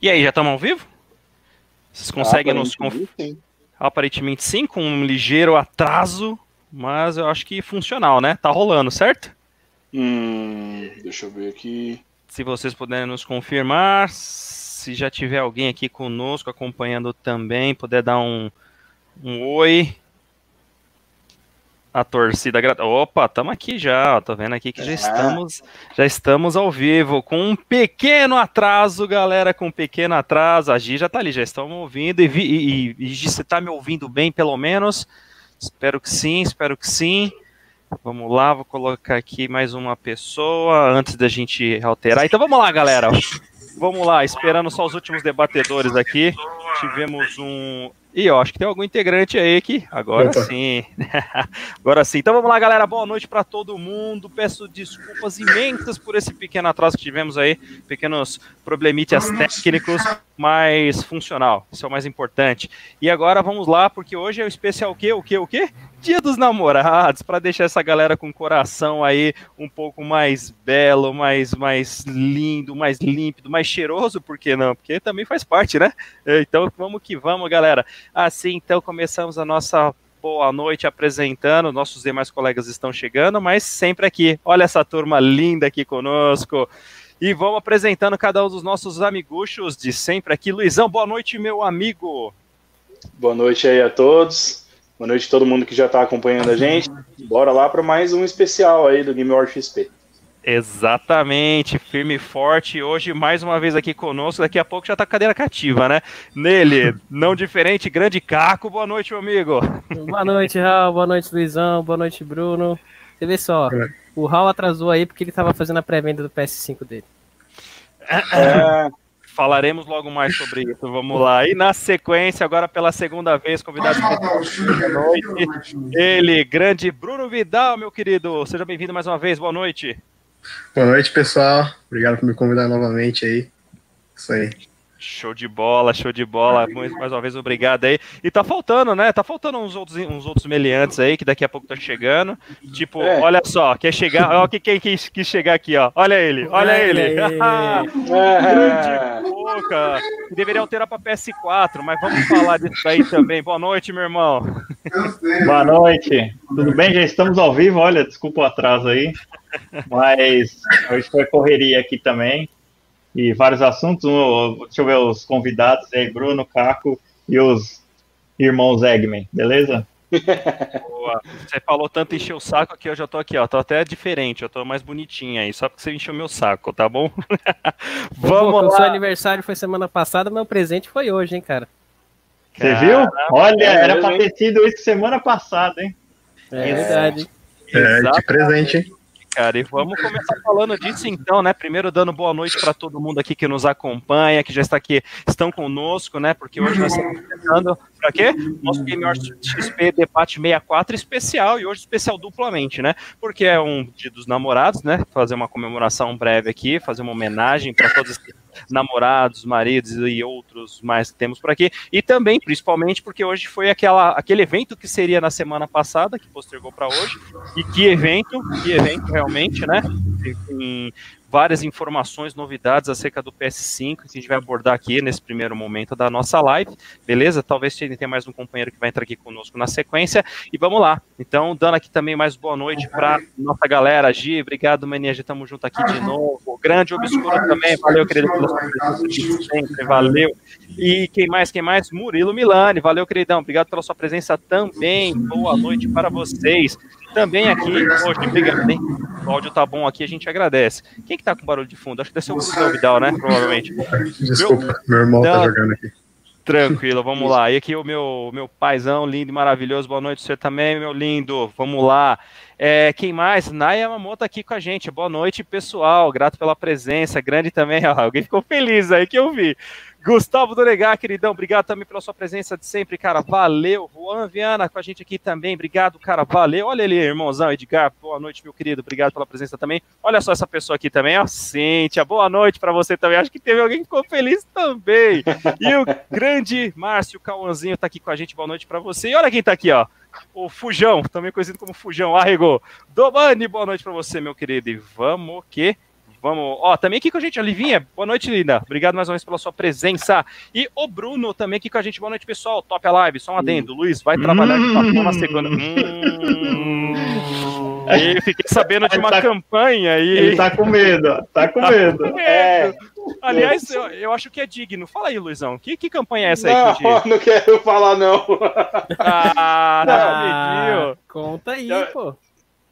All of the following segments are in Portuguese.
E aí, já estamos ao vivo? Vocês conseguem nos confirmar? Aparentemente sim, com um ligeiro atraso, mas eu acho que funcional, né? Tá rolando, certo? Hum, deixa eu ver aqui. Se vocês puderem nos confirmar, se já tiver alguém aqui conosco acompanhando também, puder dar um, um oi. A torcida grata. Opa, estamos aqui já. Tô vendo aqui que já é. estamos, já estamos ao vivo com um pequeno atraso, galera, com um pequeno atraso. A Gi já tá ali, já estamos ouvindo e, e, e, e você tá me ouvindo bem, pelo menos? Espero que sim, espero que sim. Vamos lá, vou colocar aqui mais uma pessoa antes da gente alterar. Então vamos lá, galera. Vamos lá, esperando só os últimos debatedores aqui. Tivemos um e eu acho que tem algum integrante aí que agora Opa. sim. agora sim. Então vamos lá, galera. Boa noite para todo mundo. Peço desculpas imensas por esse pequeno atraso que tivemos aí, pequenos problemitas técnicos, mas funcional. Isso é o mais importante. E agora vamos lá, porque hoje é o especial o quê? O quê? O quê? Dia dos Namorados, para deixar essa galera com o coração aí um pouco mais belo, mais, mais lindo, mais límpido, mais cheiroso, por que não? Porque também faz parte, né? Então vamos que vamos, galera. Assim, então começamos a nossa boa noite apresentando. Nossos demais colegas estão chegando, mas sempre aqui. Olha essa turma linda aqui conosco. E vamos apresentando cada um dos nossos amiguchos de sempre aqui. Luizão, boa noite, meu amigo. Boa noite aí a todos. Boa noite a todo mundo que já está acompanhando a gente. Bora lá para mais um especial aí do Game War XP. Exatamente, firme e forte. Hoje, mais uma vez aqui conosco. Daqui a pouco já tá cadeira cativa, né? Nele, não diferente, grande Caco. Boa noite, meu amigo. Boa noite, Raul. Boa noite, Luizão. Boa noite, Bruno. Você vê só, o Raul atrasou aí porque ele tava fazendo a pré-venda do PS5 dele. É, Falaremos logo mais sobre isso. Vamos lá. E na sequência, agora pela segunda vez, convidado da noite, ele, grande Bruno Vidal, meu querido. Seja bem-vindo mais uma vez. Boa noite. Boa noite, pessoal. Obrigado por me convidar novamente aí. Isso aí. Show de bola, show de bola. Mais, mais uma vez, obrigado aí. E tá faltando, né? Tá faltando uns outros, uns outros meliantes aí que daqui a pouco tá chegando. Tipo, é. olha só, quer chegar. Ó, quem quis, quis chegar aqui, ó. Olha ele, olha é. ele. Grande boca. Deveria alterar pra PS4, mas vamos falar disso aí também. Boa noite, meu irmão. Boa noite. Tudo bem? Já estamos ao vivo. Olha, desculpa o atraso aí. Mas hoje foi correria aqui também e vários assuntos. Deixa eu ver os convidados aí, Bruno, Caco e os irmãos Eggman, beleza? Boa. Você falou tanto encher o saco que eu já tô aqui, ó. Tô até diferente, eu tô mais bonitinha aí, só porque você encheu meu saco, tá bom? Vamos Pô, lá. O seu aniversário foi semana passada, meu presente foi hoje, hein, cara. Você viu? Olha, é, era pra ter sido isso semana passada, hein? É verdade. É, de presente, hein? Cara. E vamos começar falando disso então, né? Primeiro dando boa noite para todo mundo aqui que nos acompanha, que já está aqui, estão conosco, né? Porque hoje nós estamos começando para quê? Nosso Game XP Debate 64 especial e hoje especial duplamente, né? Porque é um dia dos namorados, né? Fazer uma comemoração breve aqui, fazer uma homenagem para todos esses namorados, maridos e outros mais que temos por aqui. E também, principalmente, porque hoje foi aquela, aquele evento que seria na semana passada, que postergou para hoje. E que evento, que evento realmente, né? Várias informações, novidades acerca do PS5 que a gente vai abordar aqui nesse primeiro momento da nossa live, beleza? Talvez tenha mais um companheiro que vai entrar aqui conosco na sequência e vamos lá. Então, dando aqui também mais boa noite para nossa galera, Gi, obrigado, Mania, estamos junto aqui de novo. Grande Obscuro também, valeu, querido, sempre, valeu. E quem mais, quem mais? Murilo Milani, valeu, queridão, obrigado pela sua presença também. Boa noite para vocês. Também aqui, hoje, obrigado, hein? O áudio tá bom aqui, a gente agradece. Quem que tá com barulho de fundo? Acho que deve ser o Vidal, né? Provavelmente. Desculpa, meu, meu irmão tá jogando aqui. Tranquilo, vamos lá. E aqui o meu, meu paizão lindo e maravilhoso. Boa noite, você também, meu lindo. Vamos lá. É, quem mais? Naya Mamoto tá aqui com a gente. Boa noite, pessoal. Grato pela presença. Grande também. Alguém ficou feliz aí que eu vi. Gustavo Donegar, queridão, obrigado também pela sua presença de sempre, cara. Valeu. Juan Viana com a gente aqui também. Obrigado, cara. Valeu. Olha ali, irmãozão Edgar. Boa noite, meu querido. Obrigado pela presença também. Olha só essa pessoa aqui também, ó. Cíntia. Boa noite para você também. Acho que teve alguém que ficou feliz também. E o grande Márcio Cauãzinho tá aqui com a gente. Boa noite para você. E olha quem tá aqui, ó. O Fujão, também conhecido como Fujão. Arregou. Domani, boa noite para você, meu querido. E vamos que vamos. Ó, também aqui com a gente, a Livinha. Boa noite, linda. Obrigado mais uma vez pela sua presença. E o Bruno também aqui com a gente. Boa noite, pessoal. Top a live. Só um adendo. Luiz, vai trabalhar de papel na segunda. Hum. E fiquei sabendo de uma tá- campanha aí. Ele tá com medo, tá com medo. É. Aliás, eu, eu acho que é digno. Fala aí, Luizão. Que, que campanha é essa aí Não, que eu não quero falar, não. Ah, não, Ah, conta aí, Eu- pô.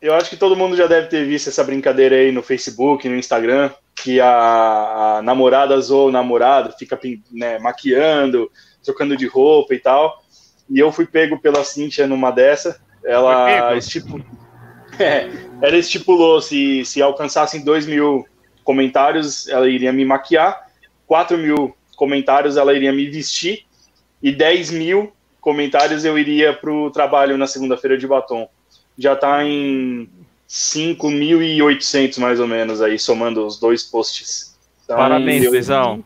Eu acho que todo mundo já deve ter visto essa brincadeira aí no Facebook, no Instagram, que a, a namorada zoa o namorado, fica né, maquiando, trocando de roupa e tal. E eu fui pego pela Cintia numa dessa. Ela, é, ela estipulou se, se alcançassem 2 mil comentários, ela iria me maquiar, 4 mil comentários, ela iria me vestir, e 10 mil comentários eu iria para o trabalho na segunda-feira de batom já tá em 5.800 mais ou menos aí, somando os dois posts. Então, Parabéns, Luizão.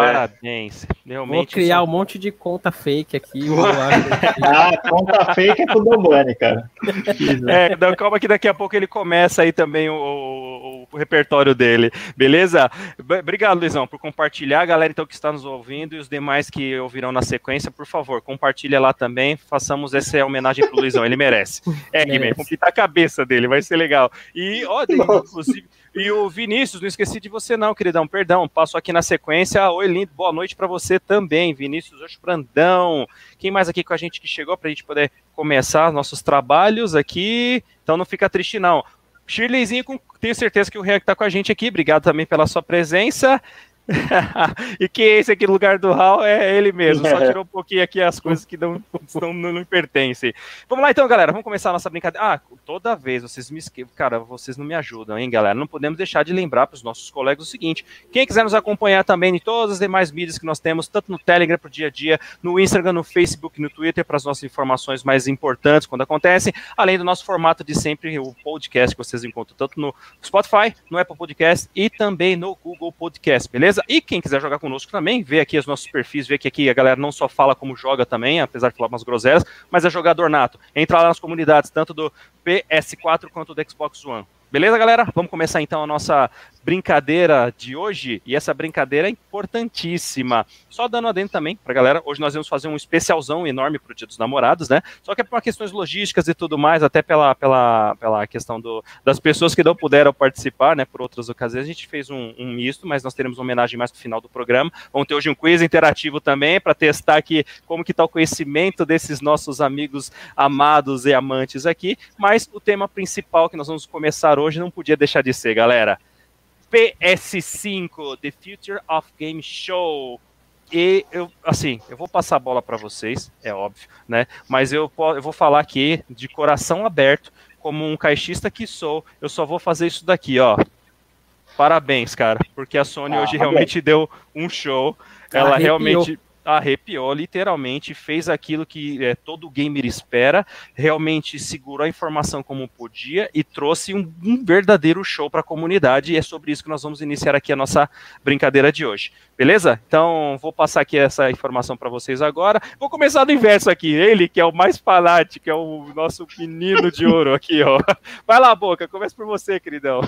Parabéns. Realmente. Vou criar isso- um monte de conta fake aqui. Ah, conta fake é com o Dobani, cara. É, então, calma que daqui a pouco ele começa aí também o, o- o repertório dele, beleza? B- Obrigado, Luizão, por compartilhar. A galera então que está nos ouvindo e os demais que ouvirão na sequência, por favor, compartilha lá também. Façamos essa homenagem pro Luizão, ele merece. É, Merece. completar a cabeça dele, vai ser legal. E, ó, inclusive. E o Vinícius, não esqueci de você não, queridão, perdão, passo aqui na sequência. Oi, lindo, boa noite para você também, Vinícius Oxo Brandão. Quem mais aqui com a gente que chegou para a gente poder começar nossos trabalhos aqui? Então não fica triste não. Shirleyzinho, tenho certeza que o Rian que tá com a gente aqui, obrigado também pela sua presença. e que esse aqui no lugar do Hal é ele mesmo, só tirou um pouquinho aqui as coisas que não, não, não, não pertencem. Vamos lá então, galera, vamos começar a nossa brincadeira. Ah, toda vez vocês me esquecem, cara, vocês não me ajudam, hein, galera? Não podemos deixar de lembrar para os nossos colegas o seguinte: quem quiser nos acompanhar também em todas as demais mídias que nós temos, tanto no Telegram para o dia a dia, no Instagram, no Facebook, no Twitter, para as nossas informações mais importantes quando acontecem, além do nosso formato de sempre, o podcast que vocês encontram tanto no Spotify, no Apple Podcast e também no Google Podcast, beleza? E quem quiser jogar conosco também, vê aqui os nossos perfis, vê que aqui a galera não só fala como joga também, apesar de falar umas groselhas, mas é jogador nato. Entra lá nas comunidades, tanto do PS4 quanto do Xbox One. Beleza, galera? Vamos começar então a nossa brincadeira de hoje. E essa brincadeira é importantíssima. Só dando adendo também pra galera. Hoje nós vamos fazer um especialzão enorme pro Dia dos Namorados, né? Só que é por questões logísticas e tudo mais, até pela, pela, pela questão do, das pessoas que não puderam participar, né? Por outras ocasiões, a gente fez um, um misto, mas nós teremos uma homenagem mais no final do programa. Vamos ter hoje um quiz interativo também para testar aqui como que tá o conhecimento desses nossos amigos amados e amantes aqui. Mas o tema principal que nós vamos começar hoje não podia deixar de ser, galera. PS5, The Future of Game Show. E eu, assim, eu vou passar a bola para vocês, é óbvio, né? Mas eu, eu vou falar aqui de coração aberto, como um caixista que sou, eu só vou fazer isso daqui, ó. Parabéns, cara, porque a Sony Ah, hoje realmente deu um show. Ela Arrepiou. realmente arrepiou, literalmente, fez aquilo que é, todo gamer espera, realmente segurou a informação como podia e trouxe um, um verdadeiro show para a comunidade. E é sobre isso que nós vamos iniciar aqui a nossa brincadeira de hoje. Beleza? Então, vou passar aqui essa informação para vocês agora. Vou começar do inverso aqui. Ele, que é o mais que é o nosso menino de ouro aqui, ó. Vai lá, Boca, começa por você, queridão.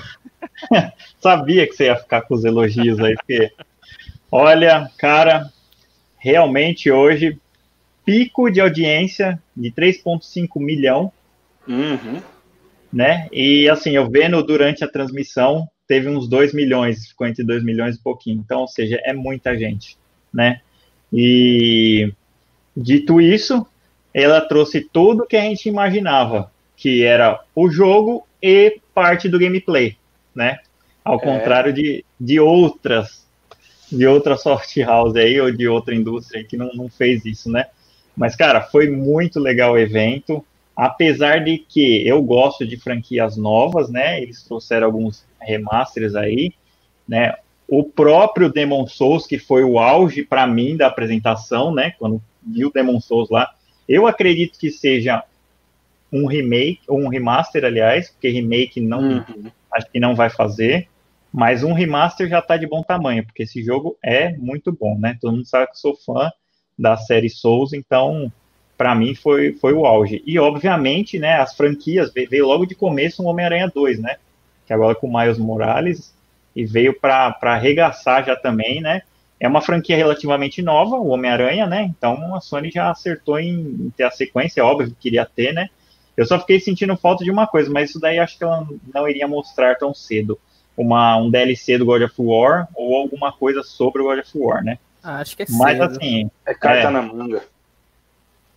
Sabia que você ia ficar com os elogios aí, porque. Olha, cara, realmente hoje, pico de audiência de 3,5 milhão, Uhum. né? E assim, eu vendo durante a transmissão, teve uns 2 milhões, ficou entre 2 milhões e pouquinho. Então, ou seja, é muita gente, né? E dito isso, ela trouxe tudo que a gente imaginava, que era o jogo e parte do gameplay, né? Ao contrário de, de outras de outra soft house aí ou de outra indústria que não, não fez isso, né? Mas, cara, foi muito legal o evento. Apesar de que eu gosto de franquias novas, né? Eles trouxeram alguns remasters aí, né? O próprio Demon Souls, que foi o auge para mim da apresentação, né? Quando vi o Demon Souls lá, eu acredito que seja um remake, ou um remaster, aliás, porque remake não, Uhum. acho que não vai fazer, mas um remaster já tá de bom tamanho, porque esse jogo é muito bom, né? Todo mundo sabe que eu sou fã da série Souls, então para mim foi, foi o auge. E obviamente, né, as franquias veio, logo de começo um Homem-Aranha 2, né? Que agora com o Miles Morales e veio para arregaçar já também, né? É uma franquia relativamente nova, o Homem-Aranha, né? Então a Sony já acertou em, em ter a sequência, é óbvio que queria ter, né? Eu só fiquei sentindo falta de uma coisa, mas isso daí acho que ela não iria mostrar tão cedo. Uma, um DLC do God of War ou alguma coisa sobre o God of War, né? Ah, acho que é Mas cedo. assim. É carta É. na manga.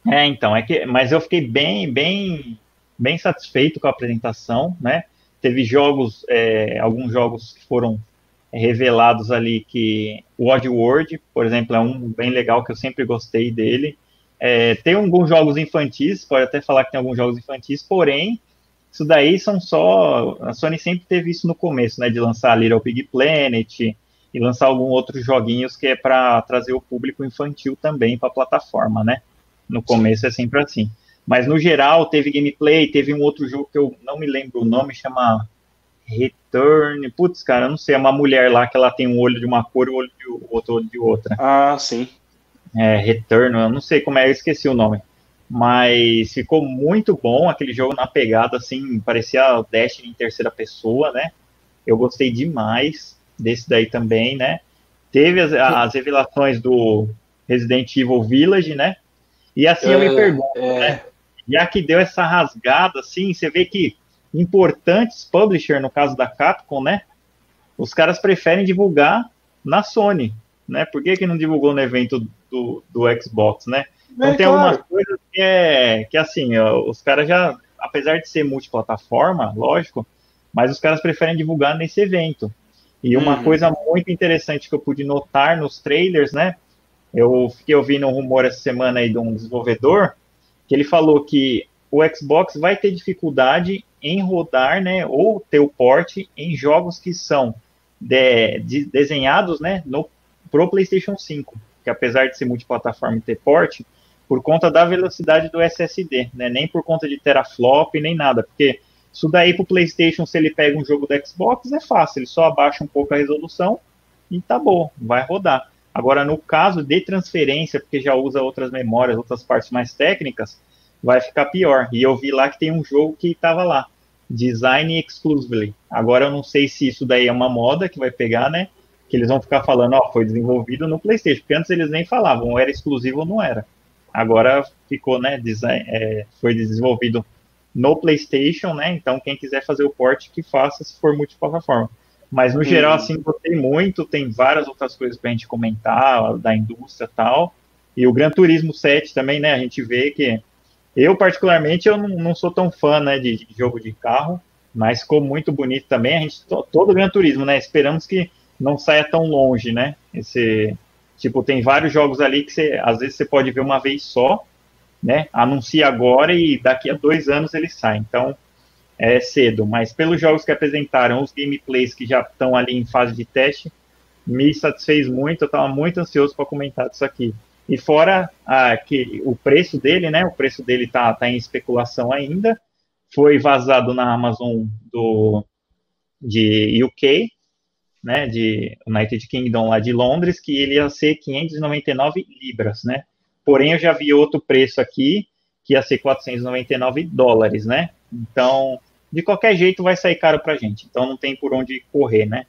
É, então, é que, mas eu fiquei bem, bem, bem satisfeito com a apresentação, né? Teve jogos, é, alguns jogos que foram revelados ali que o Oddworld, por exemplo, é um bem legal que eu sempre gostei dele. É, tem alguns jogos infantis, pode até falar que tem alguns jogos infantis, porém, isso daí são só. A Sony sempre teve isso no começo, né? De lançar Little Big Planet e lançar alguns outros joguinhos que é para trazer o público infantil também para a plataforma, né? No começo é sempre assim. Mas no geral, teve gameplay, teve um outro jogo que eu não me lembro o nome, chama Return. Putz, cara, eu não sei, é uma mulher lá que ela tem um olho de uma cor e o olho de outro olho de outra. Ah, sim. É, Return, eu não sei como é, eu esqueci o nome. Mas ficou muito bom aquele jogo na pegada, assim, parecia o Destiny em terceira pessoa, né? Eu gostei demais desse daí também, né? Teve as, as revelações do Resident Evil Village, né? E assim eu me É, pergunto, é. né? Já que deu essa rasgada, assim, você vê que importantes publisher, no caso da Capcom, né? Os caras preferem divulgar na Sony, né? Por que, que não divulgou no evento do, do Xbox, né? Então É, tem claro. algumas coisas que é que assim, ó, os caras já, apesar de ser multiplataforma, lógico, mas os caras preferem divulgar nesse evento. E uma Uhum. coisa muito interessante que eu pude notar nos trailers, né? Eu fiquei ouvindo um rumor essa semana aí de um desenvolvedor que ele falou que o Xbox vai ter dificuldade em rodar, né, ou ter o porte em jogos que são de- de- desenhados, né, no pro PlayStation 5, que apesar de ser multiplataforma e ter porte, por conta da velocidade do SSD, né, nem por conta de teraflop nem nada, porque isso daí pro PlayStation, se ele pega um jogo do Xbox, é fácil, ele só abaixa um pouco a resolução e tá bom, vai rodar. Agora, no caso de transferência, porque já usa outras memórias, outras partes mais técnicas, vai ficar pior. E eu vi lá que tem um jogo que estava lá, Design Exclusively. Agora eu não sei se isso daí é uma moda que vai pegar, né? Que eles vão ficar falando, ó, foi desenvolvido no PlayStation, porque antes eles nem falavam, era exclusivo ou não era. Agora ficou, né? Design, é, foi desenvolvido no PlayStation, né? Então quem quiser fazer o port que faça se for multiplataforma. Mas no geral, assim, gostei muito. Tem várias outras coisas pra gente comentar, da indústria e tal. E o Gran Turismo 7 também, né? A gente vê que eu, particularmente, eu não, não sou tão fã né, de, de jogo de carro, mas ficou muito bonito também. A gente, to- todo o Gran Turismo, né? Esperamos que não saia tão longe, né? Esse, tipo, tem vários jogos ali que você, às vezes você pode ver uma vez só, né? Anuncia agora e daqui a dois anos ele sai. Então, é cedo. Mas pelos jogos que apresentaram, os gameplays que já estão ali em fase de teste, me satisfez muito. Eu estava muito ansioso para comentar disso aqui. E fora ah, que o preço dele, né? O preço dele tá, tá em especulação ainda. Foi vazado na Amazon do de UK, né? De United Kingdom lá de Londres, que ele ia ser 599 libras, né? Porém, eu já vi outro preço aqui que ia ser 499 dólares, né? Então, de qualquer jeito, vai sair caro pra gente. Então, não tem por onde correr, né?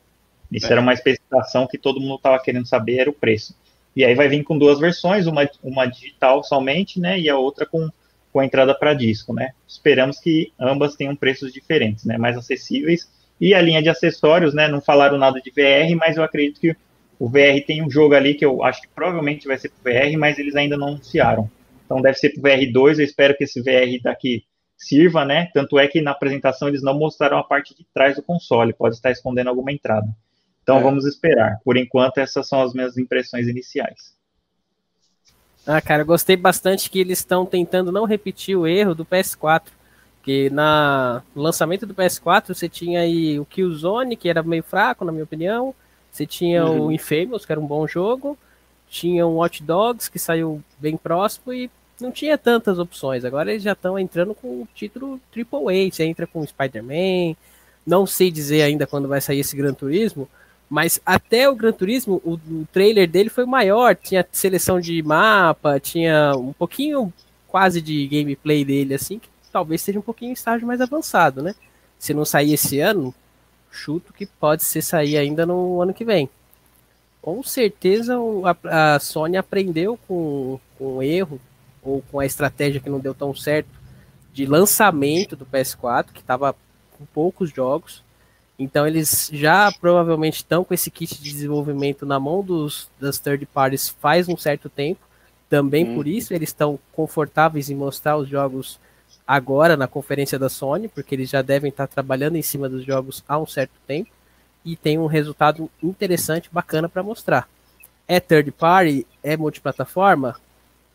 Isso É. era uma especificação que todo mundo estava querendo saber, era o preço. E aí vai vir com duas versões, uma, uma digital somente, né? E a outra com, com a entrada para disco, né? Esperamos que ambas tenham preços diferentes, né? Mais acessíveis. E a linha de acessórios, né? Não falaram nada de VR, mas eu acredito que o VR tem um jogo ali que eu acho que provavelmente vai ser pro VR, mas eles ainda não anunciaram. Então deve ser pro VR2, eu espero que esse VR daqui sirva, né? Tanto é que na apresentação eles não mostraram a parte de trás do console, pode estar escondendo alguma entrada. Então É. vamos esperar. Por enquanto, essas são as minhas impressões iniciais. Ah, cara, eu gostei bastante que eles estão tentando não repetir o erro do PS4. Porque na, no lançamento do PS4 você tinha aí o Killzone, que era meio fraco, na minha opinião. Você tinha Uhum. o Infamous, que era um bom jogo. Tinha o Watch Dogs, que saiu bem próximo. E não tinha tantas opções. Agora eles já estão entrando com o título AAA. Você entra com Spider-Man. Não sei dizer ainda quando vai sair esse Gran Turismo. Mas até o Gran Turismo, o, o trailer dele foi maior. Tinha seleção de mapa, tinha um pouquinho quase de gameplay dele, assim, que talvez seja um pouquinho em estágio mais avançado, né? Se não sair esse ano, chuto que pode ser sair ainda no ano que vem. Com certeza a, a Sony aprendeu com, com o erro ou com a estratégia que não deu tão certo de lançamento do PS4, que estava com poucos jogos. Então eles já provavelmente estão com esse kit de desenvolvimento na mão dos, das third parties faz um certo tempo. Também hum. por isso eles estão confortáveis em mostrar os jogos agora na conferência da Sony, porque eles já devem estar trabalhando em cima dos jogos há um certo tempo e tem um resultado interessante, bacana para mostrar. É third party, é multiplataforma,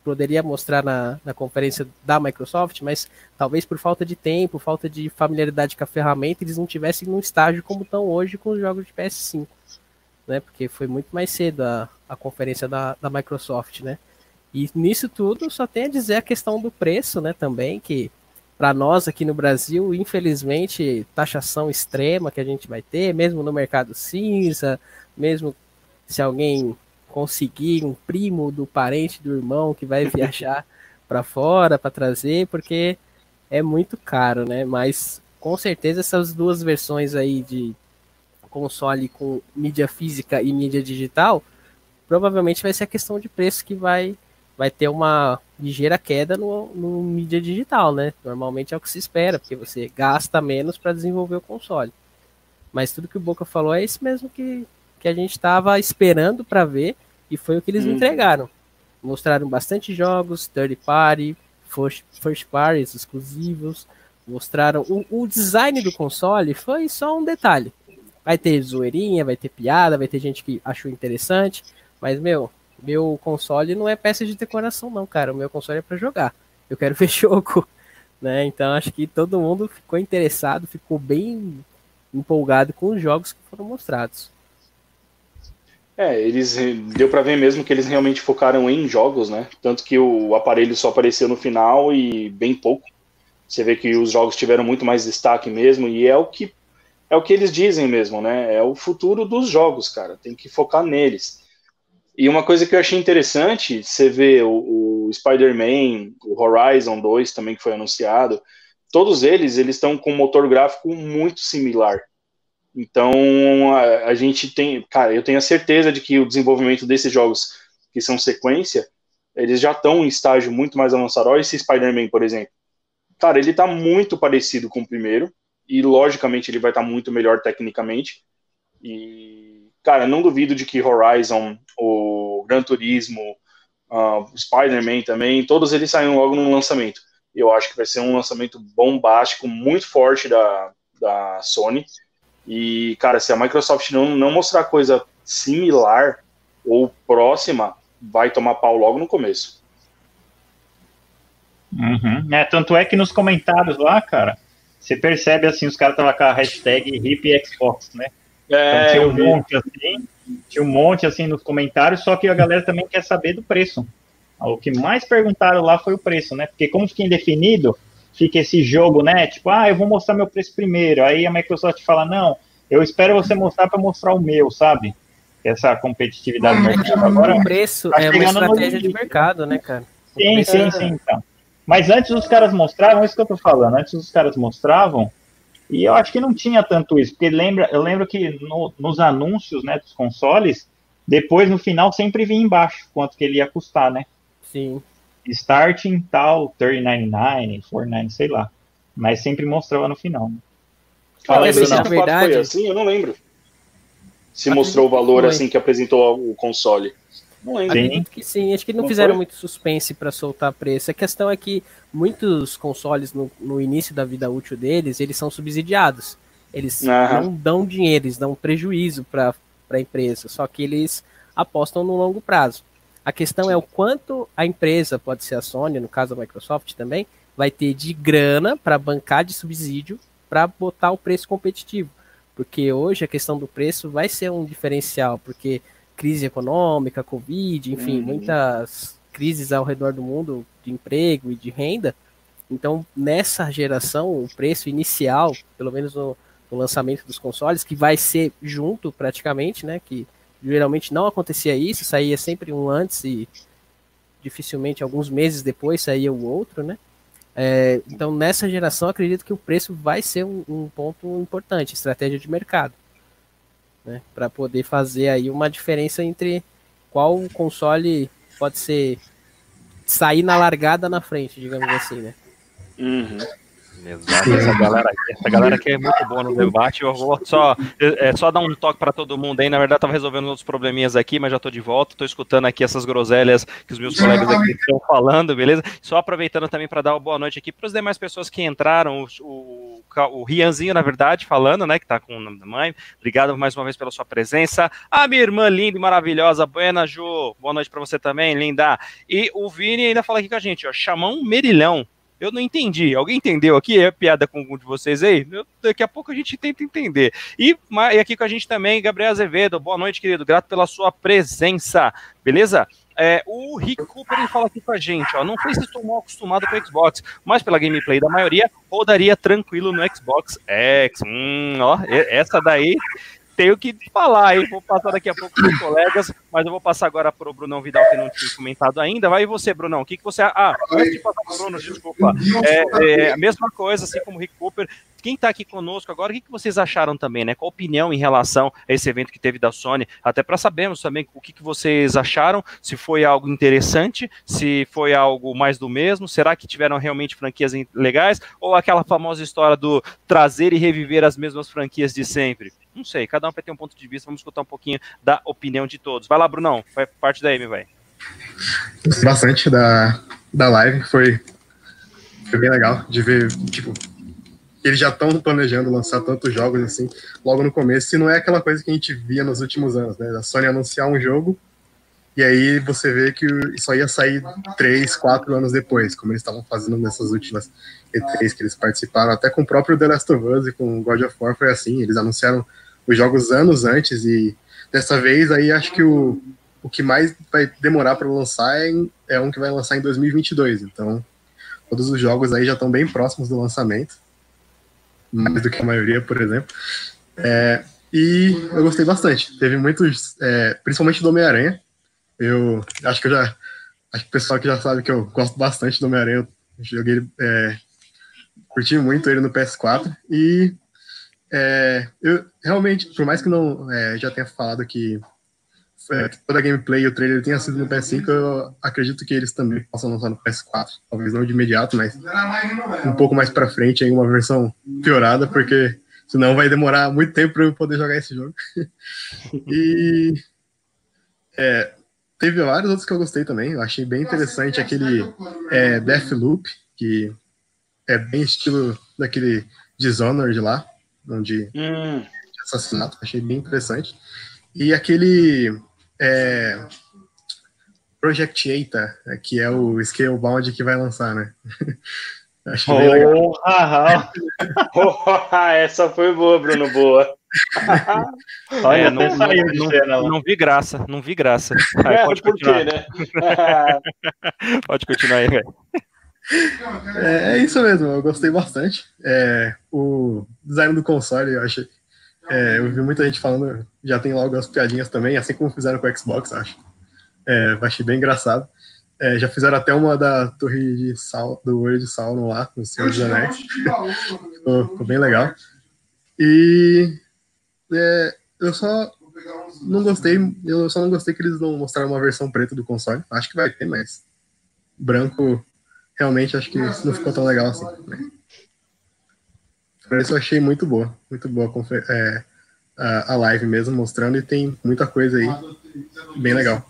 poderia mostrar na, na conferência da Microsoft, mas talvez por falta de tempo, falta de familiaridade com a ferramenta, eles não tivessem num estágio como estão hoje com os jogos de PS5, né? Porque foi muito mais cedo a, a conferência da, da Microsoft, né? E nisso tudo só tem a dizer a questão do preço, né? Também que para nós aqui no Brasil, infelizmente, taxação extrema que a gente vai ter, mesmo no mercado cinza, mesmo se alguém conseguir um primo do parente do irmão que vai viajar para fora para trazer, porque é muito caro, né? Mas com certeza essas duas versões aí de console com mídia física e mídia digital, provavelmente vai ser a questão de preço que vai vai ter uma ligeira queda no, no mídia digital, né? Normalmente é o que se espera, porque você gasta menos para desenvolver o console. Mas tudo que o Boca falou é isso mesmo que, que a gente estava esperando para ver e foi o que eles hum. entregaram. Mostraram bastante jogos, third party, first, first parties exclusivos. Mostraram o, o design do console foi só um detalhe. Vai ter zoeirinha, vai ter piada, vai ter gente que achou interessante, mas meu, meu console não é peça de decoração, não, cara. O meu console é para jogar. Eu quero ver jogo. Né? Então acho que todo mundo ficou interessado, ficou bem empolgado com os jogos que foram mostrados. É, eles deu para ver mesmo que eles realmente focaram em jogos, né? Tanto que o aparelho só apareceu no final e bem pouco. Você vê que os jogos tiveram muito mais destaque mesmo e é o que é o que eles dizem mesmo, né? É o futuro dos jogos, cara. Tem que focar neles. E uma coisa que eu achei interessante, você vê o, o Spider-Man, o Horizon 2 também que foi anunciado, todos eles eles estão com um motor gráfico muito similar. Então a, a, gente tem, cara, eu tenho a certeza de que o desenvolvimento desses jogos que são sequência, eles já estão em estágio muito mais avançado. Olha esse Spider-Man, por exemplo. Cara, ele está muito parecido com o primeiro e logicamente ele vai estar tá muito melhor tecnicamente. E cara, não duvido de que Horizon, o Gran Turismo, uh, Spider-Man também, todos eles saíram logo no lançamento. Eu acho que vai ser um lançamento bombástico, muito forte da, da Sony. E, cara, se a Microsoft não, não mostrar coisa similar ou próxima, vai tomar pau logo no começo. Uhum. É, tanto é que nos comentários lá, cara, você percebe assim, os caras estavam com a hashtag HipXbox, né? É, então, tinha um monte assim, tinha um monte assim nos comentários, só que a galera também quer saber do preço. O que mais perguntaram lá foi o preço, né? Porque como fica indefinido, fica esse jogo, né? Tipo, ah, eu vou mostrar meu preço primeiro. Aí a Microsoft fala, não, eu espero você mostrar para mostrar o meu, sabe? Essa competitividade do mercado. Agora, o preço tá é uma estratégia de mercado, né, cara? Sim, sim, é... sim, então. Mas antes os caras mostravam, isso que eu tô falando, antes os caras mostravam e eu acho que não tinha tanto isso, porque lembra, eu lembro que no, nos anúncios né, dos consoles, depois no final sempre vinha embaixo quanto que ele ia custar, né? Sim. Starting tal, 3099, 49, sei lá. Mas sempre mostrava no final. Né? Fala aí, na verdade foi assim, eu não lembro. Se mostrou o valor foi. assim que apresentou o console. Não lembro. Sim. que sim, acho que não, não fizeram foi? muito suspense para soltar preço. A questão é que muitos consoles, no, no, início da vida útil deles, eles são subsidiados. Eles uhum. não dão dinheiro, eles dão prejuízo para a empresa, só que eles apostam no longo prazo. A questão é o quanto a empresa, pode ser a Sony, no caso a Microsoft também, vai ter de grana para bancar de subsídio para botar o preço competitivo. Porque hoje a questão do preço vai ser um diferencial, porque crise econômica, Covid, enfim, uhum. muitas crises ao redor do mundo de emprego e de renda. Então, nessa geração, o preço inicial, pelo menos no, no, lançamento dos consoles, que vai ser junto praticamente, né? Que geralmente não acontecia isso, saía sempre um antes e dificilmente alguns meses depois saía o outro, né? É, então, nessa geração, acredito que o preço vai ser um, um ponto importante, estratégia de mercado, né, para poder fazer aí uma diferença entre qual console pode ser sair na largada na frente, digamos assim, né? Uhum. Exato, essa galera, essa galera aqui é muito boa no debate. Eu vou só, é, só dar um toque para todo mundo aí. Na verdade, estava resolvendo outros probleminhas aqui, mas já estou de volta. Estou escutando aqui essas groselhas que os meus colegas aqui estão falando, beleza? Só aproveitando também para dar uma boa noite aqui para as demais pessoas que entraram. O, o, o Rianzinho, na verdade, falando, né? Que está com o nome da mãe. Obrigado mais uma vez pela sua presença. A minha irmã linda e maravilhosa, Buena Ju. Boa noite para você também, linda. E o Vini ainda fala aqui com a gente, ó. Chamão Merilhão. Eu não entendi. Alguém entendeu aqui? É piada com algum de vocês aí? Eu, daqui a pouco a gente tenta entender. E, e, aqui com a gente também, Gabriel Azevedo. Boa noite, querido. Grato pela sua presença. Beleza? É, o Rick Cooper ele fala aqui com a gente, ó. Não sei se estou mal acostumado com o Xbox, mas pela gameplay da maioria, rodaria tranquilo no Xbox X. Hum, ó, essa daí tenho que falar, hein? Vou passar daqui a pouco para os colegas, mas eu vou passar agora para o Brunão Vidal, que não tinha comentado ainda. Vai você, Brunão. O que, que você. Ah, antes de passar para o Bruno, desculpa. É, é, a mesma coisa, assim como o Rick Cooper. Quem está aqui conosco agora, o que, que vocês acharam também, né? Qual a opinião em relação a esse evento que teve da Sony? Até para sabermos também o que, que vocês acharam, se foi algo interessante, se foi algo mais do mesmo, será que tiveram realmente franquias legais, ou aquela famosa história do trazer e reviver as mesmas franquias de sempre? Não sei, cada um vai ter um ponto de vista, vamos escutar um pouquinho da opinião de todos. Vai lá, Brunão, vai parte daí, meu velho. Gostei bastante da, da live, foi, foi bem legal de ver, tipo, eles já estão planejando lançar tantos jogos assim, logo no começo, e não é aquela coisa que a gente via nos últimos anos, né? A Sony anunciar um jogo, e aí você vê que só ia sair três, quatro anos depois, como eles estavam fazendo nessas últimas E3 que eles participaram, até com o próprio The Last of Us e com God of War foi assim, eles anunciaram os jogos anos antes e dessa vez aí acho que o, o que mais vai demorar para lançar é, é, um que vai lançar em 2022. Então, todos os jogos aí já estão bem próximos do lançamento, mais do que a maioria, por exemplo. É, e eu gostei bastante. Teve muitos, é, principalmente do Homem-Aranha. Eu acho que eu já. Acho que o pessoal que já sabe que eu gosto bastante do Homem-Aranha. Eu joguei é, curti muito ele no PS4. E é, eu realmente, por mais que não é, já tenha falado que é, toda a gameplay e o trailer tenha sido no PS5, eu acredito que eles também possam lançar no PS4. Talvez não de imediato, mas um pouco mais pra frente em uma versão piorada, porque senão vai demorar muito tempo para eu poder jogar esse jogo. e é, teve vários outros que eu gostei também. Eu achei bem interessante aquele é, Deathloop, que é bem estilo daquele Dishonored lá de, hum. assassinato, achei bem interessante. E aquele é, Project Eta, é, que é o Scalebound que vai lançar, né? Achei oh, bem legal. oh, essa foi boa, Bruno, boa. Olha, é, não, não, não, não, vi graça, não vi graça. Aí, é, pode continuar. Quê, né? pode continuar aí, velho. É, é, isso mesmo, eu gostei bastante. É, o design do console, eu achei. É, eu vi muita gente falando, já tem logo as piadinhas também, assim como fizeram com o Xbox, acho. É, achei bem engraçado. É, já fizeram até uma da torre de sal, do olho de Sauron lá, no Senhor dos Anéis. ficou, ficou, bem legal. E é, eu só não gostei, eu só não gostei que eles não mostraram uma versão preta do console. Acho que vai ter, mas branco realmente acho que não ficou tão legal assim. Né? Por isso eu achei muito boa, muito boa é, a, a live mesmo, mostrando e tem muita coisa aí bem legal.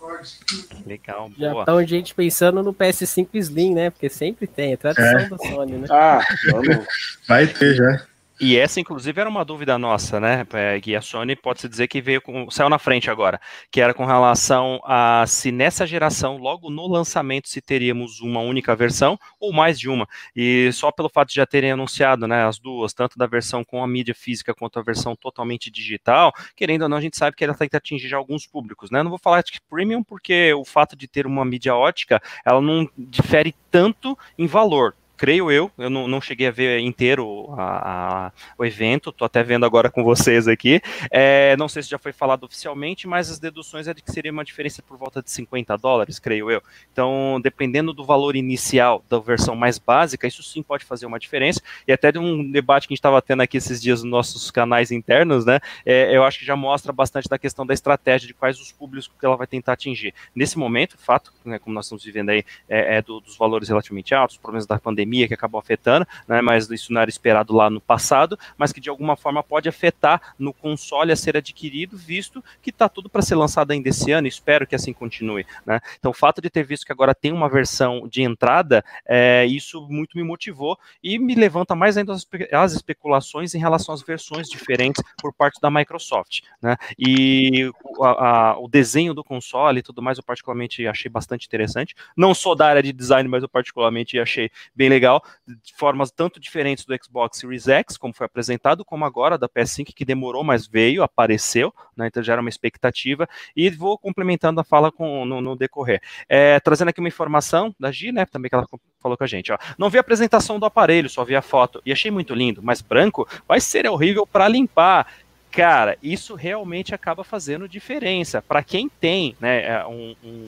Legal, Já boa. tá gente pensando no PS5 Slim, né? Porque sempre tem, é tradição é. da Sony, né? Ah, vamos. Vai ter já. E essa, inclusive, era uma dúvida nossa, né? É, que a Sony pode-se dizer que veio com, saiu na frente agora, que era com relação a se nessa geração, logo no lançamento, se teríamos uma única versão ou mais de uma. E só pelo fato de já terem anunciado, né, as duas, tanto da versão com a mídia física quanto a versão totalmente digital, querendo ou não, a gente sabe que ela tem que atingir alguns públicos, né? Não vou falar de premium porque o fato de ter uma mídia ótica, ela não difere tanto em valor creio eu, eu não, não cheguei a ver inteiro a, a, o evento, tô até vendo agora com vocês aqui. É, não sei se já foi falado oficialmente, mas as deduções é de que seria uma diferença por volta de 50 dólares, creio eu. Então, dependendo do valor inicial da versão mais básica, isso sim pode fazer uma diferença. E até de um debate que a gente estava tendo aqui esses dias nos nossos canais internos, né? É, eu acho que já mostra bastante da questão da estratégia de quais os públicos que ela vai tentar atingir. Nesse momento, fato, né, como nós estamos vivendo aí, é, é do, dos valores relativamente altos, os problemas da pandemia pandemia que acabou afetando, né, mas isso não era esperado lá no passado, mas que de alguma forma pode afetar no console a ser adquirido, visto que está tudo para ser lançado ainda esse ano, espero que assim continue. Né? Então, o fato de ter visto que agora tem uma versão de entrada, é, isso muito me motivou e me levanta mais ainda as, as especulações em relação às versões diferentes por parte da Microsoft. Né? E a, a, o desenho do console e tudo mais, eu particularmente achei bastante interessante. Não sou da área de design, mas eu particularmente achei bem legal legal, de formas tanto diferentes do Xbox Series X, como foi apresentado, como agora da PS5, que demorou, mas veio, apareceu, né, então já era uma expectativa, e vou complementando a fala com, no, no decorrer. É, trazendo aqui uma informação da Gi, né, também que ela falou com a gente, ó. Não vi a apresentação do aparelho, só vi a foto, e achei muito lindo, mas branco vai ser horrível para limpar cara, isso realmente acaba fazendo diferença. Para quem tem né, é, um, um,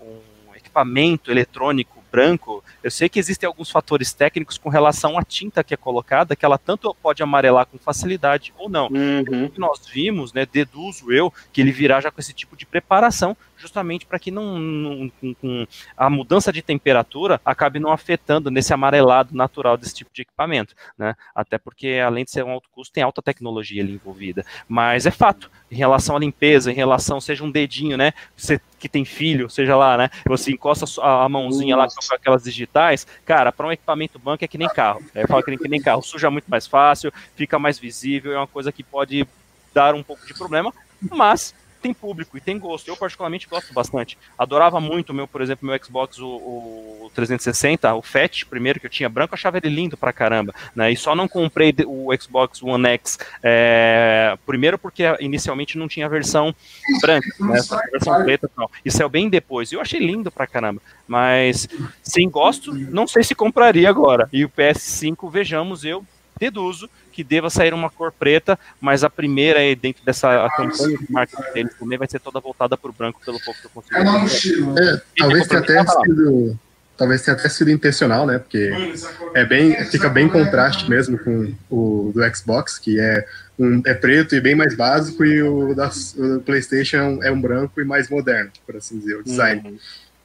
um, equipamento eletrônico branco, eu sei que existem alguns fatores técnicos com relação à tinta que é colocada, que ela tanto pode amarelar com facilidade ou não. Uhum. O que nós vimos, né, deduzo eu, que ele virá já com esse tipo de preparação, justamente para que não, não com, a mudança de temperatura acabe não afetando nesse amarelado natural desse tipo de equipamento, né? Até porque além de ser um alto custo, tem alta tecnologia ali envolvida. Mas é fato, em relação à limpeza, em relação seja um dedinho, né? Você que tem filho, seja lá, né? Você encosta a mãozinha lá com aquelas digitais, cara, para um equipamento banco é que nem carro. É, fala que nem carro, suja muito mais fácil, fica mais visível, é uma coisa que pode dar um pouco de problema, mas tem público e tem gosto. Eu, particularmente, gosto bastante. Adorava muito, meu, por exemplo, meu Xbox, o, o 360, o Fat, primeiro que eu tinha branco, eu achava ele lindo pra caramba. Né? E só não comprei o Xbox One X, é, primeiro porque inicialmente não tinha a versão branca, né? a versão preta e tal. E saiu bem depois. Eu achei lindo pra caramba. Mas, sem gosto, não sei se compraria agora. E o PS5, vejamos, eu deduzo que deva sair uma cor preta, mas a primeira aí dentro dessa campanha de marketing deles também vai ser toda voltada para o branco, pelo pouco que eu consigo. É, talvez tenha até sido, talvez tenha até sido intencional, né? Porque é bem, fica bem contraste mesmo com o do Xbox, que é um, é preto e bem mais básico, e o da o PlayStation é um branco e mais moderno, por assim dizer, o design. Uhum.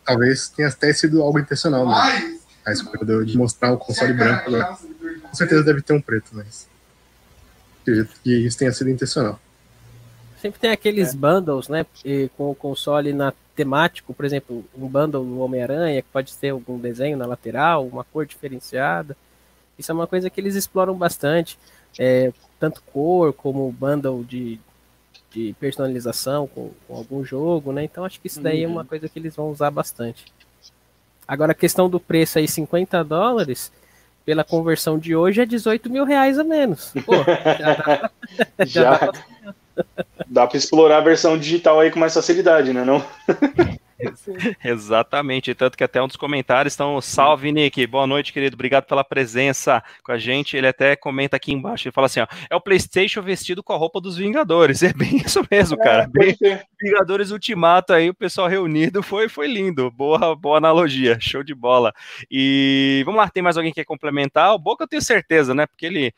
Talvez tenha até sido algo intencional, né? A escolha de mostrar o console branco agora. Com certeza deve ter um preto, mas acredito que isso tenha sido intencional. Sempre tem aqueles é. bundles, né? Com o console na temático, por exemplo, um bundle do Homem-Aranha, que pode ter algum desenho na lateral, uma cor diferenciada. Isso é uma coisa que eles exploram bastante. É, tanto cor como bundle de, de personalização com, com, algum jogo, né? Então acho que isso daí uhum. é uma coisa que eles vão usar bastante. Agora a questão do preço aí, 50 dólares, pela conversão de hoje é 18 mil reais a menos. Pô, já dá, já, já dá, dá para explorar a versão digital aí com mais facilidade, né? Não? Exatamente, tanto que até um dos comentários estão, salve Nick, boa noite querido, obrigado pela presença com a gente, ele até comenta aqui embaixo, ele fala assim, ó, é o Playstation vestido com a roupa dos Vingadores, é bem isso mesmo, é, cara, bem, Vingadores Ultimato aí, o pessoal reunido, foi, foi lindo, boa, boa analogia, show de bola, e vamos lá, tem mais alguém que quer complementar? O Boca eu tenho certeza, né, porque ele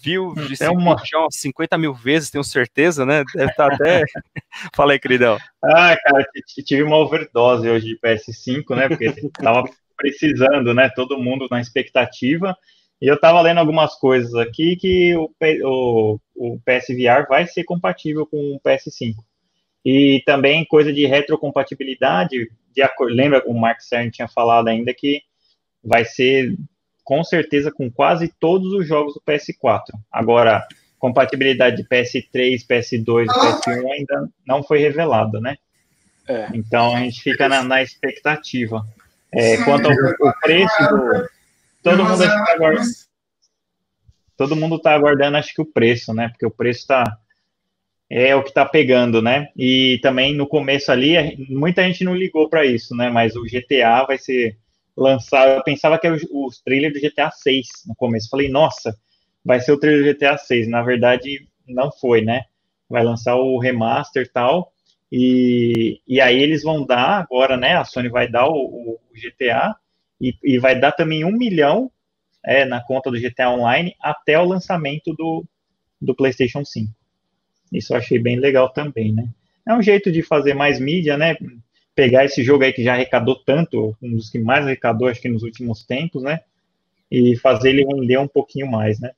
viu de é uma... 50 mil vezes, tenho certeza, né? Deve estar tá até. Fala aí, queridão. Ah, cara, tive uma overdose hoje de PS5, né? Porque tava precisando, né? Todo mundo na expectativa. E eu tava lendo algumas coisas aqui que o, o, o PSVR vai ser compatível com o PS5. E também coisa de retrocompatibilidade, de lembra o Mark Cern tinha falado ainda que vai ser com certeza com quase todos os jogos do PS4. Agora, compatibilidade de PS3, PS2 e PS1 ainda não foi revelada, né? É. Então a gente fica na, na expectativa. É, quanto ao, ao, preço do. Todo mundo está aguardando. Todo mundo está aguardando, acho que o preço, né? Porque o preço está é o que está pegando, né? E também no começo ali, muita gente não ligou para isso, né? Mas o GTA vai ser lançar. Eu pensava que era o, trailer do GTA 6 no começo. Falei, nossa, vai ser o trailer do GTA 6. Na verdade, não foi, né? Vai lançar o remaster e tal. E, e aí eles vão dar agora, né? A Sony vai dar o, o GTA e, e, vai dar também um milhão é, na conta do GTA Online até o lançamento do, do PlayStation 5. Isso eu achei bem legal também, né? É um jeito de fazer mais mídia, né? Pegar esse jogo aí que já arrecadou tanto, um dos que mais arrecadou, acho que nos últimos tempos, né? E fazer ele render um pouquinho mais, né?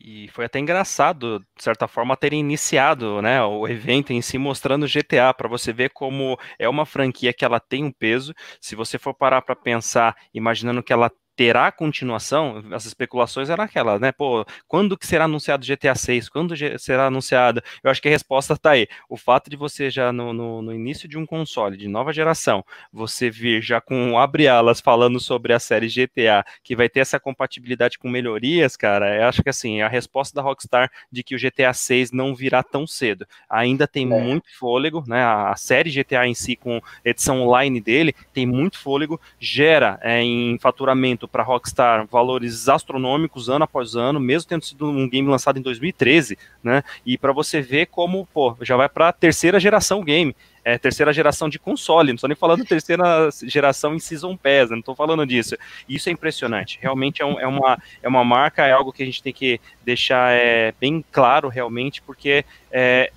E foi até engraçado, de certa forma, terem iniciado né, o evento em si mostrando GTA, para você ver como é uma franquia que ela tem um peso. Se você for parar para pensar, imaginando que ela terá continuação, as especulações eram aquelas, né? Pô, quando que será anunciado GTA 6? Quando será anunciado? Eu acho que a resposta está aí. O fato de você já no, no, no, início de um console de nova geração, você vir já com abre alas falando sobre a série GTA, que vai ter essa compatibilidade com melhorias, cara, eu acho que assim, a resposta da Rockstar de que o GTA 6 não virá tão cedo. Ainda tem é. muito fôlego, né? A, a, série GTA em si, com edição online dele, tem muito fôlego, gera é, em faturamento para Rockstar valores astronômicos ano após ano, mesmo tendo sido um game lançado em 2013, né? E para você ver como, pô, já vai para a terceira geração game. É, terceira geração de console, não estou nem falando terceira geração em Season Pass, né? não estou falando disso. Isso é impressionante, realmente é, um, é, uma, é uma marca, é algo que a gente tem que deixar é, bem claro realmente, porque é,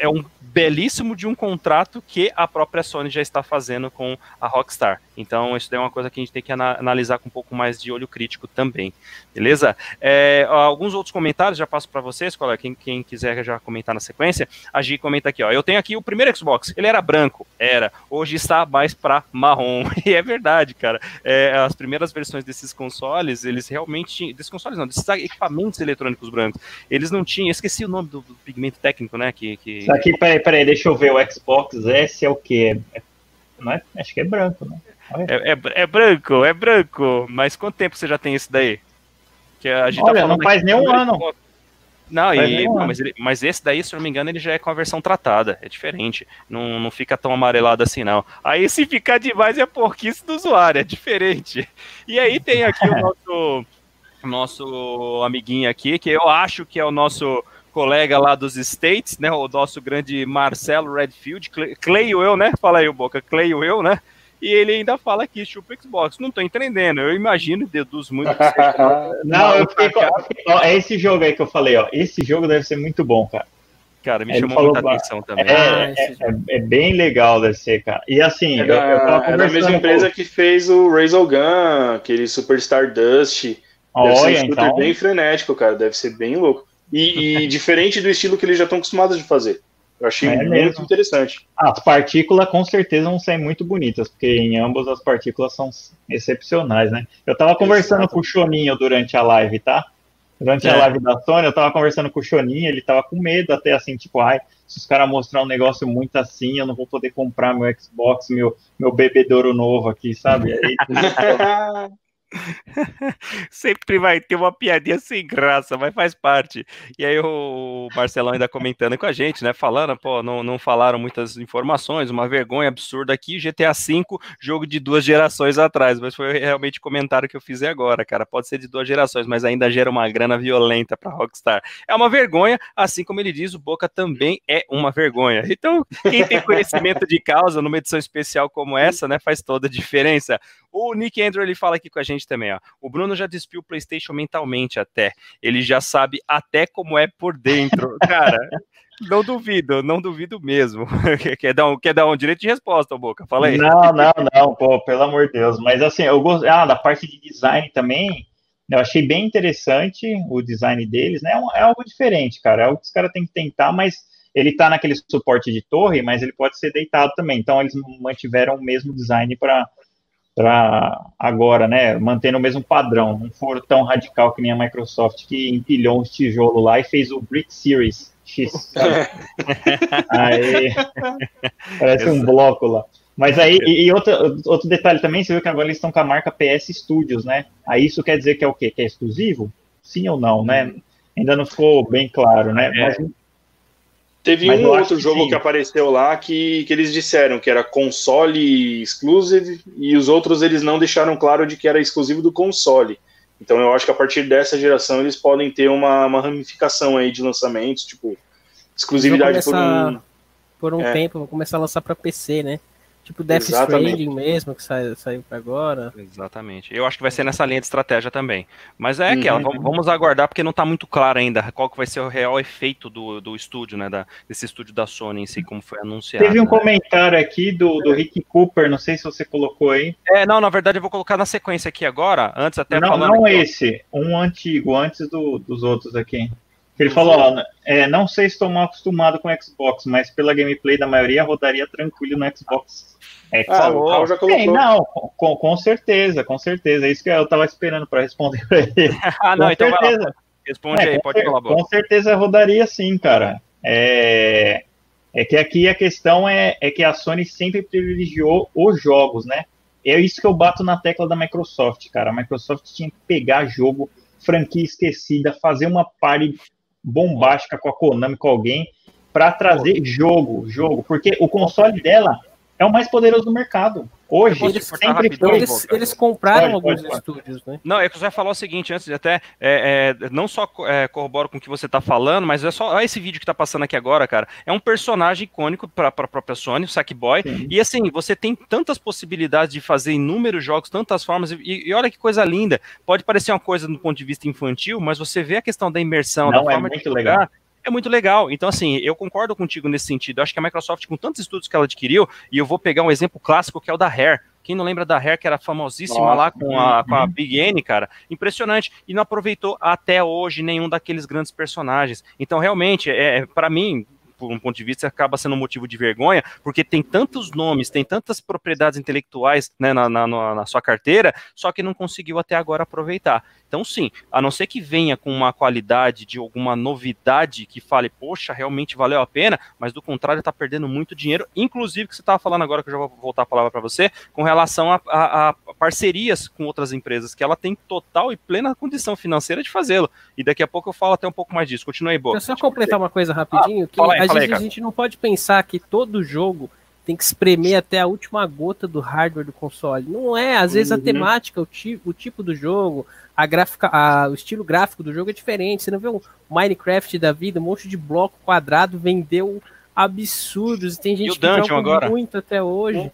é um belíssimo de um contrato que a própria Sony já está fazendo com a Rockstar. Então, isso é uma coisa que a gente tem que analisar com um pouco mais de olho crítico também. Beleza? É, alguns outros comentários, já passo para vocês, colega, quem, quem, quiser já comentar na sequência. A Gi comenta aqui, ó. Eu tenho aqui o primeiro Xbox, ele era branco, era. Hoje está mais para marrom. E é verdade, cara. É, as primeiras versões desses consoles, eles realmente. Desses consoles não, desses equipamentos eletrônicos brancos, eles não tinham. Esqueci o nome do, do pigmento técnico, né? Que, que... Isso aqui, peraí, peraí, deixa eu ver. O Xbox S é o quê? É, não é, acho que é branco, né? É, é, é, branco, é branco. Mas quanto tempo você já tem esse daí? Que a gente tá Olha, tá não faz nem um ano. Não, e, mas, ele, mas, esse daí, se não me engano, ele já é com a versão tratada. É diferente. Não, não fica tão amarelado assim, não. Aí, se ficar demais, é porquice do usuário. É diferente. E aí tem aqui o nosso, nosso amiguinho aqui, que eu acho que é o nosso colega lá dos States, né? O nosso grande Marcelo Redfield. Cleio eu, né? Fala aí, o Boca. Cleio eu, né? E ele ainda fala que chupa Xbox. Não tô entendendo. Eu imagino, deduz muito. Que seja não, eu fiquei com... É esse jogo aí que eu falei, ó. Esse jogo deve ser muito bom, cara. Cara, me ele chamou falou, muita atenção também. É, ah, é, é, é, bem legal deve ser, cara. E assim, é, eu, eu é da mesma empresa com... que fez o Gun, aquele Superstar Dust. Deve Olha, ser um então... bem frenético, cara. Deve ser bem louco. E, e diferente do estilo que eles já estão acostumados de fazer. Eu achei é muito mesmo. interessante. As partículas com certeza vão ser muito bonitas, porque em ambas as partículas são excepcionais, né? Eu tava conversando Exato. com o Choninho durante a live, tá? Durante é. a live da Sony, eu tava conversando com o Choninho, ele tava com medo até assim, tipo, ai, se os caras mostrar um negócio muito assim, eu não vou poder comprar meu Xbox, meu, meu bebedouro novo aqui, sabe? Aí, Sempre vai ter uma piadinha sem graça, mas faz parte. E aí o Marcelão ainda comentando com a gente, né? Falando, pô, não, não falaram muitas informações, uma vergonha absurda aqui. GTA V, jogo de duas gerações atrás, mas foi realmente o comentário que eu fiz agora, cara. Pode ser de duas gerações, mas ainda gera uma grana violenta para Rockstar. É uma vergonha, assim como ele diz, o Boca também é uma vergonha. Então, quem tem conhecimento de causa numa edição especial como essa, né, faz toda a diferença. O Nick Andrew ele fala aqui com a gente também, ó. O Bruno já despiu o PlayStation mentalmente até. Ele já sabe até como é por dentro. Cara, não duvido, não duvido mesmo. quer, dar um, quer dar um direito de resposta, Boca? Fala aí. Não, não, não, pô, pelo amor de Deus. Mas assim, eu gosto. Ah, da parte de design também. Eu achei bem interessante o design deles, né? É, é algo diferente, cara. É algo que os caras têm que tentar, mas ele tá naquele suporte de torre, mas ele pode ser deitado também. Então eles mantiveram o mesmo design para para agora, né, mantendo o mesmo padrão, não for tão radical que nem a Microsoft que empilhou uns tijolos lá e fez o Brick Series X. aí parece um bloco lá. Mas aí, e, e outro, outro detalhe também, você viu que agora eles estão com a marca PS Studios, né? Aí isso quer dizer que é o quê? Que é exclusivo? Sim ou não, né? Ainda não ficou bem claro, né? É. Mas Teve Mas um outro que jogo sim. que apareceu lá que, que eles disseram que era console exclusive e os outros eles não deixaram claro de que era exclusivo do console. Então eu acho que a partir dessa geração eles podem ter uma, uma ramificação aí de lançamentos, tipo, exclusividade por um. Por um É. tempo, vou começar a lançar pra PC, né? Tipo Death Exatamente. Stranding mesmo, que sai- saiu pra agora. Exatamente. Eu acho que vai ser nessa linha de estratégia também. Mas é Uhum. aquela, vamos, vamos aguardar, porque não tá muito claro ainda qual que vai ser o real efeito do, do estúdio, né? Da, desse estúdio da Sony em si, como foi anunciado. Teve um né? comentário aqui do, do Rick Cooper, não sei se você colocou aí. É, não, na verdade eu vou colocar na sequência aqui agora, antes até não, falando. não ó. esse, um antigo, antes do- dos outros aqui. Ele falou, ó, é, não sei se estou mal acostumado com Xbox, mas pela gameplay da maioria rodaria tranquilo no Xbox. É, Ah, Falou. já colocou. Sim, não, com, com certeza, com certeza. É isso que eu tava esperando para responder pra ele. Ah, não, com então vai lá, certeza. responde É, aí, pode falar, Bob. Com certeza rodaria sim, cara. É, é que aqui a questão é, é que a Sony sempre privilegiou os jogos, né? É isso que eu bato na tecla da Microsoft, cara. A Microsoft tinha que pegar jogo, franquia esquecida, fazer uma party bombástica com a Konami, com alguém, para trazer jogo, jogo. Porque o console dela é o mais poderoso do mercado. Hoje, Eles, sempre rapidão, eles, eles compraram Pode, alguns pode. estúdios, né? Não, é que você vai falar o seguinte, antes de até, é, é, não só é, corroboro com o que você tá falando, mas é só, olha esse vídeo que tá passando aqui agora, cara, é um personagem icônico pra, pra própria Sony, o Sackboy, Sim. e assim, você tem tantas possibilidades de fazer inúmeros jogos, tantas formas, e, e olha que coisa linda, pode parecer uma coisa do ponto de vista infantil, mas você vê a questão da imersão, Não, da é forma de muito jogar, legal. É muito legal. Então, assim, eu concordo contigo nesse sentido. Eu acho que a Microsoft, com tantos estudos que ela adquiriu, e eu vou pegar um exemplo clássico que é o da Hair. Quem não lembra da Hair, que era famosíssima Nossa, lá com a, com a uhum. Big N, cara? Impressionante. E não aproveitou até hoje nenhum daqueles grandes personagens. Então, realmente, é, para mim, por um ponto de vista, acaba sendo um motivo de vergonha, porque tem tantos nomes, tem tantas propriedades intelectuais né, na, na, na- sua carteira, só que não conseguiu até agora aproveitar. Então, sim, a não ser que venha com uma qualidade de alguma novidade que fale, poxa, realmente valeu a pena, mas do contrário, está perdendo muito dinheiro, inclusive que você estava falando agora, que eu já vou voltar a palavra para você, com relação a, a- a parcerias com outras empresas, que ela tem total e plena condição financeira de fazê-lo. E daqui a pouco eu falo até um pouco mais disso. Continue aí, Boca. Deixa eu só completar uma coisa rapidinho, que fala aí, às vezes a gente não pode pensar que todo jogo tem que espremer até a última gota do hardware do console. Não é, às vezes a Uhum. temática, o tipo, o tipo do jogo, a gráfica, a- o estilo gráfico do jogo é diferente. Você não vê um Minecraft da vida, um monte de bloco quadrado vendeu absurdos. E tem gente que joga agora? muito até hoje.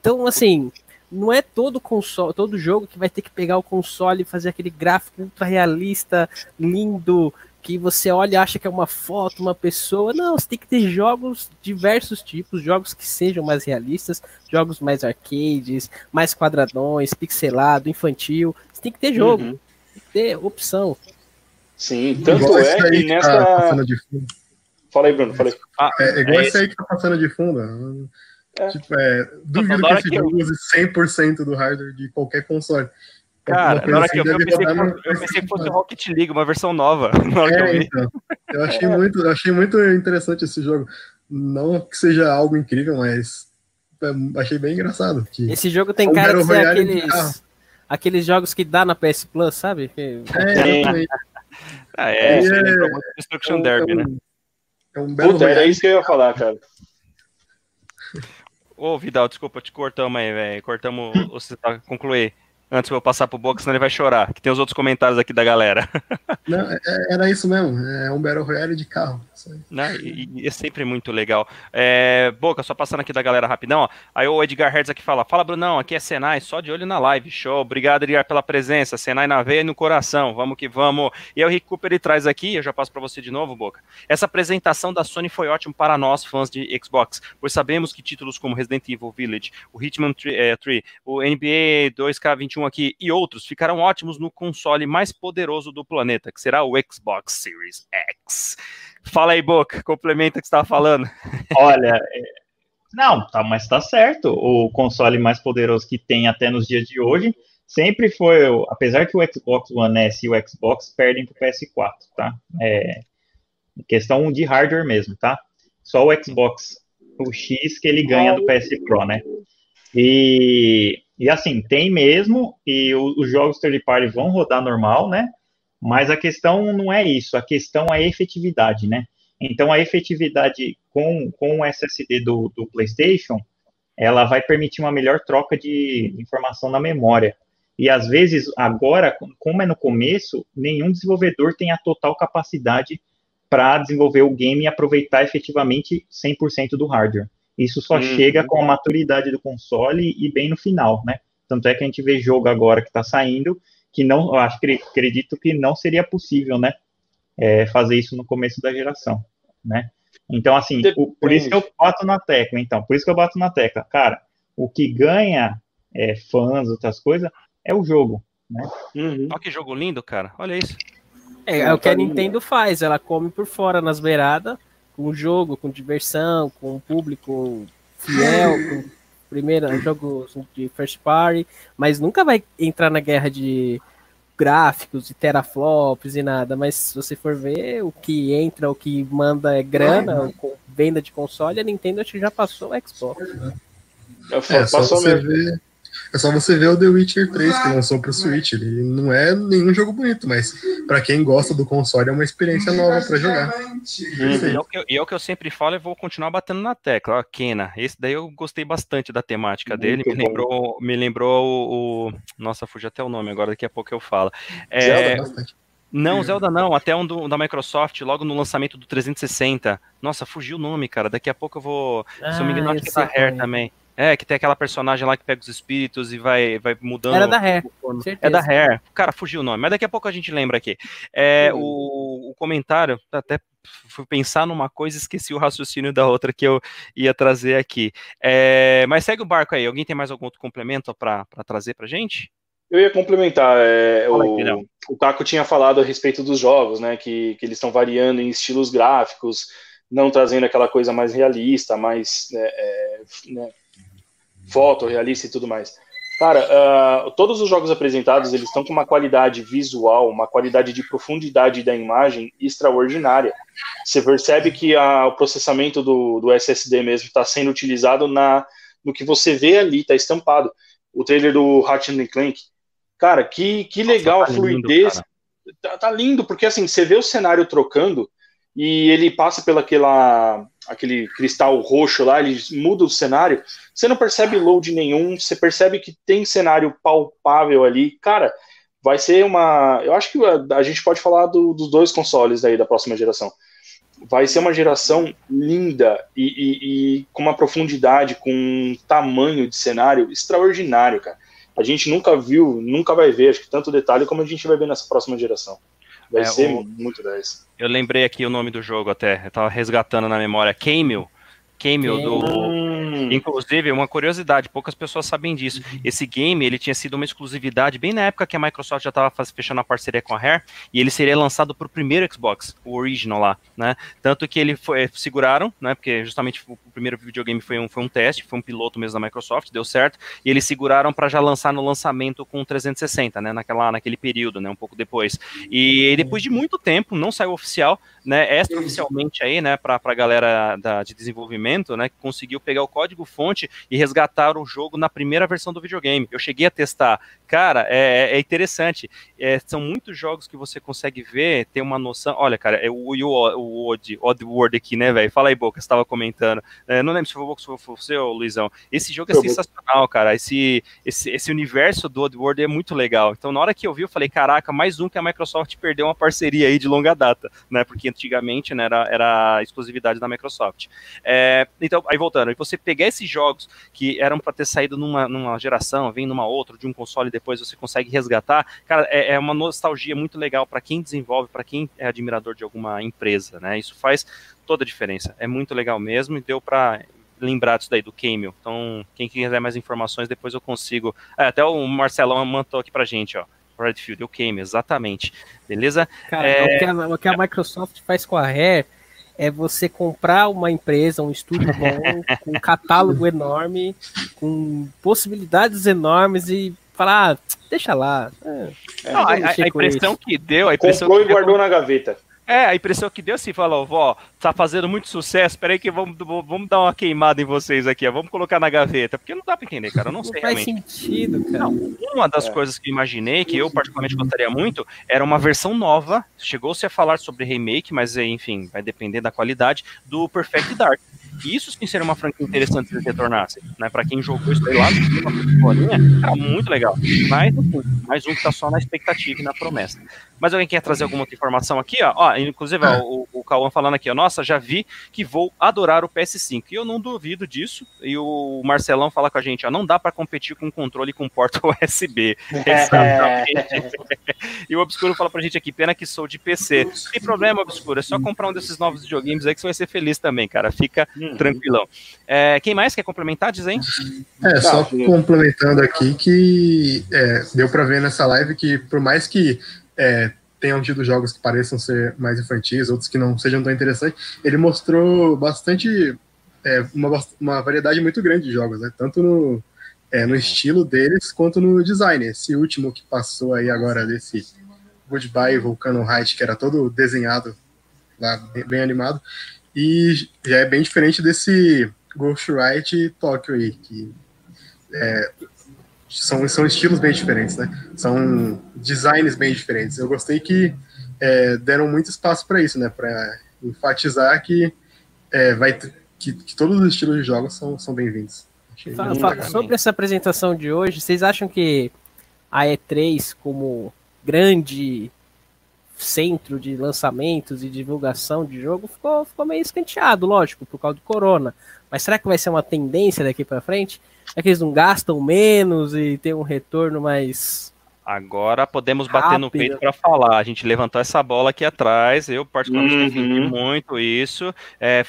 Então, assim, não é todo console, todo jogo que vai ter que pegar o console e fazer aquele gráfico ultra realista, lindo, que você olha e acha que é uma foto, uma pessoa. Não, você tem que ter jogos diversos tipos, jogos que sejam mais realistas, jogos mais arcades, mais quadradões, pixelado, infantil. Você tem que ter jogo, Uhum. tem que ter opção. Sim, tanto Igual esse é aí que tá nessa. passando de fundo. Fala aí, Bruno, falei. É, é igual É esse aí que tá passando de fundo. É. Tipo, é, duvido que esse jogo use 100% do hardware de qualquer console. Cara, hora assim que eu eu pensei, no eu pensei que fosse PS5. Rocket League, uma versão nova. Na hora que eu É, vi. então. Eu achei, muito, eu achei muito interessante esse jogo. Não que seja algo incrível, mas é, achei bem engraçado. Que, Esse jogo tem É cara de ser carro. aqueles, aqueles jogos que dá na PS Plus, sabe? Que- é, exatamente. Ah, é, É, Destruction Derby, é um, né? É um Battle Puta, era isso que eu ia falar, cara. Ô, Vidal, desculpa, te cortamos aí, velho. Cortamos. Você tá concluir. Antes de eu passar pro box, senão ele vai chorar. Que tem os outros comentários aqui da galera. Não, é- era isso mesmo. É um Battle Royale de carro. Aí. Né? E, e é sempre muito legal. É, Boca, só passando aqui da galera rapidão, ó. Aí o Edgar Hertz aqui fala: Fala, Brunão, aqui é Senai, só de olho na live. Show. Obrigado, Edgar, pela presença. Senai na veia e no coração. Vamos que vamos. E aí o Rick Cooper ele traz aqui, eu já passo para você de novo, Boca. Essa apresentação da Sony foi ótima para nós, fãs de Xbox, pois sabemos que títulos como Resident Evil Village, o Hitman 3, é, 3 o NBA 2K21 aqui e outros ficarão ótimos no console mais poderoso do planeta, que será o Xbox Series X. Fala aí, Boca, complementa o que estava falando. Olha, é, não, tá, mas tá certo. O console mais poderoso que tem até nos dias de hoje sempre foi, o- apesar que o Xbox One S e o Xbox perdem pro PS4, tá? É questão de hardware mesmo, tá? Só o Xbox, o X que ele ganha do PS Pro, né? E, e assim, tem mesmo, e o- os jogos third party vão rodar normal, né? Mas a questão não é isso, a questão é a efetividade, né? Então, a efetividade com, com o SSD do, do PlayStation, ela vai permitir uma melhor troca de informação na memória. E às vezes, agora, como é no começo, nenhum desenvolvedor tem a total capacidade para desenvolver o game e aproveitar efetivamente 100% do hardware. Isso só uhum. chega com a maturidade do console e bem no final, né? Tanto é que a gente vê jogo agora que está saindo, que não, eu acho, acredito que não seria possível, né? É, fazer isso no começo da geração, né? Então, assim, o, por isso que eu bato na tecla, então, por isso que eu bato na tecla. Cara, o que ganha é, fãs, outras coisas, é o jogo, né? Uhum. Olha que jogo lindo, cara. Olha isso. É, é o que a Nintendo faz, ela come por fora nas beiradas, com jogo, com diversão, com público fiel, com primeiro jogo de first party, mas nunca vai entrar na guerra de gráficos e teraflops e nada, mas se você for ver, o que entra, o que manda é grana, com venda de console, a Nintendo acho que já passou o Xbox. É, é você mesmo. ver é só você ver o The Witcher 3 que lançou pro Switch. Ele não é nenhum jogo bonito, mas para quem gosta do console é uma experiência nova para jogar. E, é o que eu, e é o que eu sempre falo e vou continuar batendo na tecla. Ó, Kena, esse daí eu gostei bastante da temática dele. me lembrou, me lembrou o, o, Nossa, fugi até o nome agora, daqui a pouco eu falo. É... Zelda. Não, Zelda não, até um do, da Microsoft, logo no lançamento do 360. Nossa, fugiu o nome, cara. Daqui a pouco eu vou. Ah, se eu me engano, ah, acho que é da Rare também. É, que tem aquela personagem lá que pega os espíritos e vai, vai mudando. Era da Hair. É da Hair. Cara, fugiu o nome, mas daqui a pouco a gente lembra aqui. É, uhum. o, o comentário, até fui pensar numa coisa e esqueci o raciocínio da outra que eu ia trazer aqui. É, mas segue o barco aí. Alguém tem mais algum outro complemento para trazer para gente? Eu ia complementar. É, o, o Taco tinha falado a respeito dos jogos, né? Que, que eles estão variando em estilos gráficos, não trazendo aquela coisa mais realista, mais né, é, né, foto realista e tudo mais. Cara, uh, todos os jogos apresentados eles estão com uma qualidade visual, uma qualidade de profundidade da imagem extraordinária. Você percebe que a, o processamento do, do SSD mesmo está sendo utilizado na, no que você vê ali, está estampado. O trailer do Ratchet Clank, cara, que, que legal Nossa, tá a fluidez. Lindo, tá, tá, lindo, porque assim, você vê o cenário trocando e ele passa pelaquela aquele cristal roxo lá, ele muda o cenário, você não percebe load nenhum, você percebe que tem cenário palpável ali. Cara, vai ser uma. Eu acho que a, a gente pode falar do, dos dois consoles aí da próxima geração. Vai ser uma geração linda e, e, e com uma profundidade, com um tamanho de cenário extraordinário, cara. A gente nunca viu, nunca vai ver, acho que tanto detalhe como a gente vai ver nessa próxima geração. Vai é, ser o... muito 10. Eu lembrei aqui o nome do jogo até, eu tava resgatando na memória. Camel. Camel do. Inclusive, uma curiosidade, poucas pessoas sabem disso. Esse game ele tinha sido uma exclusividade bem na época que a Microsoft já estava fechando a parceria com a Rare e ele seria lançado para o primeiro Xbox, o original lá, né? Tanto que ele foi seguraram, né? Porque justamente o primeiro videogame foi um, foi um teste, foi um piloto mesmo da Microsoft, deu certo, e eles seguraram para já lançar no lançamento com 360, né? Naquela, naquele período, né? Um pouco depois. E depois de muito tempo, não saiu oficial, né? Extraoficialmente aí, né? Para a galera da, de desenvolvimento, né? Que conseguiu pegar o código código-fonte e resgataram o jogo na primeira versão do videogame. Eu cheguei a testar. Cara, é, é interessante. É, são muitos jogos que você consegue ver, ter uma noção. Olha, cara, é o, o, o Odd, Odd World aqui, né, velho? Fala aí, Boca, você estava comentando. É, não lembro se foi o Boca ou foi você, Luizão. Esse jogo é foi sensacional, bom. cara. Esse, esse, esse universo do Odd World é muito legal. Então, na hora que eu vi, eu falei, caraca, mais um que a Microsoft perdeu uma parceria aí de longa data, né? Porque antigamente né, era, era exclusividade da Microsoft. É, então, aí voltando, você pegar esses jogos que eram para ter saído numa, numa geração, vem numa outra, de um console depois você consegue resgatar, cara, é, é uma nostalgia muito legal para quem desenvolve, para quem é admirador de alguma empresa, né? Isso faz toda a diferença. É muito legal mesmo e deu para lembrar disso daí, do Camel. Então, quem quiser mais informações, depois eu consigo. É, até o Marcelão mandou aqui pra gente, ó. Redfield, o Camel, exatamente. Beleza? Cara, é... o, que a, o, que a, Microsoft faz com a Rare é você comprar uma empresa, um estúdio bom, com um catálogo enorme, com possibilidades enormes e falar, ah, deixa lá. É, Não, a, a, impressão isso. que deu, a impressão Comprou que e guardou na gaveta. É, a impressão que deu assim, falou, vó, tá fazendo muito sucesso, peraí que vamos, vamos dar uma queimada em vocês aqui, ó, vamos colocar na gaveta, porque não dá pra entender, cara, eu não, Não sei faz realmente. sentido, cara. Não, uma das É. coisas que eu imaginei, que eu particularmente gostaria muito, era uma versão nova, chegou-se a falar sobre remake, mas enfim, vai depender da qualidade, do Perfect Dark. E isso sim seria uma franquia interessante se eles retornassem, né? Pra quem jogou isso aí lá, era muito legal. Mas, enfim, mais um que tá só na expectativa e na promessa. Mas alguém quer trazer alguma outra informação aqui, ó? Ó, inclusive, ó, o, o Cauã falando aqui, ó, nossa, já vi que vou adorar o PS5. E eu não duvido disso. E o Marcelão fala com a gente, ó, não dá pra competir com controle com porta USB. Exatamente. E o Obscuro fala pra gente aqui, pena que sou de PC. Não tem problema, Obscuro, é só comprar um desses novos videogames aí que você vai ser feliz também, cara. Fica Uhum. tranquilão. É, quem mais quer complementar, diz aí? É, só Tá, complementando aqui que é, deu pra ver nessa live que por mais que é, tenham tido jogos que pareçam ser mais infantis, outros que não sejam tão interessantes, ele mostrou bastante é, uma, uma variedade muito grande de jogos, né? Tanto no, é, no estilo deles quanto no design. Esse último que passou aí agora desse Goodbye Volcano Heights, que era todo desenhado lá, bem, bem animado, e já é bem diferente desse Ghostwrite Tokyo aí, que é, são, são estilos bem diferentes, né? São designs bem diferentes. Eu gostei que é, deram muito espaço para isso, né? Para enfatizar que é, vai que, que todos os estilos de jogos são, são bem-vindos. Sobre essa apresentação de hoje, vocês acham que a E3, como grande centro de lançamentos e divulgação de jogo, ficou, ficou meio escanteado, lógico, por causa do corona. Mas será que vai ser uma tendência daqui para frente? Será que eles não gastam menos e tem um retorno mais. Agora podemos bater no Rápido. peito para falar. A gente levantou essa bola aqui atrás. Eu, particularmente, Uhum. defendi muito isso. É,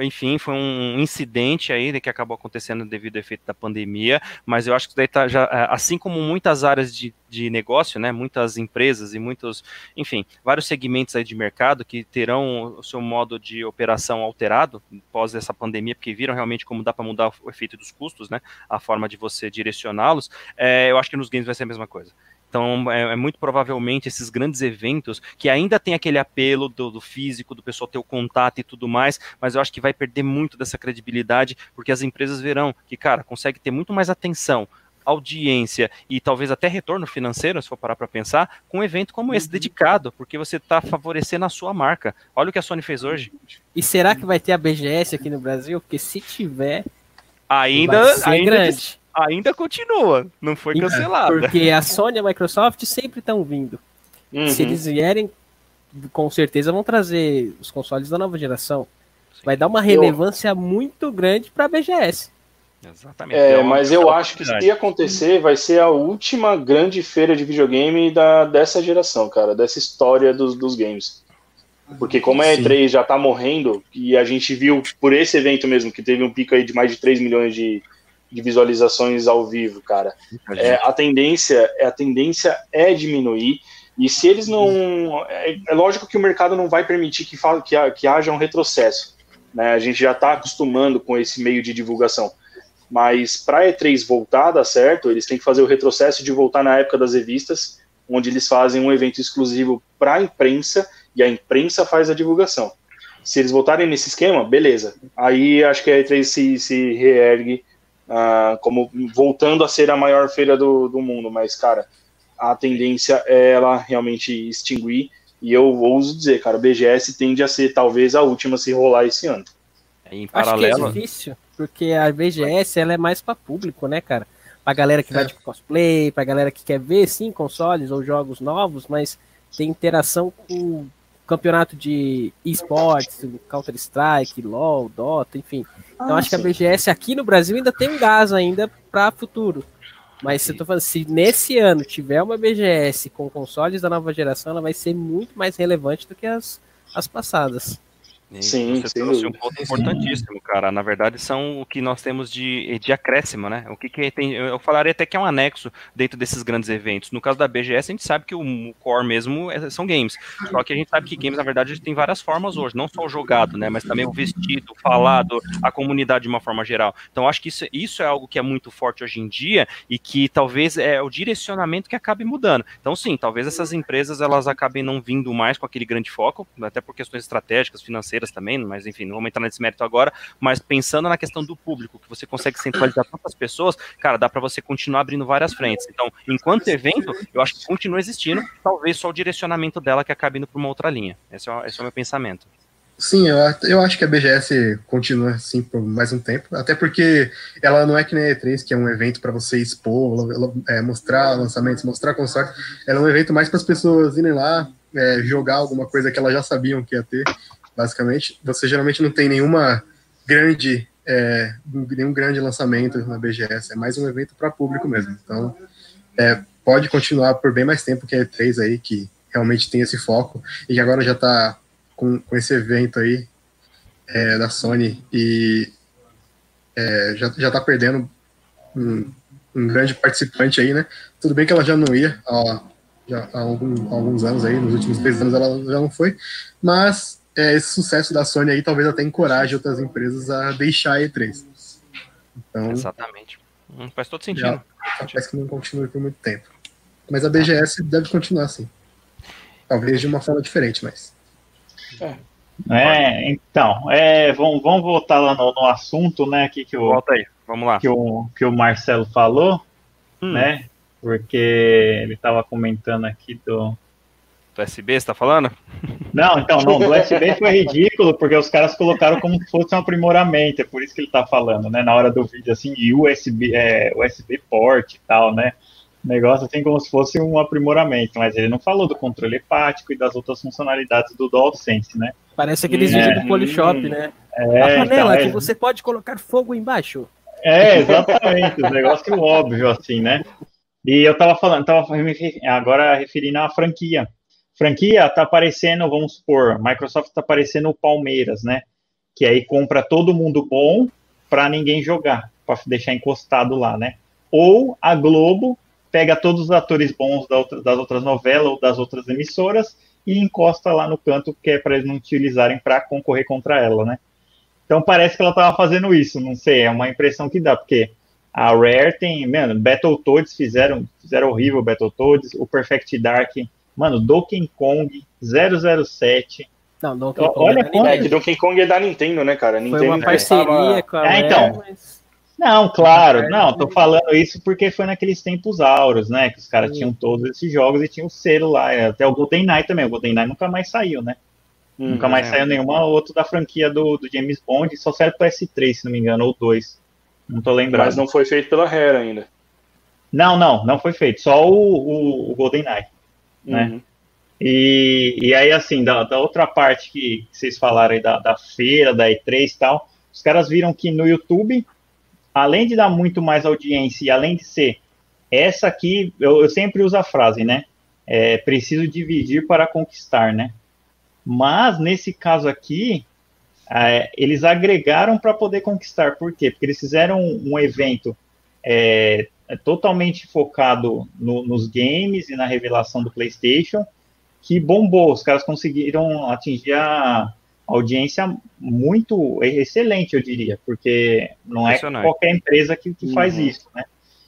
enfim, foi um incidente aí né, que acabou acontecendo devido ao efeito da pandemia. Mas eu acho que isso daí tá já. é, Assim como muitas áreas de, de negócio, né? Muitas empresas e muitos, enfim, vários segmentos aí de mercado que terão o seu modo de operação alterado pós essa pandemia, porque viram realmente como dá para mudar o efeito dos custos, né? A forma de você direcioná-los. É, eu acho que nos games vai ser a mesma coisa. Então, é, é muito provavelmente esses grandes eventos que ainda tem aquele apelo do, do físico, do pessoal ter o contato e tudo mais, mas eu acho que vai perder muito dessa credibilidade, porque as empresas verão que, cara, consegue ter muito mais atenção, audiência e talvez até retorno financeiro, se for parar para pensar, com um evento como esse, dedicado, porque você está favorecendo a sua marca. Olha o que a Sony fez hoje. E será que vai ter a BGS aqui no Brasil? Porque se tiver, Ainda, vai ser ainda, grande. ainda continua, não foi cancelada. Porque a Sony e a Microsoft sempre estão vindo. Uhum. Se eles vierem, com certeza vão trazer os consoles da nova geração. Sim. Vai dar uma relevância muito grande para a BGS. Exatamente. É, uma mas eu acho que se acontecer, vai ser a última grande feira de videogame da, dessa geração, cara, dessa história dos, dos games. Porque como a Sim. E3 já tá morrendo, e a gente viu por esse evento mesmo, que teve um pico aí de mais de 3 milhões de, de visualizações ao vivo, cara. É, a tendência a tendência é diminuir e se eles não é, é lógico que o mercado não vai permitir que, fa- que, que haja um retrocesso né a gente já está acostumando com esse meio de divulgação mas para E3 voltar a dar certo eles têm que fazer o retrocesso de voltar na época das revistas onde eles fazem um evento exclusivo para a imprensa e a imprensa faz a divulgação. Se eles voltarem nesse esquema beleza. Aí acho que a E3 se, se reergue ah, como voltando a ser a maior feira do, do mundo, mas, cara, a tendência é ela realmente extinguir, e eu ouso dizer, cara, o BGS tende a ser talvez a última a se rolar esse ano. Em Acho que paralelo, é difícil, porque a BGS ela é mais para público, né, cara? Pra galera que vai É. de cosplay, pra galera que quer ver, sim, consoles ou jogos novos, mas tem interação com o campeonato de esportes, Counter-Strike, LoL, Dota, enfim. Então Ah, acho que a sim. BGS aqui no Brasil ainda tem um gás ainda para futuro. Mas se eu tô falando, se nesse ano tiver uma BGS com consoles da nova geração, ela vai ser muito mais relevante do que as, as passadas. E Sim, você trouxe um ponto importantíssimo, cara. Na verdade, são o que nós temos de, de acréscimo, né? O que, que tem. Eu falaria até que é um anexo dentro desses grandes eventos. No caso da BGS, a gente sabe que o, o core mesmo é- são games. Só que a gente sabe que games, na verdade, tem várias formas hoje, não só o jogado, né? Mas também o vestido, o falado, a comunidade de uma forma geral. Então, acho que isso, isso é algo que é muito forte hoje em dia e que talvez é o direcionamento que acabe mudando. Então, sim, talvez essas empresas elas acabem não vindo mais com aquele grande foco, até por questões estratégicas, financeiras também, mas enfim, não vamos entrar nesse mérito agora. Mas pensando na questão do público, que você consegue centralizar tantas pessoas, cara, dá para você continuar abrindo várias frentes. Então, enquanto evento, eu acho que continua existindo, talvez só o direcionamento dela que acabe indo para uma outra linha. Esse é, esse é o meu pensamento. Sim, eu, eu acho que a BGS continua assim por mais um tempo, até porque ela não é que nem a E3, que é um evento para você expor, é, mostrar lançamentos, mostrar console. Ela é um evento mais para as pessoas irem lá, é, jogar alguma coisa que elas já sabiam que ia ter, basicamente. Você geralmente não tem nenhuma grande, é, nenhum grande lançamento na BGS, é mais um evento para público mesmo. Então, é, pode continuar por bem mais tempo que a E3 aí, que realmente tem esse foco e que agora já está com, com esse evento aí é, da Sony e é, já, já tá perdendo um, um grande participante aí, né? Tudo bem que ela já não ia ó, já há algum- alguns anos aí, nos últimos três anos ela já não foi, mas é, esse sucesso da Sony aí talvez até encoraje outras empresas a deixar a E3. Então, Exatamente. Hum, faz todo sentido. já, parece que não continue por muito tempo. Mas a BGS deve continuar assim. Talvez de uma forma diferente, mas. É, então, é, vamos, vamos voltar lá no, no assunto, né, que, que, o, Volta aí, vamos lá. que, o, que o Marcelo falou, Hum, né, porque ele estava comentando aqui do... Do USB, você tá falando? Não, então, não, do USB foi ridículo, porque os caras colocaram como se fosse um aprimoramento, é por isso que ele tá falando, né, na hora do vídeo, assim, e USB, é, USB port e tal, né, negócio assim como se fosse um aprimoramento, mas ele não falou do controle hepático e das outras funcionalidades do DualSense, né. Parece aqueles É. vídeos do Polishop, né? É, a panela então, que é- você pode colocar fogo embaixo. É, exatamente, os negócios óbvio, assim, né? E eu tava falando, tava agora referindo à franquia. Franquia tá aparecendo, vamos supor, Microsoft tá aparecendo o Palmeiras, né? Que aí compra todo mundo bom para ninguém jogar, para deixar encostado lá, né? Ou a Globo pega todos os atores bons das outras novelas ou das outras emissoras e encosta lá no canto que é para eles não utilizarem para concorrer contra ela, né? Então parece que ela tava fazendo isso, não sei, é uma impressão que dá, porque a Rare tem, mano, Battletoads fizeram, fizeram horrível Battletoads, o Perfect Dark, mano, Donkey Kong 007, Não, Donkey Olha Kong. quanto- É, que Donkey Kong é da Nintendo, né, cara? Nintendo Foi uma parceria tava- com a É, então. mas Não, claro, não, tô falando isso porque foi naqueles tempos áureos, né? Que os caras tinham todos esses jogos e tinham o selo lá. Até o GoldenEye também. O GoldenEye nunca mais saiu, né? Hum, nunca mais é. saiu nenhuma outra da franquia do, do James Bond. Só serve pro S3, se não me engano, ou 2. Não tô lembrado. Mas não foi feito pela Rare ainda. Não, não, não foi feito. Só o, o, o GoldenEye. Né? Uhum. E, e aí, assim, da, da outra parte que, que vocês falaram aí da, da feira, da E3 e tal, os caras viram que no YouTube, além de dar muito mais audiência e além de ser essa aqui, eu, eu sempre uso a frase, né? É, preciso dividir para conquistar, né? Mas nesse caso aqui, é, eles agregaram para poder conquistar. Por quê? Porque eles fizeram um, um evento é, é totalmente focado no- nos games e na revelação do PlayStation, que bombou. Os caras conseguiram atingir a audiência muito excelente, eu diria, porque não é qualquer empresa que, que faz Uhum. isso, né?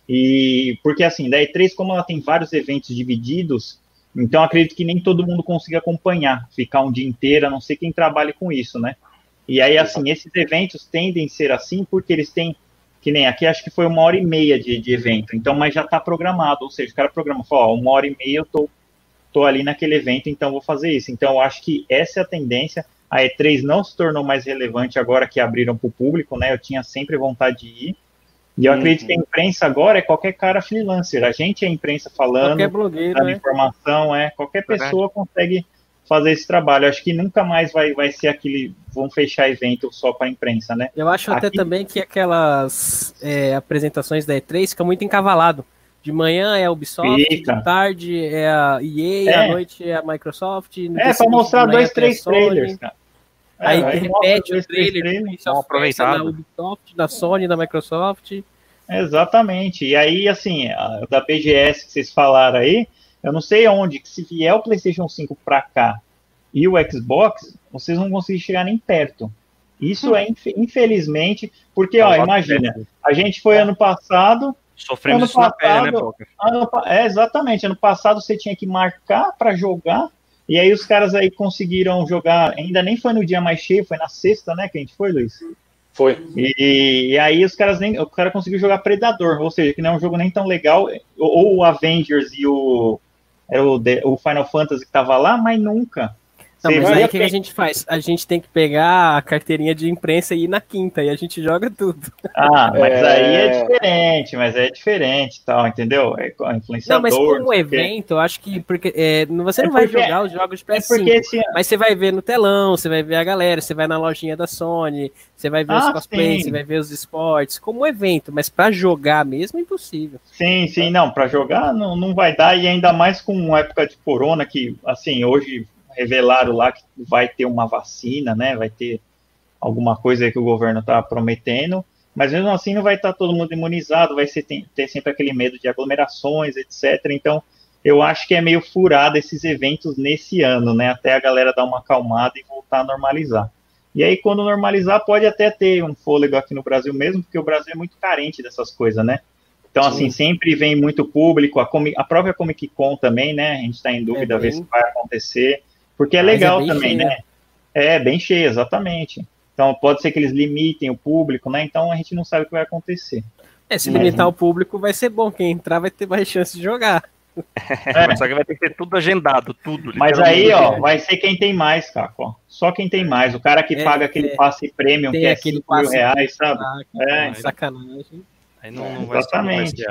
E porque assim, da E3, como ela tem vários eventos divididos, então acredito que nem todo mundo consiga acompanhar, ficar um dia inteiro, a não ser quem trabalhe com isso, né? E aí, assim, esses eventos tendem a ser assim porque eles têm, que nem aqui, acho que foi uma hora e meia de, de evento, então, mas já está programado, ou seja, o cara programa, fala, ó, uma hora e meia eu tô, tô ali naquele evento, então vou fazer isso. Então, eu acho que essa é a tendência. A E3 não se tornou mais relevante agora que abriram para o público, né? Eu tinha sempre vontade de ir. E eu Uhum. acredito que a imprensa agora é qualquer cara freelancer. A gente é a imprensa falando, qualquer blogueiro, dando né? informação, é. Qualquer pessoa consegue fazer esse trabalho. Acho que nunca mais vai, vai ser aquele. Vão fechar evento só para a imprensa, né? Eu acho até Aqui- também que aquelas é, apresentações da E3 ficam muito encavalado. De manhã é a Ubisoft, Fica. de tarde é a EA, É. à noite é a Microsoft. É, para mostrar dois, três trailers, cara. Aí É, repete mostra o trailer, trailer, do Prince dá uma of Persia aproveitada. da Ubisoft, da Sony, da Microsoft. Exatamente. E aí, assim, a- da BGS que vocês falaram aí, eu não sei onde, que se vier o PlayStation 5 pra cá e o Xbox, vocês não vão conseguir chegar nem perto. Isso é, infe- infelizmente, porque, ó, É imagina, dele. a gente foi ano passado, Sofremos Ano isso na pele, né, passado- ano é, exatamente, ano passado você tinha que marcar para jogar, e aí os caras aí conseguiram jogar, ainda nem foi no dia mais cheio, foi na sexta, né, que a gente foi, Luiz? Foi. E, e aí os caras nem. O cara conseguiu jogar Predador, ou seja, que não é um jogo nem tão legal. Ou o Avengers e o. Era o, o Final Fantasy que tava lá, mas nunca. Não, mas vai- aí o que, que a gente faz? A gente tem que pegar a carteirinha de imprensa e ir na quinta, e a gente joga tudo. Ah, mas É. aí é diferente, mas é diferente e tal, entendeu? É Não, influenciador. mas como não sei o quê. evento, eu acho que porque, é, não- você É não vai porque- jogar os jogos de É PS5, porque esse, mas você vai ver no telão, você vai ver a galera, você vai na lojinha da Sony, você vai ver Ah, os cosplays, sim. você vai ver os esportes, como evento, mas pra jogar mesmo é impossível. Sim, sim, não, para jogar não, não vai dar, e ainda mais com época de corona, que, assim, hoje revelaram lá que vai ter uma vacina, né, vai ter alguma coisa que o governo está prometendo, mas mesmo assim não vai estar todo mundo imunizado, vai ser, tem- ter sempre aquele medo de aglomerações, etc. Então, eu acho que é meio furado esses eventos nesse ano, né, até a galera dar uma acalmada e voltar a normalizar. E aí, quando normalizar, pode até ter um fôlego aqui no Brasil mesmo, porque o Brasil é muito carente dessas coisas, né? Então, Sim. assim, sempre vem muito público, a, a própria Comic Con também, né? A gente está em dúvida É ver bem- se vai acontecer, porque é Mas é legal bem também, cheia. né? É, bem cheio, exatamente. Então, pode ser que eles limitem o público, né? Então, a gente não sabe o que vai acontecer. É, se Uhum. limitar o público vai ser bom, quem entrar vai ter mais chance de jogar. É. Só que vai ter que ter tudo agendado, tudo. Mas aí, ó, vai ser quem tem mais, Caco. ó. Só quem tem mais. O cara que É, paga aquele é. passe premium, que é aquele 5 mil reais, sabe? Ah, É, sacanagem. Aí não, não vai ser- não vai Exatamente.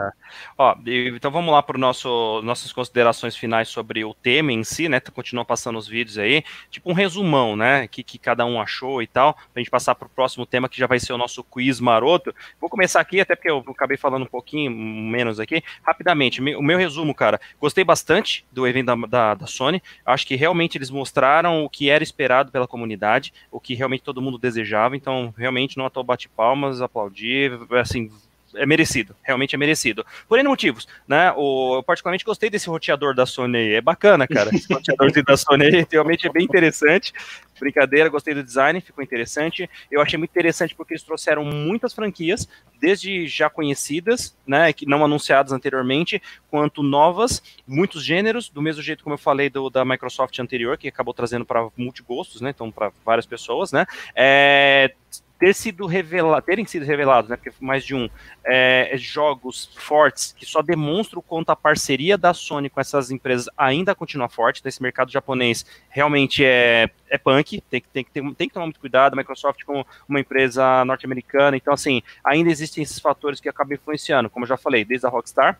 Ó, então vamos lá para nosso nossas considerações finais sobre o tema em si, né? Continua passando os vídeos aí, tipo um resumão, né? Que, que cada um achou e tal, pra gente passar pro próximo tema que já vai ser o nosso quiz maroto. Vou começar aqui, até porque eu acabei falando um pouquinho menos aqui, rapidamente. me- O meu resumo, cara, gostei bastante do evento da, da, da Sony. Acho que realmente eles mostraram o que era esperado pela comunidade, o que realmente todo mundo desejava. Então, realmente não à toa bate palmas, aplaudir, assim, é merecido, realmente é merecido. Por N motivos, né? O, eu particularmente gostei desse roteador da Sony aí, é bacana, cara. Esse roteadorzinho da Sony aí realmente é bem interessante. Brincadeira, gostei do design, ficou interessante. Eu achei muito interessante porque eles trouxeram muitas franquias, desde já conhecidas, né, que não anunciadas anteriormente, quanto novas, muitos gêneros, do mesmo jeito como eu falei do, da Microsoft anterior, que acabou trazendo para multigostos, né, então para várias pessoas, né, é, ter sido revelado, terem sido revelados, né, porque mais de um, é, jogos fortes que só demonstram o quanto a parceria da Sony com essas empresas ainda continua forte. Então, esse mercado japonês realmente é, é punk, tem que, tem, que ter, tem que tomar muito cuidado. A Microsoft, como uma empresa norte-americana, então, assim, ainda existem esses fatores que acabam influenciando, como eu já falei, desde a Rockstar.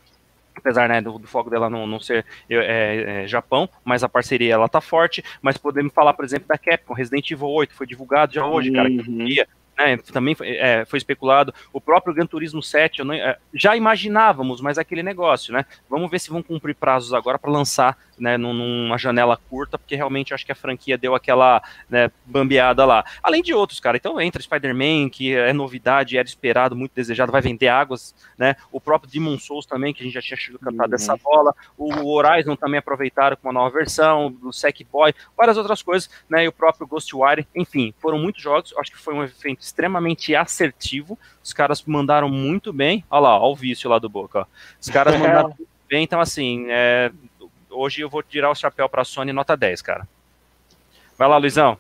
Apesar né, do, do foco dela não, não ser é, é, Japão, mas a parceria ela tá forte. Mas podemos falar, por exemplo, da Capcom, Resident Evil 8, foi divulgado já hoje, cara. Que Uhum. Né, também foi, é, foi especulado. O próprio Gran Turismo 7, eu não- é, já imaginávamos, mas é aquele negócio, né? Vamos ver se vão cumprir prazos agora para lançar né, num- numa janela curta, porque realmente acho que a franquia deu aquela né, bambeada lá. Além de outros, cara. Então entra Spider-Man, que é novidade, era esperado, muito desejado, vai vender águas, né? O próprio Demon Souls também, que a gente já tinha sido cantado Uhum. dessa bola. O Horizon também aproveitaram com uma nova versão, o Sackboy, várias outras coisas, né? E o próprio Ghostwire, enfim, foram muitos jogos. Acho que foi um evento extremamente assertivo. Os caras mandaram muito bem. Olha lá, olha o vício lá do Boca. Ó. Os caras mandaram muito bem. Então, assim, é, hoje eu vou tirar o chapéu pra Sony nota 10, cara. Vai lá, Luizão.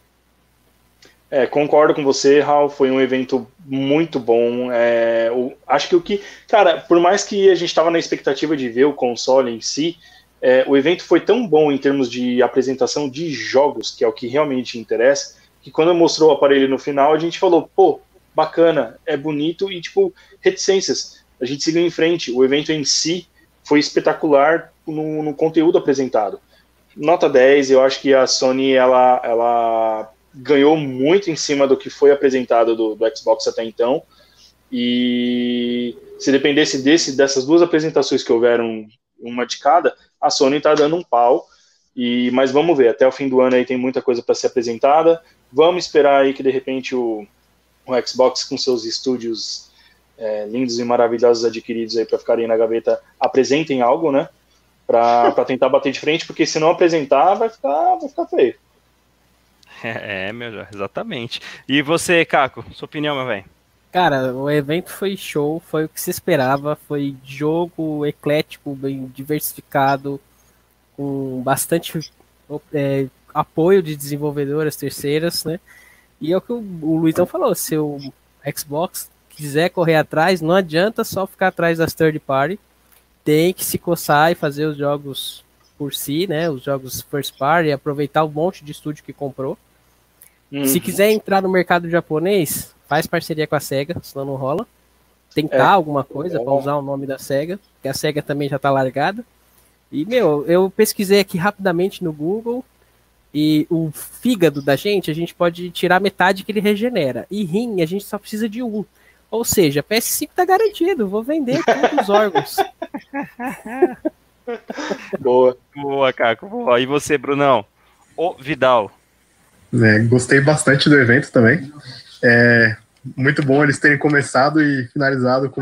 É, concordo com você, Raul. Foi um evento muito bom. É, o- acho que o que. Cara, por mais que a gente estava na expectativa de ver o console em si, é, o evento foi tão bom em termos de apresentação de jogos, que é o que realmente interessa, que quando mostrou o aparelho no final, a gente falou, pô, bacana, é bonito e, tipo, reticências. A gente seguiu em frente. O evento em si foi espetacular no, no conteúdo apresentado. Nota 10, eu acho que a Sony, ela, ela ganhou muito em cima do que foi apresentado do, do Xbox até então. E se dependesse desse, dessas duas apresentações que houveram, uma de cada, a Sony está dando um pau. E, mas vamos ver, até o fim do ano aí tem muita coisa para ser apresentada. Vamos esperar aí que de repente o, o Xbox com seus estúdios é, lindos e maravilhosos adquiridos aí para ficarem na gaveta apresentem algo, né? Para tentar bater de frente, porque se não apresentar vai ficar, vai ficar feio. É, é meu, exatamente. E você, Caco, sua opinião, meu velho? Cara, o evento foi show, foi o que se esperava, foi jogo eclético, bem diversificado, com bastante é, apoio de desenvolvedoras terceiras, né? E é o que o, o Luizão falou, se o Xbox quiser correr atrás, não adianta só ficar atrás das third party, tem que se coçar e fazer os jogos por si, né? Os jogos first party, aproveitar o monte de estúdio que comprou. Uhum. Se quiser entrar no mercado japonês, faz parceria com a SEGA, senão não rola. Tentar é. alguma coisa para usar o nome da SEGA, que a SEGA também já tá largada. E, meu, eu pesquisei aqui rapidamente no Google e o fígado da gente, a gente pode tirar metade que ele regenera. E rim, a gente só precisa de um. Ou seja, PS5 tá garantido, vou vender todos os órgãos. boa. Boa, Caco. Boa. E você, Brunão? O Vidal. É, gostei bastante do evento também. É muito bom eles terem começado e finalizado com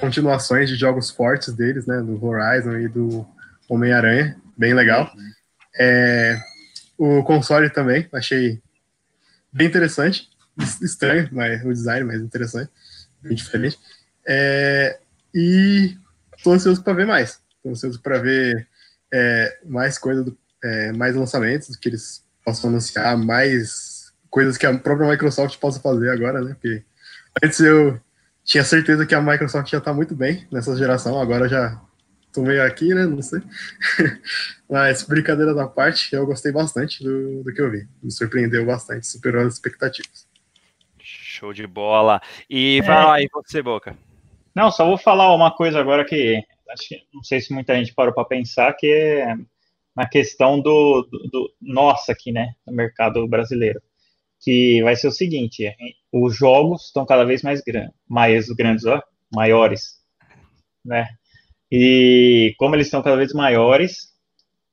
continuações de jogos fortes deles, né? Do Horizon e do Homem-Aranha. Bem legal. É, o console também, achei bem interessante. Estranho, mas o design, mas interessante. Bem diferente. É, e tô ansioso para ver mais. Tô ansioso para ver é, mais coisas, é, mais lançamentos que eles possam anunciar, mais coisas que a própria Microsoft possa fazer agora, né? Porque antes eu tinha certeza que a Microsoft já está muito bem nessa geração, agora já tô meio aqui, né? Não sei. Mas, brincadeira da parte, eu gostei bastante do, do que eu vi. Me surpreendeu bastante, superou as expectativas. Show de bola. E é... vai lá, e você, Boca? Não, só vou falar uma coisa agora que acho que não sei se muita gente parou para pensar, que é na questão do, do, do nossa aqui, né, no mercado brasileiro que vai ser o seguinte: os jogos estão cada vez mais grandes, mais grandes, ó, maiores, né? E como eles estão cada vez maiores,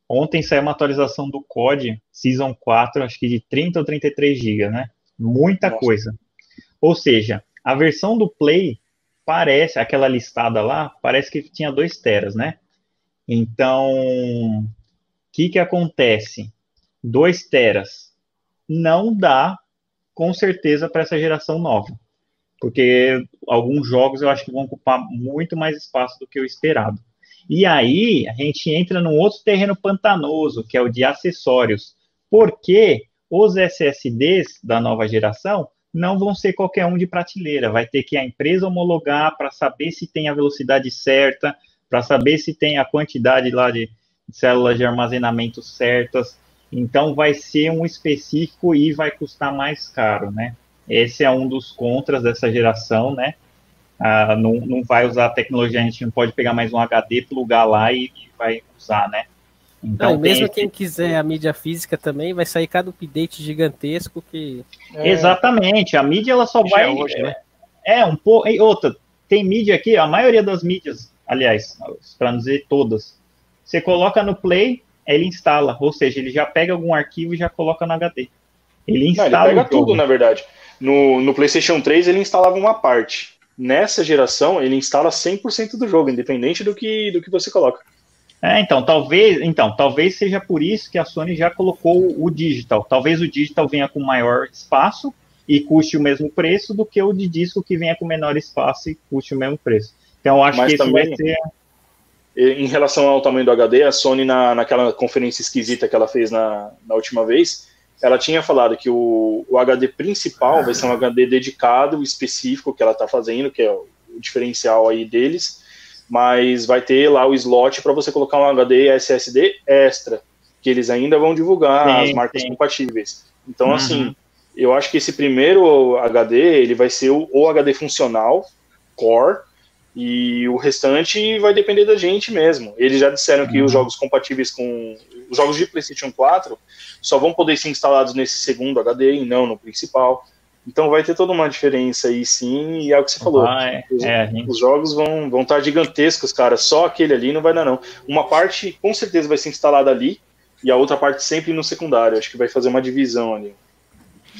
ontem saiu uma atualização do COD Season 4, acho que de 30 ou 33 GB, né? Muita Nossa. coisa. Ou seja, a versão do Play parece, aquela listada lá, parece que tinha 2 teras, né? Então, o que que acontece? 2 teras não dá com certeza para essa geração nova. Porque alguns jogos eu acho que vão ocupar muito mais espaço do que o esperado. E aí a gente entra num outro terreno pantanoso, que é o de acessórios. Porque os SSDs da nova geração não vão ser qualquer um de prateleira. Vai ter que a empresa homologar para saber se tem a velocidade certa, para saber se tem a quantidade lá de células de armazenamento certas. Então vai ser um específico e vai custar mais caro, né? Esse é um dos contras dessa geração, né? Ah, não, não vai usar a tecnologia, a gente não pode pegar mais um HD, plugar lá e, e vai usar, né? Então, não, mesmo esse... quem quiser a mídia física também, vai sair cada update gigantesco que. É... Exatamente, a mídia ela só vai. É, hoje, né? é um pouco. Outra, tem mídia aqui, a maioria das mídias, aliás, para não dizer todas. Você coloca no Play, ele instala, ou seja, ele já pega algum arquivo e já coloca no HD. Ele instala. Não, ele pega tudo, na verdade. No, no PlayStation 3 ele instalava uma parte. Nessa geração ele instala 100% do jogo, independente do que, do que você coloca. É, então, talvez, então, talvez seja por isso que a Sony já colocou o digital. Talvez o digital venha com maior espaço e custe o mesmo preço do que o de disco que venha com menor espaço e custe o mesmo preço. Então, acho Mas que também... vai ser em relação ao tamanho do HD, a Sony, na, naquela conferência esquisita que ela fez na, na última vez, ela tinha falado que o, o HD principal vai ser um HD dedicado, específico, que ela está fazendo, que é o diferencial aí deles, mas vai ter lá o slot para você colocar um HD SSD extra, que eles ainda vão divulgar sim, as marcas sim. compatíveis. Então, uhum. assim, eu acho que esse primeiro HD, ele vai ser o, o HD funcional, Core, e o restante vai depender da gente mesmo. Eles já disseram que os uhum. jogos compatíveis com. Os jogos de PlayStation 4 só vão poder ser instalados nesse segundo HD e não no principal. Então vai ter toda uma diferença aí sim, e é o que você falou. os, é, os, jogos vão, vão estar gigantescos, cara. Só aquele ali não vai dar, não. Uma parte com certeza vai ser instalada ali, e a outra parte sempre no secundário. Acho que vai fazer uma divisão ali.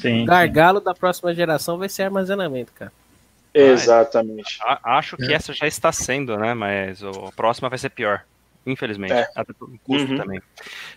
Sim. O gargalo da próxima geração vai ser armazenamento, cara. Exatamente. Acho que é. essa já está sendo, né? Mas a próxima vai ser pior. Infelizmente. É. Até custo uhum. também.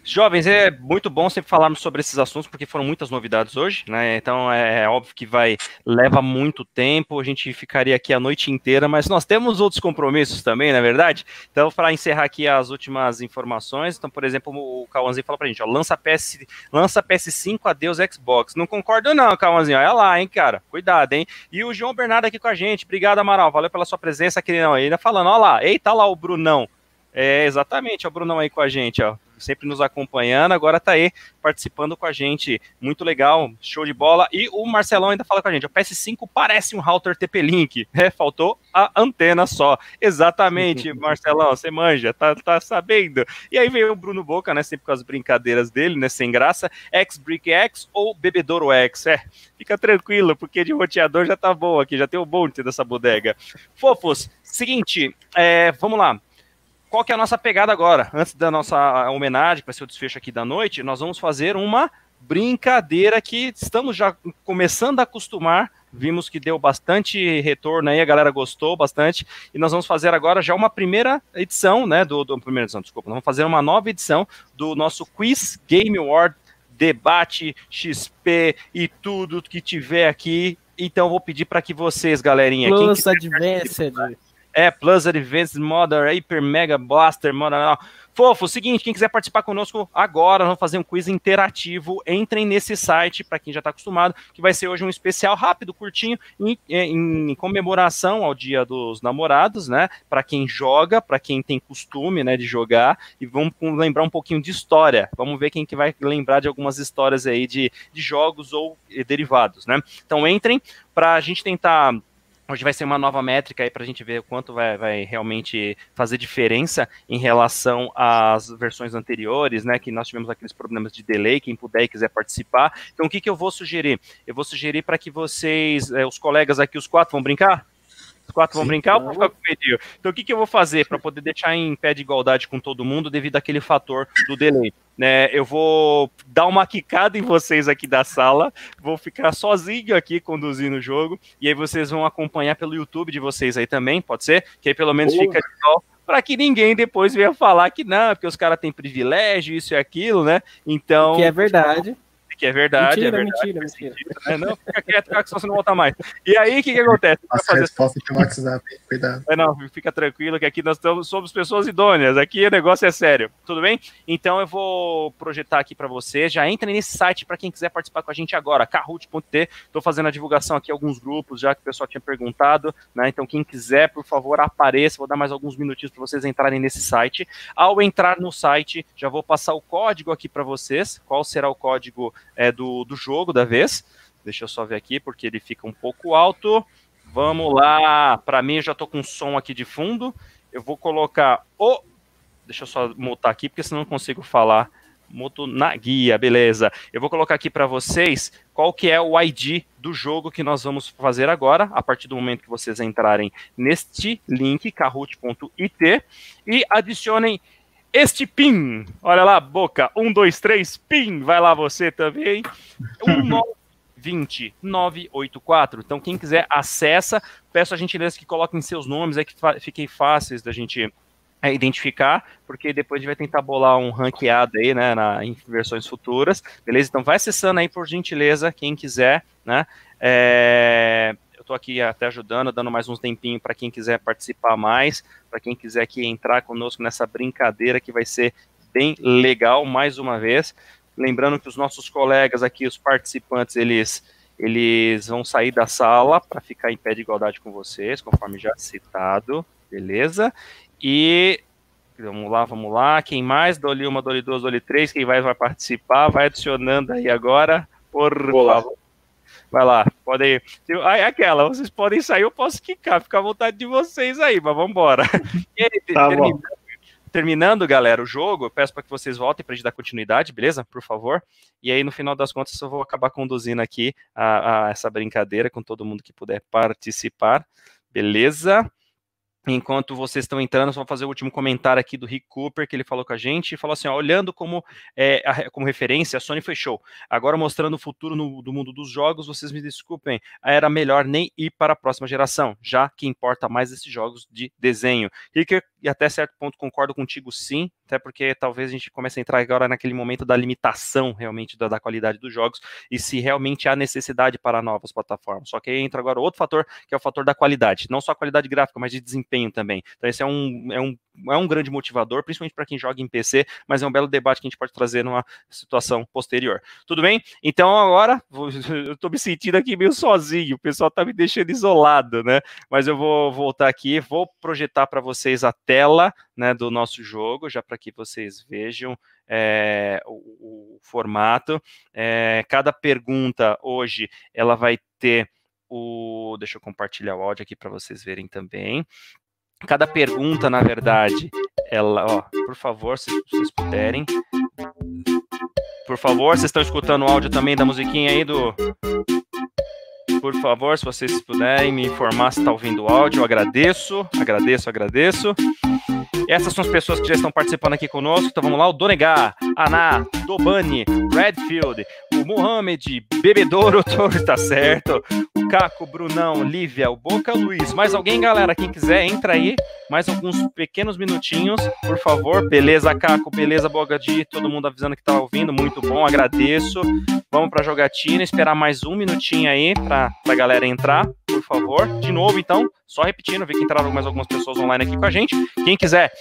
Jovens, é muito bom sempre falarmos sobre esses assuntos, porque foram muitas novidades hoje, né? Então é, é óbvio que vai leva muito tempo, a gente ficaria aqui a noite inteira, mas nós temos outros compromissos também, não é verdade? Então, para encerrar aqui as últimas informações, então, por exemplo, o Cauãzinho fala pra gente, ó, lança, PS, lança PS5, adeus Xbox. Não concordo não, Cauãzinho, olha lá, hein, cara, cuidado, hein? E o João Bernardo aqui com a gente, obrigado, Amaral, valeu pela sua presença aqui, não, ainda falando, olha lá, eita lá o Brunão, é, exatamente, o Brunão aí com a gente, ó. Sempre nos acompanhando, agora tá aí participando com a gente. Muito legal, show de bola. E o Marcelão ainda fala com a gente: o PS5 parece um router TP-Link. É, faltou a antena só. Exatamente, Marcelão, você manja, tá, tá sabendo. E aí veio o Bruno Boca, né? Sempre com as brincadeiras dele, né? Sem graça. X-Brick X ou Bebedouro X. É, fica tranquilo, porque de roteador já tá bom aqui, já tem um monte dessa bodega. Fofos, seguinte, é, vamos lá qual que é a nossa pegada agora? Antes da nossa homenagem, que vai ser o desfecho aqui da noite, nós vamos fazer uma brincadeira que estamos já começando a acostumar. Vimos que deu bastante retorno aí, a galera gostou bastante. E nós vamos fazer agora já uma primeira edição, né? Do, do primeira edição, desculpa. Nós vamos fazer uma nova edição do nosso Quiz Game Award debate XP e tudo que tiver aqui. Então vou pedir para que vocês, galerinha, Plus Advanced. É, Plus Advanced Modern, Hyper Mega Blaster, Modern. Fofo, seguinte, quem quiser participar conosco agora, vamos fazer um quiz interativo. Entrem nesse site, para quem já está acostumado, que vai ser hoje um especial rápido, curtinho, em, em, comemoração ao Dia dos Namorados, né? Para quem joga, para quem tem costume, né, de jogar. E vamos lembrar um pouquinho de história. Vamos ver quem que vai lembrar de algumas histórias aí de, de jogos ou derivados, né? Então entrem para a gente tentar Hoje vai ser uma nova métrica aí para a gente ver o quanto vai, vai, realmente fazer diferença em relação às versões anteriores, né? Que nós tivemos aqueles problemas de delay. Quem puder e quiser participar. Então, o que, que eu vou sugerir? Eu vou sugerir para que vocês, eh, os colegas aqui, os quatro, vão brincar? Os quatro Sim, vão brincar ou vão ficar com? Então, o que, que eu vou fazer para poder deixar em pé de igualdade com todo mundo devido àquele fator do delay? Né, eu vou dar uma quicada em vocês aqui da sala, vou ficar sozinho aqui conduzindo o jogo, e aí vocês vão acompanhar pelo YouTube de vocês aí também, pode ser? Que aí pelo menos Boa. fica para que ninguém depois venha falar que não, porque os caras têm privilégio, isso e aquilo, né? Então. Que é verdade que é verdade, mentira, é verdade. Mentira, mentira. É, não, fica quieto, cara, que senão você não volta mais. E aí, o que, que acontece? Nossa, fazer... resposta aqui no WhatsApp, cuidado. É, não, fica tranquilo que aqui nós estamos, somos pessoas idôneas, aqui o negócio é sério, tudo bem? Então eu vou projetar aqui para você, já entrem nesse site para quem quiser participar com a gente agora, kahoot.t, estou fazendo a divulgação aqui alguns grupos, já que o pessoal tinha perguntado, né, então quem quiser, por favor, apareça, vou dar mais alguns minutinhos para vocês entrarem nesse site. Ao entrar no site, já vou passar o código aqui para vocês, qual será o código é, do, do jogo da vez. Deixa eu só ver aqui, porque ele fica um pouco alto. Vamos lá. Para mim, já estou com som aqui de fundo. Eu vou colocar o. Deixa eu só mutar aqui, porque senão não consigo falar. Muto na guia, beleza. Eu vou colocar aqui para vocês qual que é o ID do jogo que nós vamos fazer agora, a partir do momento que vocês entrarem neste link, kahoot.it, e adicionem este PIN, olha lá, boca, 1, 2, 3, PIN, vai lá você também, 192984. Então, quem quiser, acessa, peço a gentileza que coloquem seus nomes, é que fiquem fáceis da gente é, identificar, porque depois a gente vai tentar bolar um ranqueado aí, né, na, em versões futuras, beleza? Então, vai acessando aí, por gentileza, quem quiser, né, é, estou aqui até ajudando, dando mais uns tempinho para quem quiser participar mais, para quem quiser aqui entrar conosco nessa brincadeira que vai ser bem legal mais uma vez. Lembrando que os nossos colegas aqui, os participantes, eles eles vão sair da sala para ficar em pé de igualdade com vocês, conforme já citado, beleza? E vamos lá, vamos lá. Quem mais? Dole uma, dole duas, dole três. Quem vai vai participar, vai adicionando aí agora, por favor. Vai lá, podem ir. Aí, aquela, vocês podem sair, eu posso ficar, fica à vontade de vocês aí, mas vamos embora. tá terminando, terminando, galera, o jogo, eu peço para que vocês voltem para a gente dar continuidade, beleza? Por favor. E aí, no final das contas, eu vou acabar conduzindo aqui a, a essa brincadeira com todo mundo que puder participar, beleza? Enquanto vocês estão entrando, só vou fazer o último comentário aqui do Rick Cooper, que ele falou com a gente, e falou assim, ó, olhando como, é, a, como referência, a Sony show. Agora, mostrando o futuro no, do mundo dos jogos, vocês me desculpem, era melhor nem ir para a próxima geração, já que importa mais esses jogos de desenho. Rick, e até certo ponto concordo contigo sim, até porque talvez a gente comece a entrar agora naquele momento da limitação realmente da, da qualidade dos jogos, e se realmente há necessidade para novas plataformas. Só que aí entra agora outro fator, que é o fator da qualidade, não só a qualidade gráfica, mas de desempenho também. Então esse é um, é um, é um grande motivador, principalmente para quem joga em PC, mas é um belo debate que a gente pode trazer numa situação posterior. Tudo bem? Então agora, eu estou me sentindo aqui meio sozinho, o pessoal está me deixando isolado, né? Mas eu vou voltar aqui, vou projetar para vocês a tela né, do nosso jogo, já para que vocês vejam é, o, o, formato. É, cada pergunta hoje ela vai ter o. Deixa eu compartilhar o áudio aqui para vocês verem também. Cada pergunta, na verdade, ela, ó, por favor, se vocês puderem. Por favor, vocês estão escutando o áudio também da musiquinha aí do. Por favor, se vocês puderem me informar se está ouvindo o áudio, eu agradeço, agradeço, agradeço. Essas são as pessoas que já estão participando aqui conosco. Então vamos lá: o Donegar, Aná, Dobani, Redfield, Mohamed, Bebedouro, tá certo. O Caco, Brunão, Lívia, o Boca, Luiz. Mais alguém, galera? Quem quiser, entra aí. Mais alguns pequenos minutinhos, por favor. Beleza, Caco? Beleza, Bogadi? Todo mundo avisando que tá ouvindo. Muito bom, agradeço. Vamos pra jogatina, esperar mais um minutinho aí pra, pra galera entrar por favor. De novo, então, só repetindo, vi que entraram mais algumas pessoas online aqui com a gente. Quem quiser,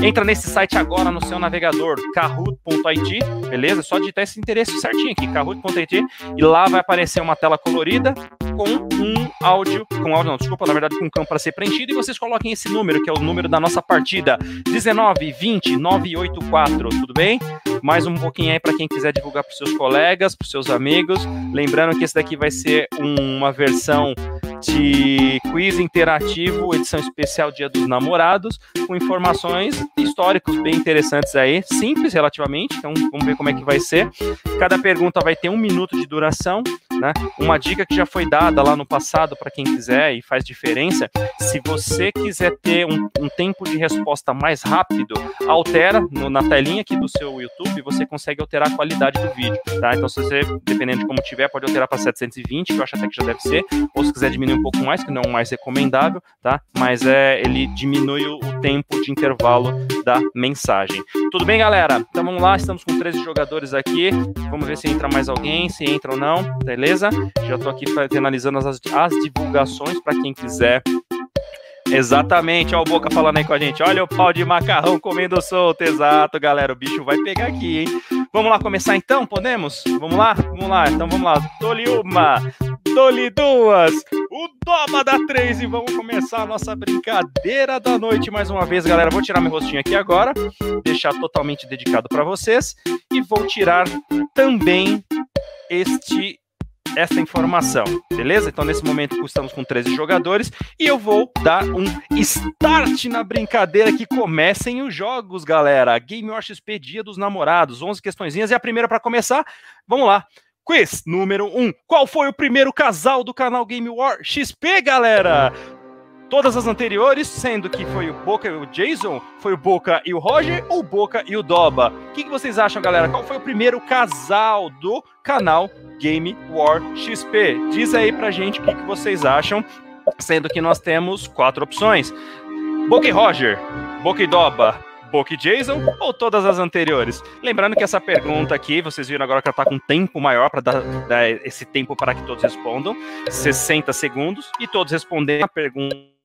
entra nesse site agora no seu navegador, kahoot.it, beleza? Só digitar esse endereço certinho aqui, kahoot.it, e lá vai aparecer uma tela colorida com um áudio, com áudio não, desculpa, na verdade com um campo para ser preenchido, e vocês coloquem esse número, que é o número da nossa partida, 19 20 984, tudo bem? Mais um pouquinho aí para quem quiser divulgar para seus colegas, para seus amigos. Lembrando que esse daqui vai ser uma versão de quiz interativo, edição especial Dia dos Namorados, com informações históricos bem interessantes aí, simples relativamente, então vamos ver como é que vai ser. Cada pergunta vai ter um minuto de duração, né? Uma dica que já foi dada lá no passado para quem quiser e faz diferença, se você quiser ter um, um tempo de resposta mais rápido, altera no, na telinha aqui do seu YouTube, você consegue alterar a qualidade do vídeo, tá? Então se você, dependendo de como tiver, pode alterar para 720, que eu acho até que já deve ser, ou se quiser diminuir um pouco mais, que não é o mais recomendável, tá? Mas é, ele diminui o, o tempo de intervalo da mensagem. Tudo bem, galera? Então vamos lá, estamos com 13 jogadores aqui. Vamos ver se entra mais alguém, se entra ou não, beleza? Já estou aqui finalizando as, as divulgações para quem quiser Exatamente, olha o Boca falando aí com a gente. Olha o pau de macarrão comendo solto. Exato, galera. O bicho vai pegar aqui, hein? Vamos lá começar então? Podemos? Vamos lá? Vamos lá. Então vamos lá. Dole uma, dole duas, o Doba dá três e vamos começar a nossa brincadeira da noite mais uma vez, galera. Vou tirar meu rostinho aqui agora, deixar totalmente dedicado para vocês e vou tirar também este essa informação, beleza? Então, nesse momento, estamos com 13 jogadores e eu vou dar um start na brincadeira que comecem os jogos, galera. Game War XP Dia dos Namorados, 11 questõezinhas e a primeira para começar, vamos lá. Quiz número 1. Um. Qual foi o primeiro casal do canal Game War XP, galera? Todas as anteriores, sendo que foi o Boca e o Jason, foi o Boca e o Roger ou Boca e o Doba? O que, que, vocês acham, galera? Qual foi o primeiro casal do canal Game War XP? Diz aí pra gente o que, que vocês acham, sendo que nós temos quatro opções: Boca e Roger, Boca e Doba, Boca e Jason ou todas as anteriores? Lembrando que essa pergunta aqui, vocês viram agora que ela está com um tempo maior para dar, dar, esse tempo para que todos respondam, 60 segundos, e todos respondem a pergunta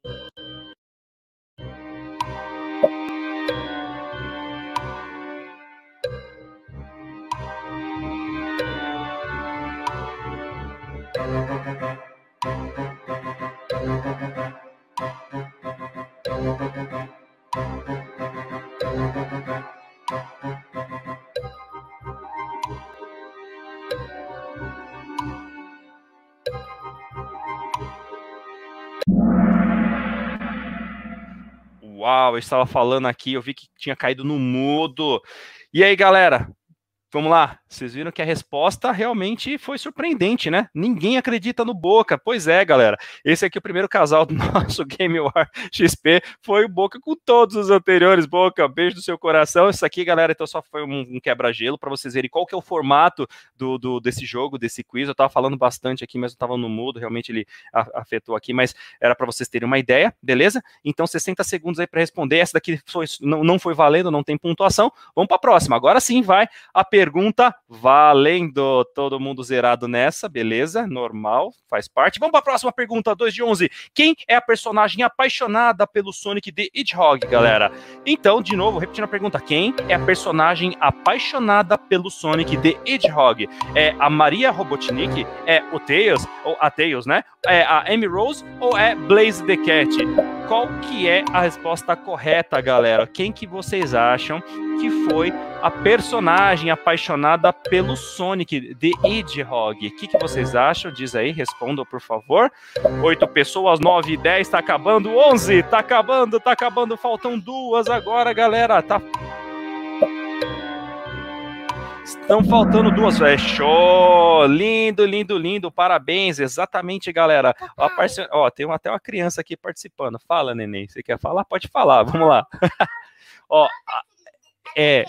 Uau, eu estava falando aqui, eu vi que tinha caído no mudo. E aí, galera? Vamos lá. Vocês viram que a resposta realmente foi surpreendente, né? Ninguém acredita no Boca. Pois é, galera. Esse aqui é o primeiro casal do nosso Game War XP. Foi o Boca com todos os anteriores. Boca, beijo do seu coração. Isso aqui, galera, então só foi um, quebra-gelo para vocês verem qual que é o formato do, do, desse jogo, desse quiz. Eu tava falando bastante aqui, mas eu tava no mudo. Realmente ele afetou aqui, mas era para vocês terem uma ideia, beleza? Então, 60 segundos aí para responder. Essa daqui foi, não, não foi valendo, não tem pontuação. Vamos para a próxima. Agora sim vai a pergunta valendo. Todo mundo zerado nessa, beleza? Normal, faz parte. Vamos para a próxima pergunta, 2 de 11. Quem é a personagem apaixonada pelo Sonic the Hedgehog, galera? Então, de novo, repetindo a pergunta: quem é a personagem apaixonada pelo Sonic the Hedgehog? É a Maria Robotnik? É o Tails? Ou a Tails, né? É a Amy Rose ou é Blaze the Cat? Qual que é a resposta correta, galera? Quem que vocês acham que foi a personagem apaixonada pelo Sonic, The Hedgehog. O que, que vocês acham? Diz aí, respondam, por favor. Oito pessoas, nove dez, tá acabando, onze, tá acabando, tá acabando, faltam duas agora, galera, tá... Estão faltando duas, fechou! Lindo, lindo, lindo, parabéns, exatamente, galera. Ó, parce... Ó tem até uma criança aqui participando. Fala, neném, você quer falar? Pode falar, vamos lá. Ó, é.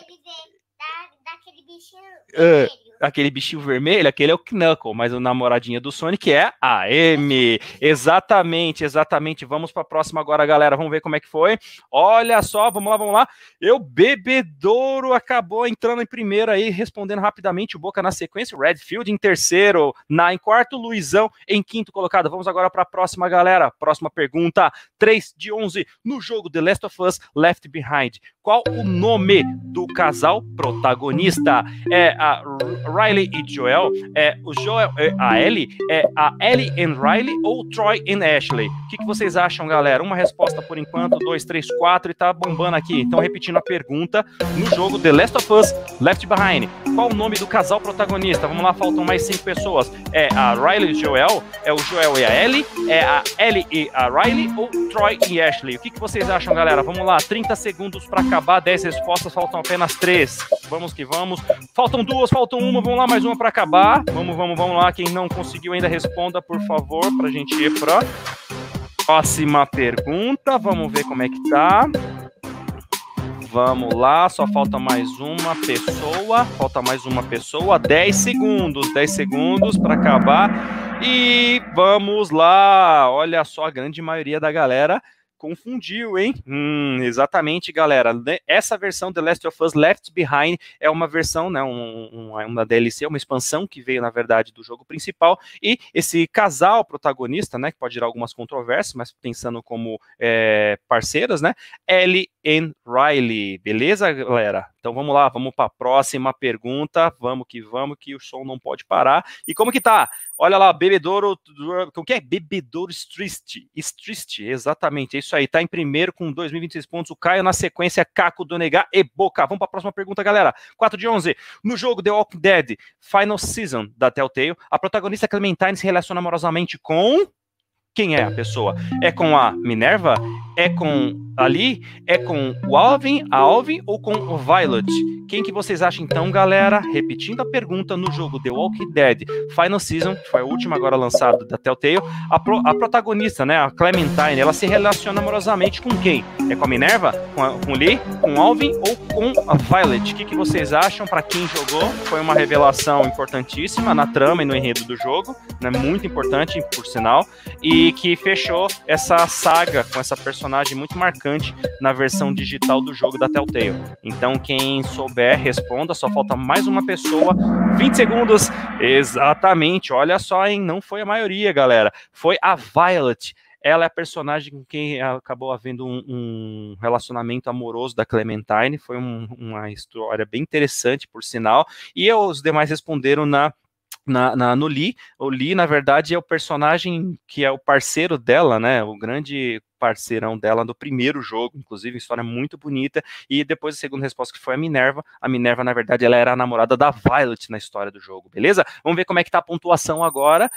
Bichinho. Uh, aquele bichinho vermelho, aquele é o Knuckle, mas o namoradinha do Sonic é a Amy. Exatamente, exatamente. Vamos para a próxima agora, galera. Vamos ver como é que foi. Olha só, vamos lá, vamos lá. Eu Bebedouro acabou entrando em primeiro aí, respondendo rapidamente o Boca na sequência. Redfield em terceiro, na em quarto, Luizão em quinto colocado. Vamos agora para a próxima, galera. Próxima pergunta. 3 de 11 no jogo The Last of Us Left Behind. Qual o nome do casal protagonista? É a Riley e Joel, é o Joel, é, a Ellie, é a Ellie and Riley ou Troy and Ashley? O que, que vocês acham, galera? Uma resposta por enquanto, dois, três, quatro e tá bombando aqui. Então, repetindo a pergunta, no jogo The Last of Us Left Behind, qual o nome do casal protagonista? Vamos lá, faltam mais cinco pessoas. É a Riley e Joel, é o Joel e a Ellie, é a Ellie e a Riley ou Troy e Ashley? O que, que vocês acham, galera? Vamos lá, 30 segundos para acabar, 10 respostas, faltam apenas três. Vamos que vamos. Faltam duas, faltam uma, vamos lá, mais uma para acabar. Vamos, vamos, vamos lá. Quem não conseguiu ainda responda, por favor, para a gente ir para próxima pergunta. Vamos ver como é que tá. Vamos lá, só falta mais uma pessoa. Falta mais uma pessoa. 10 segundos, 10 segundos para acabar. E vamos lá. Olha só, a grande maioria da galera confundiu, hein? Hum, exatamente, galera. Essa versão The Last of Us Left Behind é uma versão, né, um, uma DLC, uma expansão que veio, na verdade, do jogo principal. E esse casal protagonista, né, que pode gerar algumas controvérsias, mas pensando como é, parceiras, né, Ellie e Riley. Beleza, galera? Então vamos lá, vamos para a próxima pergunta. Vamos que vamos, que o som não pode parar. E como que tá? Olha lá, bebedouro, o que é? Bebedouro Strist, Strist, exatamente, é isso aí, tá em primeiro com 2.026 pontos, o Caio na sequência, Caco, Donegar e Boca. Vamos para a próxima pergunta, galera. 4 de 11, no jogo The Walking Dead, Final Season da Telltale, a protagonista Clementine se relaciona amorosamente com... Quem é a pessoa? É com a Minerva? É com ali? É com o Alvin, a Alvin ou com o Violet? Quem que vocês acham então, galera? Repetindo a pergunta no jogo The Walking Dead Final Season, que foi a última agora lançada da Telltale, a, pro, a protagonista, né, a Clementine, ela se relaciona amorosamente com quem? É com a Minerva? Com, a, com o Lee? Com o Alvin ou com a Violet? O que, que vocês acham? Para quem jogou, foi uma revelação importantíssima na trama e no enredo do jogo, né, muito importante, por sinal, e que fechou essa saga com essa personagem personagem muito marcante na versão digital do jogo da Telltale. Então, quem souber, responda. Só falta mais uma pessoa. 20 segundos. Exatamente. Olha só, hein? Não foi a maioria, galera. Foi a Violet ela é a personagem com quem acabou havendo um, um relacionamento amoroso da Clementine. Foi um, uma história bem interessante, por sinal. E os demais responderam na na, na, no Lee. O Lee, na verdade, é o personagem que é o parceiro dela, né? O grande parceirão dela no primeiro jogo, inclusive, história muito bonita. E depois a segunda resposta que foi a Minerva. A Minerva, na verdade, ela era a namorada da Violet na história do jogo, beleza? Vamos ver como é que tá a pontuação agora.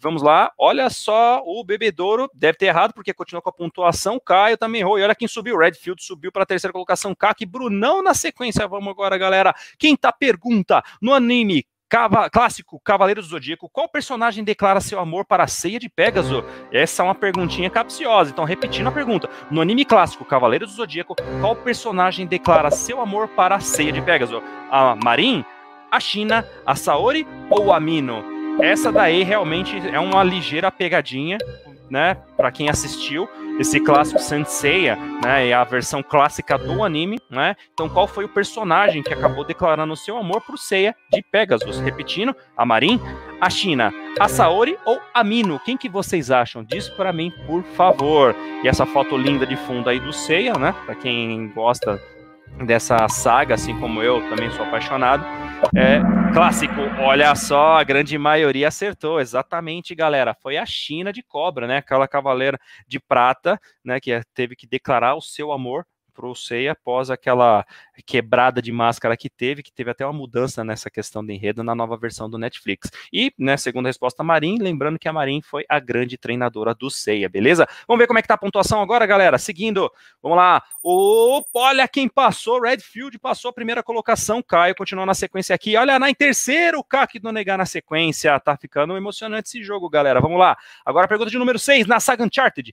Vamos lá, olha só, o Bebedouro deve ter errado, porque continua com a pontuação. Caio também errou. E olha quem subiu. Redfield subiu para a terceira colocação. Kaki, Brunão na sequência. Vamos agora, galera. Quinta pergunta. No anime, Cava, clássico, Cavaleiro do Zodíaco, qual personagem declara seu amor para a ceia de Pégaso? Essa é uma perguntinha capciosa, então repetindo a pergunta. No anime clássico, Cavaleiro do Zodíaco, qual personagem declara seu amor para a ceia de Pégaso? A Marin, a China, a Saori ou a Mino? Essa daí realmente é uma ligeira pegadinha, né, para quem assistiu esse clássico Senseiya, né, é a versão clássica do anime, né? Então, qual foi o personagem que acabou declarando seu amor pro Seiya de Pegasus? Repetindo, a Marin, a China, a Saori ou a Mino? Quem que vocês acham? Diz para mim, por favor. E essa foto linda de fundo aí do Seiya, né? Para quem gosta dessa saga, assim como eu, também sou apaixonado. É clássico, olha só, a grande maioria acertou, exatamente, galera. Foi a China de cobra, né? Aquela cavaleira de prata, né? Que teve que declarar o seu amor pro Sei após aquela quebrada de máscara que teve, que teve até uma mudança nessa questão de enredo na nova versão do Netflix. E, né, segunda resposta, Marin, lembrando que a Marin foi a grande treinadora do Seiya, beleza? Vamos ver como é que tá a pontuação agora, galera. Seguindo, vamos lá. Opa, olha quem passou, Redfield passou a primeira colocação, Caio continuou na sequência aqui. Olha, na em terceiro, o Kaki do negar na sequência. Tá ficando emocionante esse jogo, galera. Vamos lá. Agora a pergunta de número 6, na saga Uncharted.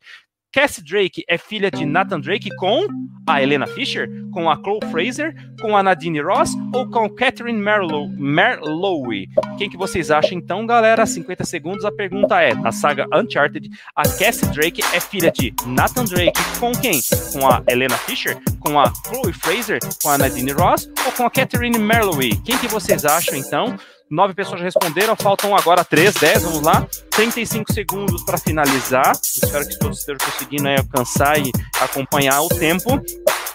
Cassie Drake é filha de Nathan Drake com a Helena Fisher, com a Chloe Fraser, com a Nadine Ross ou com Catherine Merlow, Merlowe? Quem que vocês acham então, galera? 50 segundos. A pergunta é: na saga Uncharted, a Cassie Drake é filha de Nathan Drake com quem? Com a Helena Fisher, com a Chloe Fraser, com a Nadine Ross ou com a Catherine Merlowe? Quem que vocês acham então? Nove pessoas responderam, faltam agora três, dez, vamos lá. 35 segundos para finalizar. Espero que todos estejam conseguindo alcançar e acompanhar o tempo.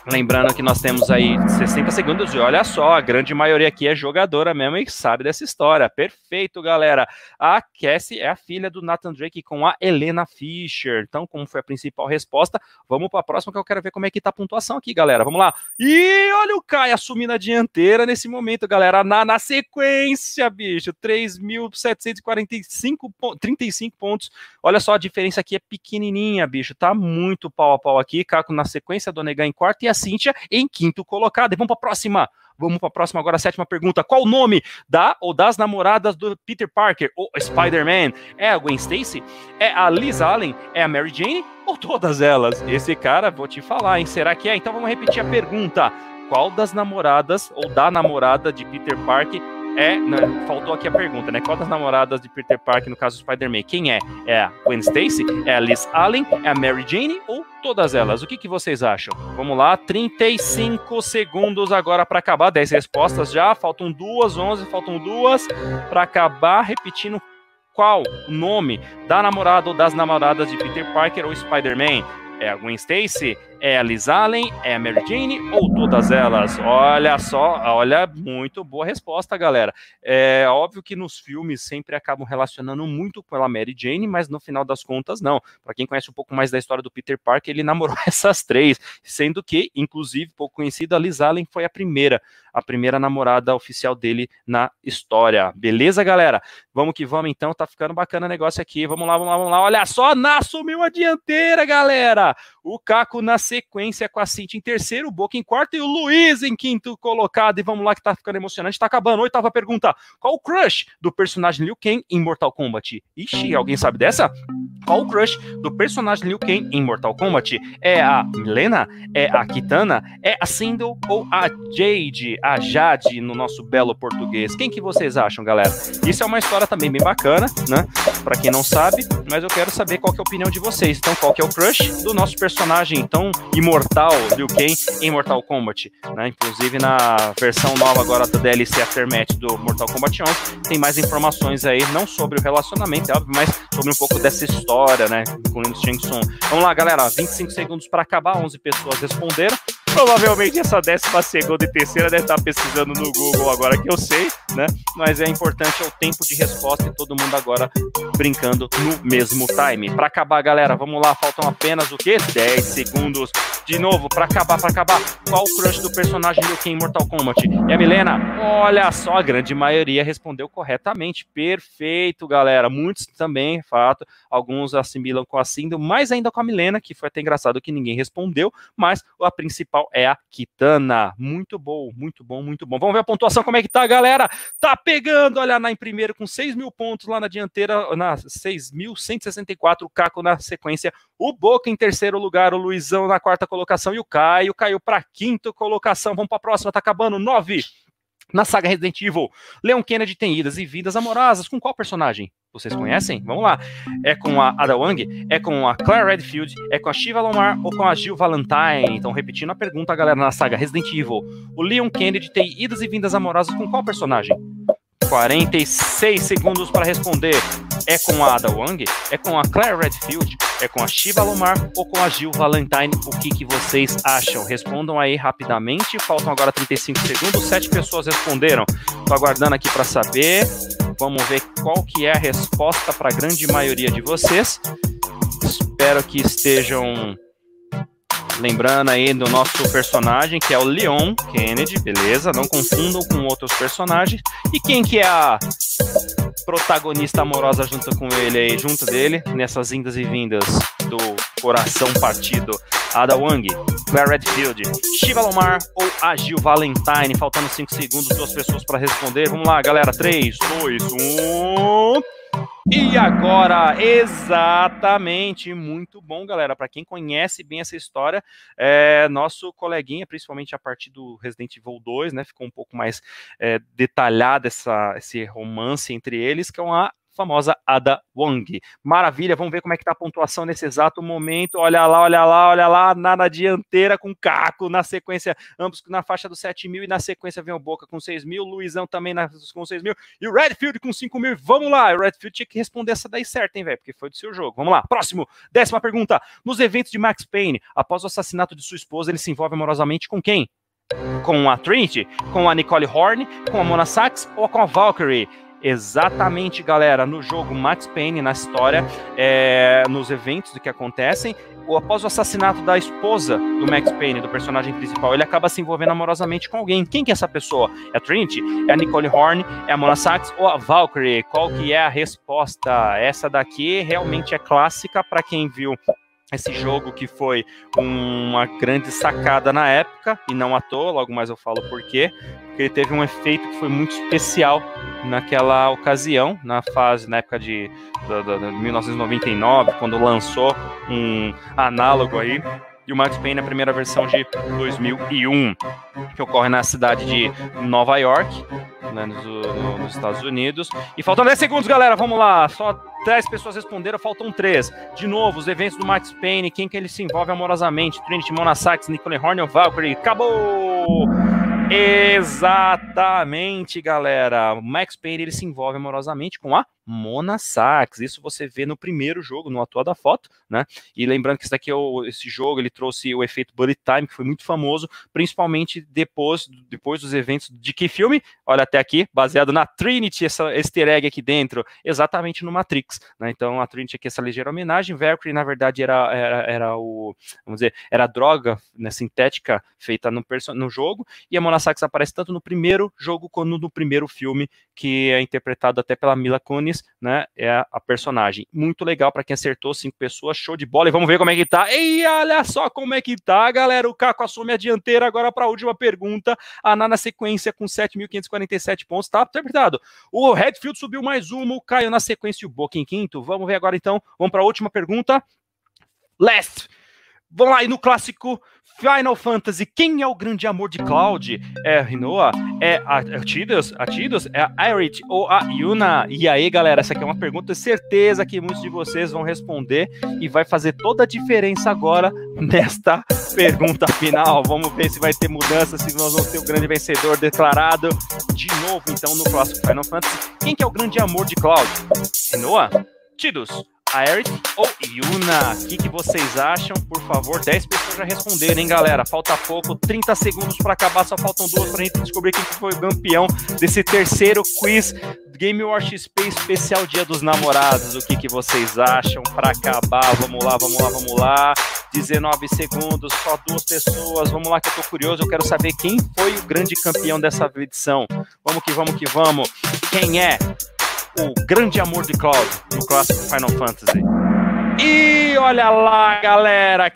Lembrando que nós temos aí 60 segundos e olha só, a grande maioria aqui é jogadora mesmo e sabe dessa história. Perfeito, galera. A Cassie é a filha do Nathan Drake com a Helena Fisher. Então, como foi a principal resposta, vamos para a próxima que eu quero ver como é que tá a pontuação aqui, galera. Vamos lá. E olha o Kai assumindo a dianteira nesse momento, galera. Na, na sequência, bicho, 3.745 35 pontos. Olha só, a diferença aqui é pequenininha, bicho. Tá muito pau a pau aqui. Caco na sequência, Donegan em quarto e a Cíntia em quinto colocado. E vamos para a próxima. Vamos para a próxima agora, a sétima pergunta. Qual o nome da ou das namoradas do Peter Parker, ou Spider-Man? É a Gwen Stacy? É a Liz Allen? É a Mary Jane? Ou todas elas? Esse cara, vou te falar, hein? Será que é? Então vamos repetir a pergunta. Qual das namoradas ou da namorada de Peter Parker é. Né, faltou aqui a pergunta, né? Qual das namoradas de Peter Parker, no caso do Spider-Man? Quem é? É a Gwen Stacy? É a Liz Allen? É a Mary Jane? Ou todas elas? O que, que vocês acham? Vamos lá, 35 segundos agora para acabar. 10 respostas já. Faltam duas, 11, faltam duas para acabar. Repetindo qual o nome da namorada ou das namoradas de Peter Parker ou Spider-Man? É a Gwen Stacy? É a Liz Allen? É a Mary Jane? Ou todas elas? Olha só, olha, muito boa resposta, galera. É óbvio que nos filmes sempre acabam relacionando muito com a Mary Jane, mas no final das contas, não. Para quem conhece um pouco mais da história do Peter Parker, ele namorou essas três, sendo que, inclusive, pouco conhecida, a Liz Allen foi a primeira, a primeira namorada oficial dele na história. Beleza, galera? Vamos que vamos, então. Tá ficando bacana o negócio aqui. Vamos lá, vamos lá, vamos lá. Olha só, Na assumiu a dianteira, galera. O Caco na sequência com a Cintia em terceiro, o Boca em quarto e o Luiz em quinto colocado. E vamos lá que tá ficando emocionante, tá acabando. Oitava pergunta: qual o crush do personagem Liu Kang em Mortal Kombat? Ixi, alguém sabe dessa? Qual o crush do personagem Liu Kang em Mortal Kombat? É a Milena? É a Kitana? É a Sindel ou a Jade? A Jade no nosso belo português. Quem que vocês acham, galera? Isso é uma história também bem bacana, né? Para quem não sabe, mas eu quero saber qual que é a opinião de vocês. Então, qual que é o crush do nosso personagem tão imortal Liu Kang em Mortal Kombat, né? Inclusive na versão nova agora do DLC Aftermath do Mortal Kombat 11, tem mais informações aí, não sobre o relacionamento, é óbvio, mas sobre um pouco dessa história, né? Incluindo Shang Tsung. Vamos lá, galera, 25 segundos para acabar, 11 pessoas responderam. Provavelmente essa décima segunda e terceira deve estar pesquisando no Google agora que eu sei, né? Mas é importante é o tempo de resposta e todo mundo agora brincando no mesmo time. Para acabar, galera, vamos lá, faltam apenas o quê? 10 segundos. De novo, para acabar, para acabar. Qual o crush do personagem do Ken Mortal Kombat? E a Milena? Olha só, a grande maioria respondeu corretamente. Perfeito, galera. Muitos também, fato. Alguns assimilam com a Cindo, mais ainda com a Milena, que foi até engraçado que ninguém respondeu, mas a principal é a Kitana. Muito bom, muito bom, muito bom. Vamos ver a pontuação, como é que tá, galera? Tá pegando, olha, na em primeiro com 6 mil pontos lá na dianteira, na 6.164, o Caco na sequência, o Boca em terceiro lugar, o Luizão na quarta colocação e o Caio caiu para quinta colocação. Vamos para a próxima, tá acabando. Nove. Na saga Resident Evil, Leon Kennedy tem idas e vidas amorosas. Com qual personagem? Vocês conhecem? Vamos lá. É com a Ada Wong? É com a Claire Redfield? É com a Shiva Lomar ou com a Jill Valentine? Então, repetindo a pergunta, galera, na saga Resident Evil, o Leon Kennedy tem idas e vindas amorosas com qual personagem? 46 segundos para responder. É com a Ada Wong? É com a Claire Redfield? É com a Shiva Lomar ou com a Jill Valentine? O que, que vocês acham? Respondam aí rapidamente. Faltam agora 35 segundos. Sete pessoas responderam. Estou aguardando aqui para saber. Vamos ver qual que é a resposta para a grande maioria de vocês. Espero que estejam Lembrando aí do nosso personagem, que é o Leon Kennedy, beleza? Não confundam com outros personagens. E quem que é a protagonista amorosa junto com ele aí, junto dele, nessas indas e vindas do coração partido? Ada Wang, Claire Redfield, Shiva Lomar ou a Gil Valentine? Faltando 5 segundos, duas pessoas para responder. Vamos lá, galera. 3, 2, 1. E agora, exatamente, muito bom, galera. Para quem conhece bem essa história, é, nosso coleguinha, principalmente a partir do Resident Evil 2, né, ficou um pouco mais é, detalhado essa, esse romance entre eles, que é uma famosa Ada Wong. Maravilha, vamos ver como é que tá a pontuação nesse exato momento. Olha lá, olha lá, olha lá, na, na dianteira com Caco, na sequência, ambos na faixa dos 7 mil, e na sequência vem o Boca com 6 mil, Luizão também na, com 6 mil, e o Redfield com 5 mil. Vamos lá, o Redfield tinha que responder essa daí certo, hein, velho, porque foi do seu jogo. Vamos lá, próximo, décima pergunta. Nos eventos de Max Payne, após o assassinato de sua esposa, ele se envolve amorosamente com quem? Com a Trinity, com a Nicole Horn, com a Mona Sachs ou com a Valkyrie? Exatamente, galera, no jogo Max Payne, na história, é, nos eventos do que acontecem, após o assassinato da esposa do Max Payne, do personagem principal, ele acaba se envolvendo amorosamente com alguém. Quem que é essa pessoa? É a Trinity? É a Nicole Horn? É a Mona Sachs ou a Valkyrie? Qual que é a resposta? Essa daqui realmente é clássica para quem viu esse jogo que foi uma grande sacada na época, e não à toa, logo mais eu falo por quê, porque ele teve um efeito que foi muito especial naquela ocasião, na fase, na época de, de, de 1999, quando lançou um análogo aí, e o Max Payne, a primeira versão de 2001, que ocorre na cidade de Nova York, né, nos, nos, Estados Unidos. E faltam 10 segundos, galera, vamos lá. Só 10 pessoas responderam, faltam 3. De novo, os eventos do Max Payne, quem que ele se envolve amorosamente? Trinity Mona Sachs, Nicole Horn ou Valkyrie? Acabou! Exatamente, galera. O Max Payne ele se envolve amorosamente com a Mona Sachs. Isso você vê no primeiro jogo, no atual da foto, né? E lembrando que esse daqui é o, esse jogo, ele trouxe o efeito bullet time, que foi muito famoso, principalmente depois, depois dos eventos de que filme? Olha até aqui, baseado na Trinity, essa easter egg aqui dentro, exatamente no Matrix, né? Então a Trinity aqui essa ligeira homenagem, Valkyrie na verdade era, era, era o, vamos dizer, era droga né, sintética feita no, no jogo, e a Mona Sachs aparece tanto no primeiro jogo quanto no primeiro filme, que é interpretado até pela Mila Kunis, né? É a personagem. Muito legal para quem acertou, cinco pessoas, show de bola. E vamos ver como é que tá. E olha só como é que tá, galera. O Caco assume a dianteira agora para a última pergunta. A Ná na sequência com 7.547 pontos, tá interpretado. O Redfield subiu mais uma, o Caio na sequência e o Boca em quinto. Vamos ver agora então. Vamos para a última pergunta. Last. Vamos lá, e no clássico Final Fantasy, quem é o grande amor de Cloud? É Rinoa? É a Tidus? A Tidus? É a Aerith ou a Yuna? E aí, galera, essa aqui é uma pergunta, certeza que muitos de vocês vão responder e vai fazer toda a diferença agora nesta pergunta final. Vamos ver se vai ter mudança, se nós vamos ter o grande vencedor declarado de novo, então, no clássico Final Fantasy. Quem que é o grande amor de Cloud? Rinoa? Tidus? A Eric ou Yuna. O que, que, vocês acham? Por favor, 10 pessoas já responderam, hein, galera? Falta pouco, 30 segundos para acabar, só faltam duas para a gente descobrir quem foi o campeão desse terceiro quiz Game War XP especial Dia dos Namorados, o que, que vocês acham para acabar? Vamos lá, vamos lá, vamos lá. 19 segundos, só duas pessoas. Vamos lá que eu tô curioso, eu quero saber quem foi o grande campeão dessa edição. Vamos que vamos que vamos. Quem é o grande amor de Cloud no clássico Final Fantasy? E olha lá, galera,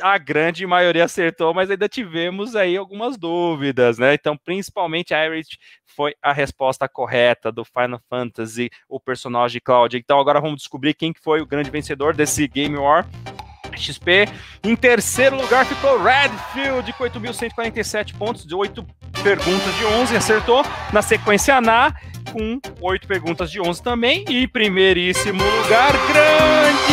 a grande maioria acertou, mas ainda tivemos aí algumas dúvidas, né? Então, principalmente a Aerith foi a resposta correta do Final Fantasy, o personagem Cloud. Então, agora vamos descobrir quem foi o grande vencedor desse Game War. XP. Em terceiro lugar ficou Redfield com 8.147 pontos, de 8 perguntas de 11, acertou. Na sequência, Na com 8 perguntas de 11 também. E primeiríssimo lugar, Grande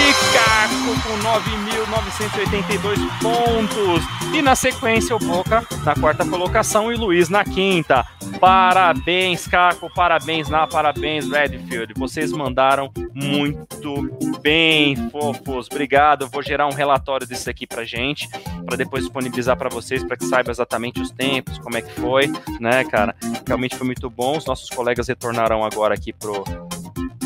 Com 9.982 pontos. E na sequência, o Boca na quarta colocação e Luiz na quinta. Parabéns, Caco, parabéns, Na, parabéns, Redfield. Vocês mandaram muito bem, fofos. Obrigado. Eu vou gerar um relatório disso aqui pra gente, para depois disponibilizar para vocês, para que saiba exatamente os tempos, como é que foi, né, cara? Realmente foi muito bom. Os nossos colegas retornaram agora aqui pro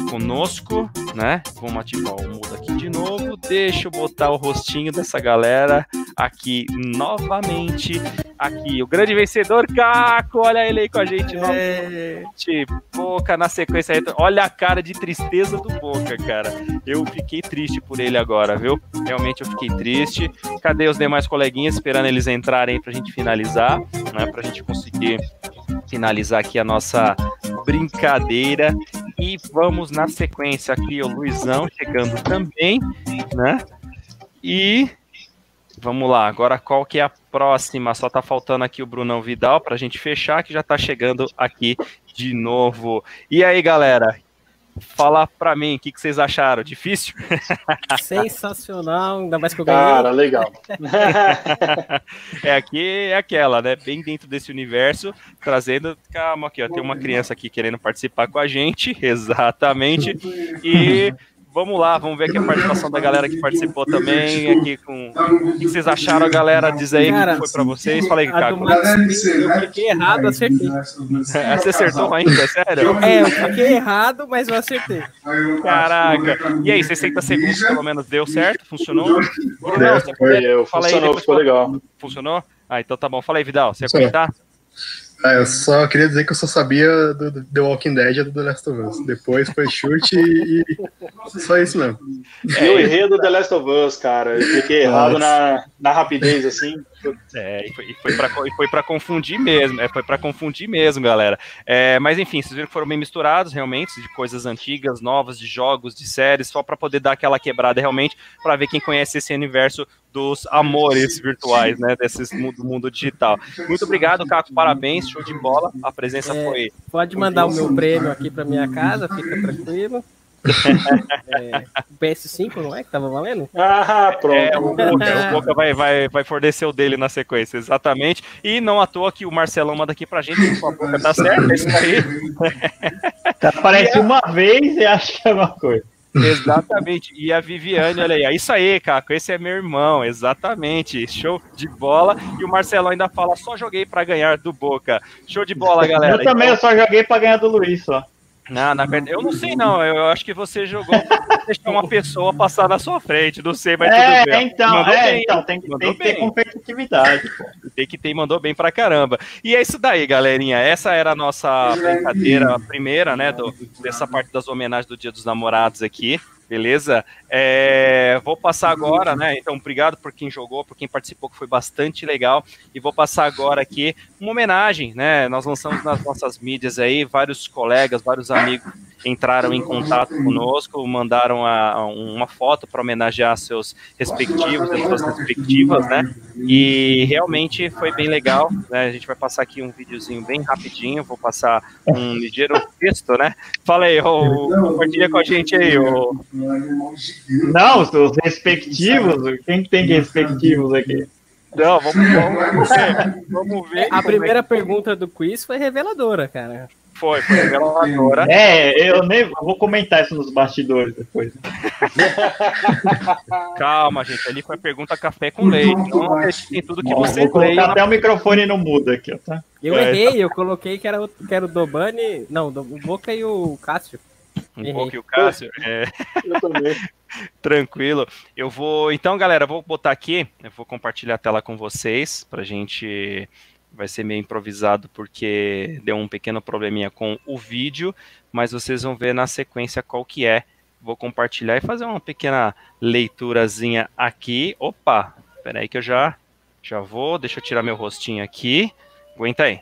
conosco, né? Vamos ativar o mudo aqui de novo. Deixa eu botar o rostinho dessa galera aqui novamente. Aqui, o grande vencedor, Caco. Olha ele aí com a gente novamente. Boca na sequência. Olha a cara de tristeza do Boca, cara. Eu fiquei triste por ele agora, viu? Realmente eu fiquei triste. Cadê os demais coleguinhas esperando eles entrarem pra gente finalizar, né? Pra gente conseguir finalizar aqui a nossa brincadeira. E vamos na sequência aqui, o Luizão chegando também, né? E vamos lá, agora qual que é a próxima? Só tá faltando aqui o Brunão Vidal para a gente fechar, que já tá chegando aqui de novo. E aí, galera, Fala pra mim, o que, que, vocês acharam? Difícil? Sensacional, ainda mais que eu ganhei. Cara, legal. é aqui, é aquela, né? Bem dentro desse universo, trazendo. Calma aqui, ó. Tem uma criança aqui querendo participar com a gente, exatamente. E vamos lá, vamos ver aqui a participação da galera que participou também. Aqui com... O que vocês acharam, galera? Diz aí o que foi para vocês. Fala aí, Caco. Eu fiquei errado, acertei. Você acertou ainda, sério? É, eu fiquei errado, mas eu acertei. Caraca. E aí, 60 segundos pelo menos deu certo? Funcionou? Não, foi, eu. Funcionou, ficou legal. Funcionou? Ah, então tá bom. Fala aí, Vidal. Você ia comentar? Ah, eu só queria dizer que eu só sabia do, do The Walking Dead e do The Last of Us. Depois foi chute e, e só isso mesmo. É, eu errei do The Last of Us, cara. Eu fiquei errado na, na rapidez, assim. É, e foi, e foi para foi pra confundir mesmo, é, foi para confundir mesmo, galera. É, mas enfim, vocês viram que foram bem misturados, realmente, de coisas antigas, novas, de jogos, de séries, só para poder dar aquela quebrada realmente, para ver quem conhece esse universo dos amores virtuais, né, desses do mundo digital. Muito obrigado, Caco, parabéns, show de bola, a presença é, foi... Pode mandar o meu prêmio aqui para minha casa, fica tranquilo é, PS5, não é? Que tava valendo? Ah, pronto. É, o Boca, o Boca vai, vai, vai fornecer o dele na sequência, exatamente. E não à toa que o Marcelão manda aqui pra gente, que a Boca tá certo, é isso aí. Aparece uma vez e acha que é uma coisa. Exatamente. E a Viviane, olha aí. É isso aí, Caco. Esse é meu irmão. Exatamente. Show de bola. E o Marcelão ainda fala: só joguei para ganhar do Boca. Show de bola, galera. Eu também, então... eu só joguei para ganhar do Luiz só. Não, na verdade, eu não sei não. Eu acho que você jogou deixar uma pessoa passar na sua frente. Não sei, mas é, tudo bem. Então, é, bem, então tem, tem que ter competitividade. Pô. Tem que ter, mandou bem pra caramba. E é isso daí, galerinha. Essa era a nossa brincadeira primeira, né? Do, dessa parte das homenagens do Dia dos Namorados aqui beleza? É, vou passar agora, né? Então, obrigado por quem jogou, por quem participou, que foi bastante legal. E vou passar agora aqui uma homenagem, né? Nós lançamos nas nossas mídias aí, vários colegas, vários amigos entraram em contato conosco, mandaram a, uma foto para homenagear seus respectivos, as suas respectivas, né? E realmente foi bem legal. Né? A gente vai passar aqui um videozinho bem rapidinho, vou passar um ligeiro texto, né? Fala aí, ô, compartilha com a gente aí, ô. Não, os respectivos, quem tem respectivos aqui? Não, vamos, vamos, ver, vamos ver. A primeira é pergunta do quiz foi reveladora, cara. Foi, foi reveladora. É, eu nem vou comentar isso nos bastidores depois. Calma, gente, ali foi a pergunta café com leite. Não acreditem tudo que Ó, você vou colocar leia. até o microfone no mudo aqui, ó, tá? Eu É, errei, eu coloquei que era, o- que era o Dobani. Não, o Boca e o Cássio. Um pouco e o Cássio. É, Eu também. tranquilo. Eu vou. Então, galera, eu vou botar aqui. Eu vou compartilhar a tela com vocês. Pra gente. Vai ser meio improvisado porque deu um pequeno probleminha com o vídeo. Mas vocês vão ver na sequência qual que é. Vou compartilhar e fazer uma pequena leiturazinha aqui. Opa! Pera aí que eu já. Já vou. Deixa eu tirar meu rostinho aqui. Aguenta aí.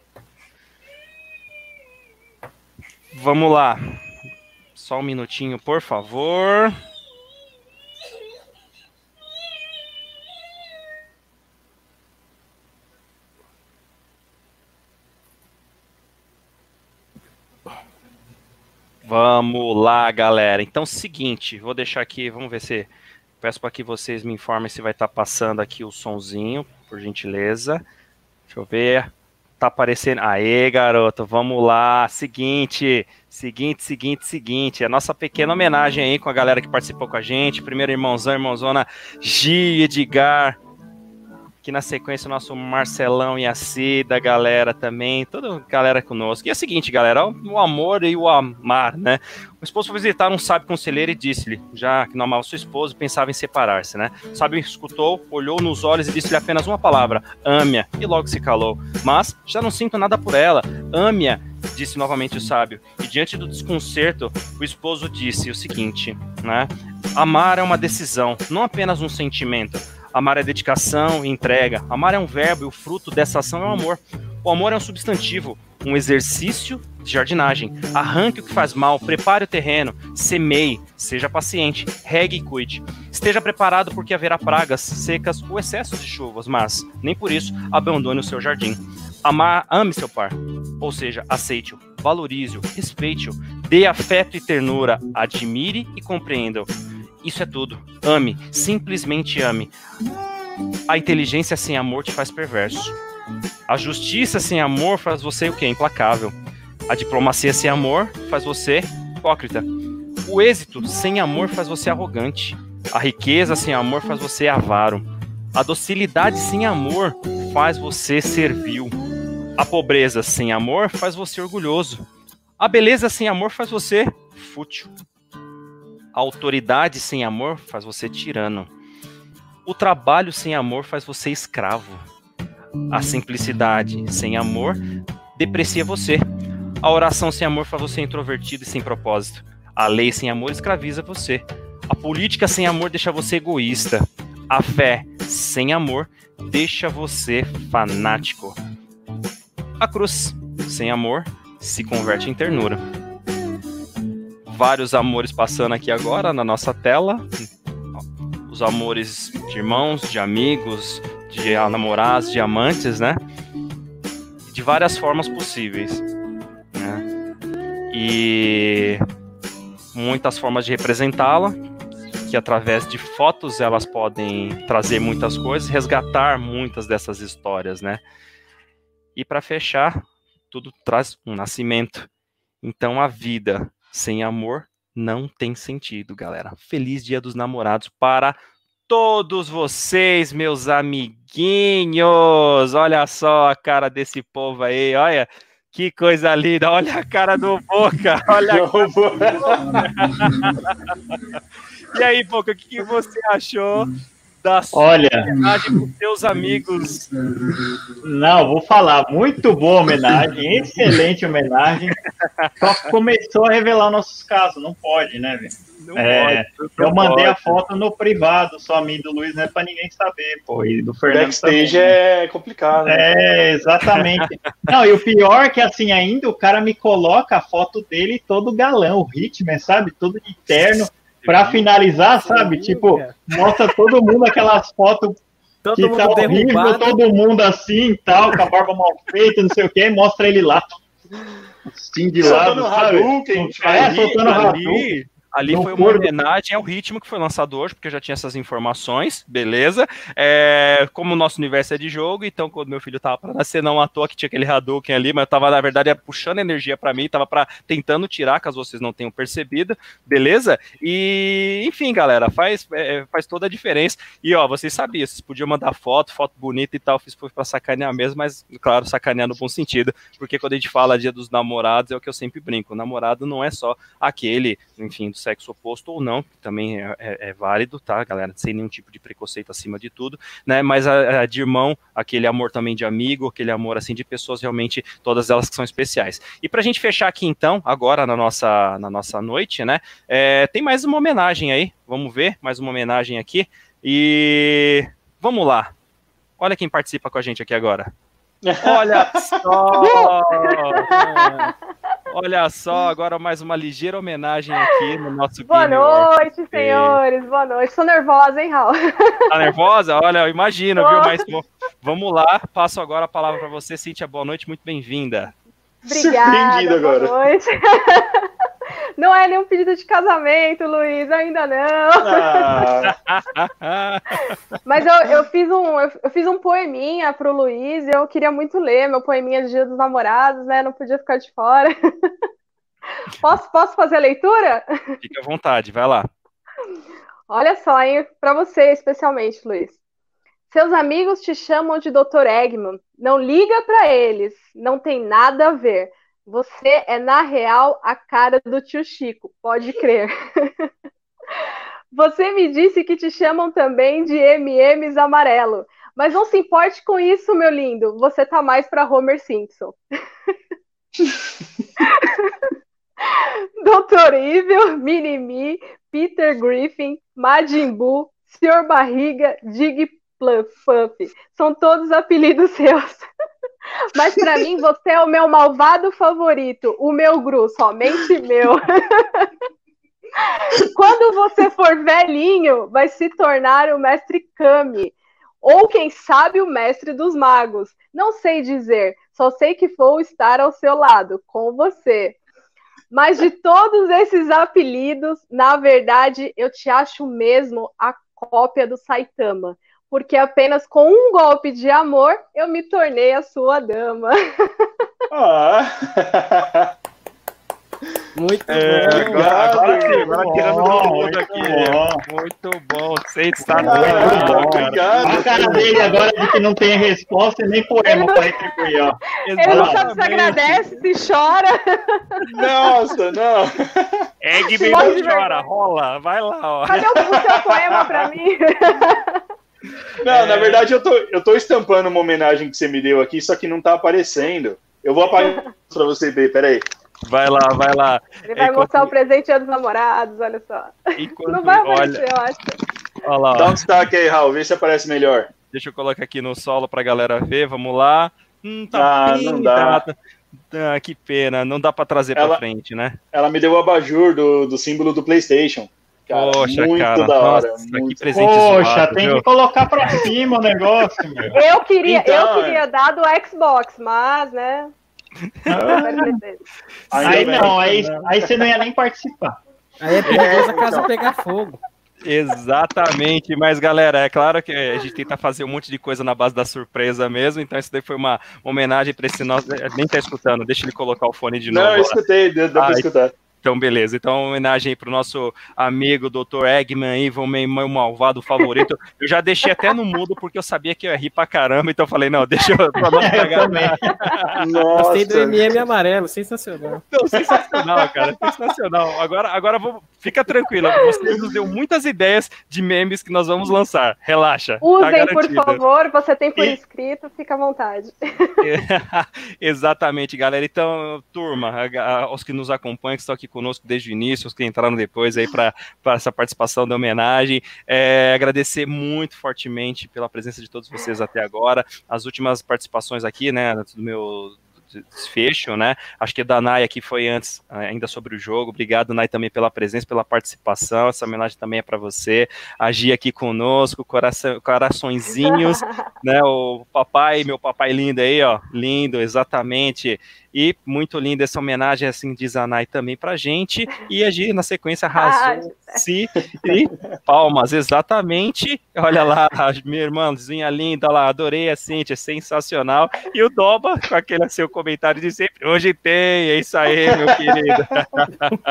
Vamos lá. Só um minutinho, por favor. Vamos lá, galera. Então, seguinte, vou deixar aqui, vamos ver se peço para que vocês me informem se vai estar passando aqui o sonzinho, por gentileza. Deixa eu ver. Tá aparecendo. Aê, garoto, vamos lá. Seguinte, seguinte, seguinte, seguinte. A nossa pequena homenagem aí com a galera que participou com a gente. Primeiro irmãozão, irmãozona Gi, Edgar. Aqui na sequência, o nosso Marcelão e a Cida, galera também, toda a galera conosco. E é o seguinte, galera, o amor e o amar, né? O esposo foi visitar um sábio conselheiro e disse-lhe, já que não amava sua esposa, pensava em separar-se, né? O sábio escutou, olhou nos olhos e disse-lhe apenas uma palavra, ame-a, e logo se calou. Mas, já não sinto nada por ela, ame-a, disse novamente o sábio. E diante do desconcerto, o esposo disse o seguinte, né? Amar é uma decisão, não apenas um sentimento. Amar é dedicação e entrega. Amar é um verbo e o fruto dessa ação é o amor. O amor é um substantivo, um exercício de jardinagem. Arranque o que faz mal, prepare o terreno, semeie, seja paciente, regue e cuide. Esteja preparado porque haverá pragas, secas ou excessos de chuvas, mas nem por isso abandone o seu jardim. Amar, ame seu par, ou seja, aceite-o, valorize-o, respeite-o, dê afeto e ternura, admire e compreenda-o. Isso é tudo. Ame, simplesmente ame. A inteligência sem amor te faz perverso. A justiça sem amor faz você o quê? Implacável. A diplomacia sem amor faz você hipócrita. O êxito sem amor faz você arrogante. A riqueza sem amor faz você avaro. A docilidade sem amor faz você servil. A pobreza sem amor faz você orgulhoso. A beleza sem amor faz você fútil. A autoridade sem amor faz você tirano. O trabalho sem amor faz você escravo. A simplicidade sem amor deprecia você. A oração sem amor faz você introvertido e sem propósito. A lei sem amor escraviza você. A política sem amor deixa você egoísta. A fé sem amor deixa você fanático. A cruz sem amor se converte em ternura. Vários amores passando aqui agora na nossa tela. Os amores de irmãos, de amigos, de namorados, de amantes, né? De várias formas possíveis. Né? E muitas formas de representá-la, que através de fotos elas podem trazer muitas coisas, resgatar muitas dessas histórias, né? E para fechar, tudo traz um nascimento. Então a vida sem amor não tem sentido, galera. Feliz Dia dos Namorados para todos vocês, meus amiguinhos. Olha só a cara desse povo aí, olha. Que coisa linda, olha a cara do Boca, olha a E aí, Boca, o que, que você achou da sua Olha, homenagem com seus amigos? não, vou falar. Muito boa homenagem, excelente homenagem. Só que começou a revelar nossos casos, não pode, né, velho? Não É, pode, Eu mandei a foto no privado, só a mim do Luiz, não é pra ninguém saber, pô. E do Fernando Backstage também. é complicado. né? É, exatamente. Não, e o pior é que assim, ainda o cara me coloca a foto dele todo galão, o Hitman, sabe? Todo de terno. Pra finalizar, sabe? Tipo, mostra todo mundo aquelas fotos Todo que mundo tá horrível, derrubado. todo mundo assim tal, com a barba mal feita, não sei o que, mostra ele lá. Assim de lado, sabe? Hadouken, É, soltando Ali, Ali foi uma homenagem ao ritmo que foi lançado hoje, porque eu já tinha essas informações, beleza? É, como o nosso universo é de jogo, então quando meu filho tava para nascer, não à toa que tinha aquele Hadouken ali, mas eu tava, na verdade, puxando energia para mim, tava para tentando tirar, caso vocês não tenham percebido, beleza? E, enfim, galera, faz, é, faz toda a diferença. E, ó, vocês sabiam, vocês podiam mandar foto, foto bonita e tal, fiz foi pra sacanear mesmo, mas, claro, sacanear no bom sentido, porque quando a gente fala dia dos namorados, é o que eu sempre brinco, o namorado não é só aquele, enfim, do sexo oposto ou não, que também é, é, é válido, tá, galera? Sem nenhum tipo de preconceito acima de tudo, né? Mas a, a, de irmão, aquele amor também de amigo, aquele amor assim de pessoas realmente, todas elas que são especiais. E pra gente fechar aqui então, agora na nossa, na nossa noite, né? É, tem mais uma homenagem aí, vamos ver, mais uma homenagem aqui. E vamos lá. Olha quem participa com a gente aqui agora. Olha só! Olha só, agora mais uma ligeira homenagem aqui no nosso Boa noite, senhores. Boa noite. Tô nervosa, hein, Raul? Tá nervosa? Olha, eu imagino, viu? Mas vamos lá. Passo agora a palavra para você, Cíntia. Boa noite, muito bem-vinda. Obrigada. Boa agora. noite. Não é nenhum pedido de casamento, Luiz, ainda não. Ah. Mas eu, eu, fiz um, eu, fiz um poeminha pro Luiz e eu queria muito ler meu poeminha de Dia dos Namorados, né? Não podia ficar de fora. Posso, posso fazer a leitura? Fique à vontade, vai lá. Olha só, hein? Para você especialmente, Luiz. Seus amigos te chamam de Dr. Eggman. Não liga para eles, não tem nada a ver. Você é, na real, a cara do tio Chico, pode crer. Você me disse que te chamam também de MMs amarelo. Mas não se importe com isso, meu lindo. Você tá mais para Homer Simpson. Doutor Evil, Minimi, Peter Griffin, Majin Buu, Sr. Barriga, Dig Puff. São todos apelidos seus. Mas para mim, você é o meu malvado favorito, o meu Gru, somente meu. Quando você for velhinho, vai se tornar o mestre Kami. Ou quem sabe o mestre dos magos. Não sei dizer, só sei que vou estar ao seu lado, com você. Mas de todos esses apelidos, na verdade, eu te acho mesmo a cópia do Saitama porque apenas com um golpe de amor eu me tornei a sua dama. Ah. Muito é, bom. Agora, agora sim, agora tirando todo mundo aqui. Bom. Muito bom. Sensacional. Obrigado. A cara dele agora de que não tem resposta e nem poema para retribuir, ó. Ele não sabe se agradece, se chora. Nossa, não. Egg bem não chora, rola. Vai lá, ó. Cadê o seu poema para mim? Não, é... na verdade eu tô, eu tô estampando uma homenagem que você me deu aqui, só que não tá aparecendo. Eu vou apagar pra você ver, peraí. Vai lá, vai lá. Ele vai Enquanto... mostrar o presente dos namorados, olha só. Enquanto... Não vai aparecer, olha... eu acho. Olha lá, Dá um destaque aí, Raul, vê se aparece melhor. Deixa eu colocar aqui no solo pra galera ver, vamos lá. Hum, tá ah, bem, não dá. Tá... Ah, que pena, não dá pra trazer ela, pra frente, né? Ela me deu o abajur do, do símbolo do PlayStation. Cara, Poxa, muito cara. da hora. Nossa, muito... que presente Poxa, zoado, tem viu? que colocar pra cima o negócio, meu. Eu queria, então, eu queria é. dar do Xbox, mas, né? Ah, aí não, aí, aí você não ia nem participar. Aí é perigoso a casa então. pegar fogo. Exatamente, mas galera, é claro que a gente tenta fazer um monte de coisa na base da surpresa mesmo, então isso daí foi uma homenagem para esse nosso. Nem tá escutando, deixa ele colocar o fone de novo. Não, eu escutei, deu, deu ah, pra escutar. Então, beleza. Então, homenagem aí pro nosso amigo Dr. Eggman aí, meu malvado favorito. Eu já deixei até no mudo porque eu sabia que eu ia rir pra caramba, então eu falei, não, deixa eu pra não pegar. Nossa. Gostei do MM amarelo, sensacional. Não, sensacional, cara, sensacional. Agora, agora vou, fica tranquilo, você nos deu muitas ideias de memes que nós vamos lançar. Relaxa. Tá Usem, tá por favor, você tem por e... escrito, fica à vontade. Exatamente, galera. Então, turma, os que nos acompanham, que estão aqui conosco desde o início, os que entraram depois aí para essa participação da homenagem. É, agradecer muito fortemente pela presença de todos vocês até agora. As últimas participações aqui, né, do meu desfecho, né? Acho que a Danai aqui foi antes, ainda sobre o jogo. Obrigado, Nai, também pela presença, pela participação. Essa homenagem também é para você. Agir aqui conosco, coração, coraçõezinhos né? O papai, meu papai lindo aí, ó, lindo, exatamente. E muito linda essa homenagem, assim, de Zanai também pra gente. E a Gi, na sequência, arrasou. Se e palmas, exatamente. Olha lá, minha irmãzinha linda lá, adorei a Cintia, sensacional. E o Doba, com aquele seu comentário de sempre, hoje tem, é isso aí, meu querido.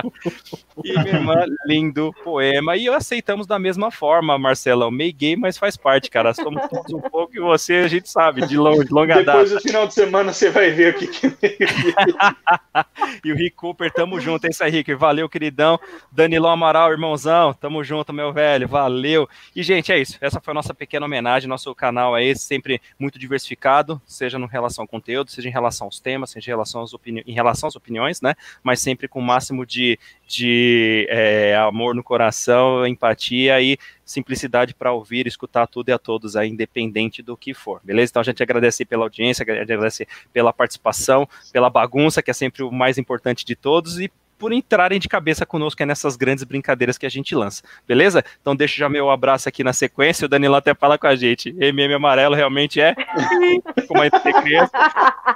e minha irmã, lindo poema. E aceitamos da mesma forma, Marcelão, meio gay, mas faz parte, cara. Somos todos um pouco e você, a gente sabe, de, de longa Depois data. Depois do final de semana você vai ver o que, que é e o Rick Cooper, tamo junto, é isso aí, Rick. Valeu, queridão. Danilão Amaral, irmãozão, tamo junto, meu velho. Valeu. E, gente, é isso. Essa foi a nossa pequena homenagem. Nosso canal é esse, sempre muito diversificado, seja em relação ao conteúdo, seja em relação aos temas, seja em relação às, opini em relação às opiniões, né? Mas sempre com o máximo de, de é, amor no coração, empatia e simplicidade para ouvir, escutar tudo e a todos aí, independente do que for, beleza? Então a gente agradece pela audiência, agradece pela participação, pela bagunça, que é sempre o mais importante de todos, e por entrarem de cabeça conosco nessas grandes brincadeiras que a gente lança, beleza? Então deixo já meu abraço aqui na sequência, o Danilo até fala com a gente, MM Amarelo realmente é, como a criança,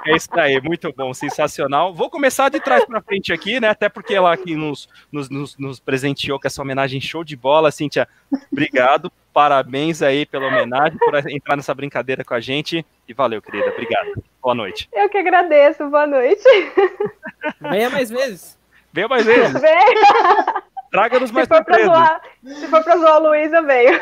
é isso aí, muito bom, sensacional. Vou começar de trás para frente aqui, né, até porque ela aqui nos, nos, nos, nos presenteou com essa homenagem show de bola, Cíntia, obrigado, parabéns aí pela homenagem, por entrar nessa brincadeira com a gente, e valeu, querida, obrigado, boa noite. Eu que agradeço, boa noite. Venha mais vezes. Venha mais vezes. Venha. Traga-nos mais se for, pra zoar, se for pra zoar o Luiz, eu venho.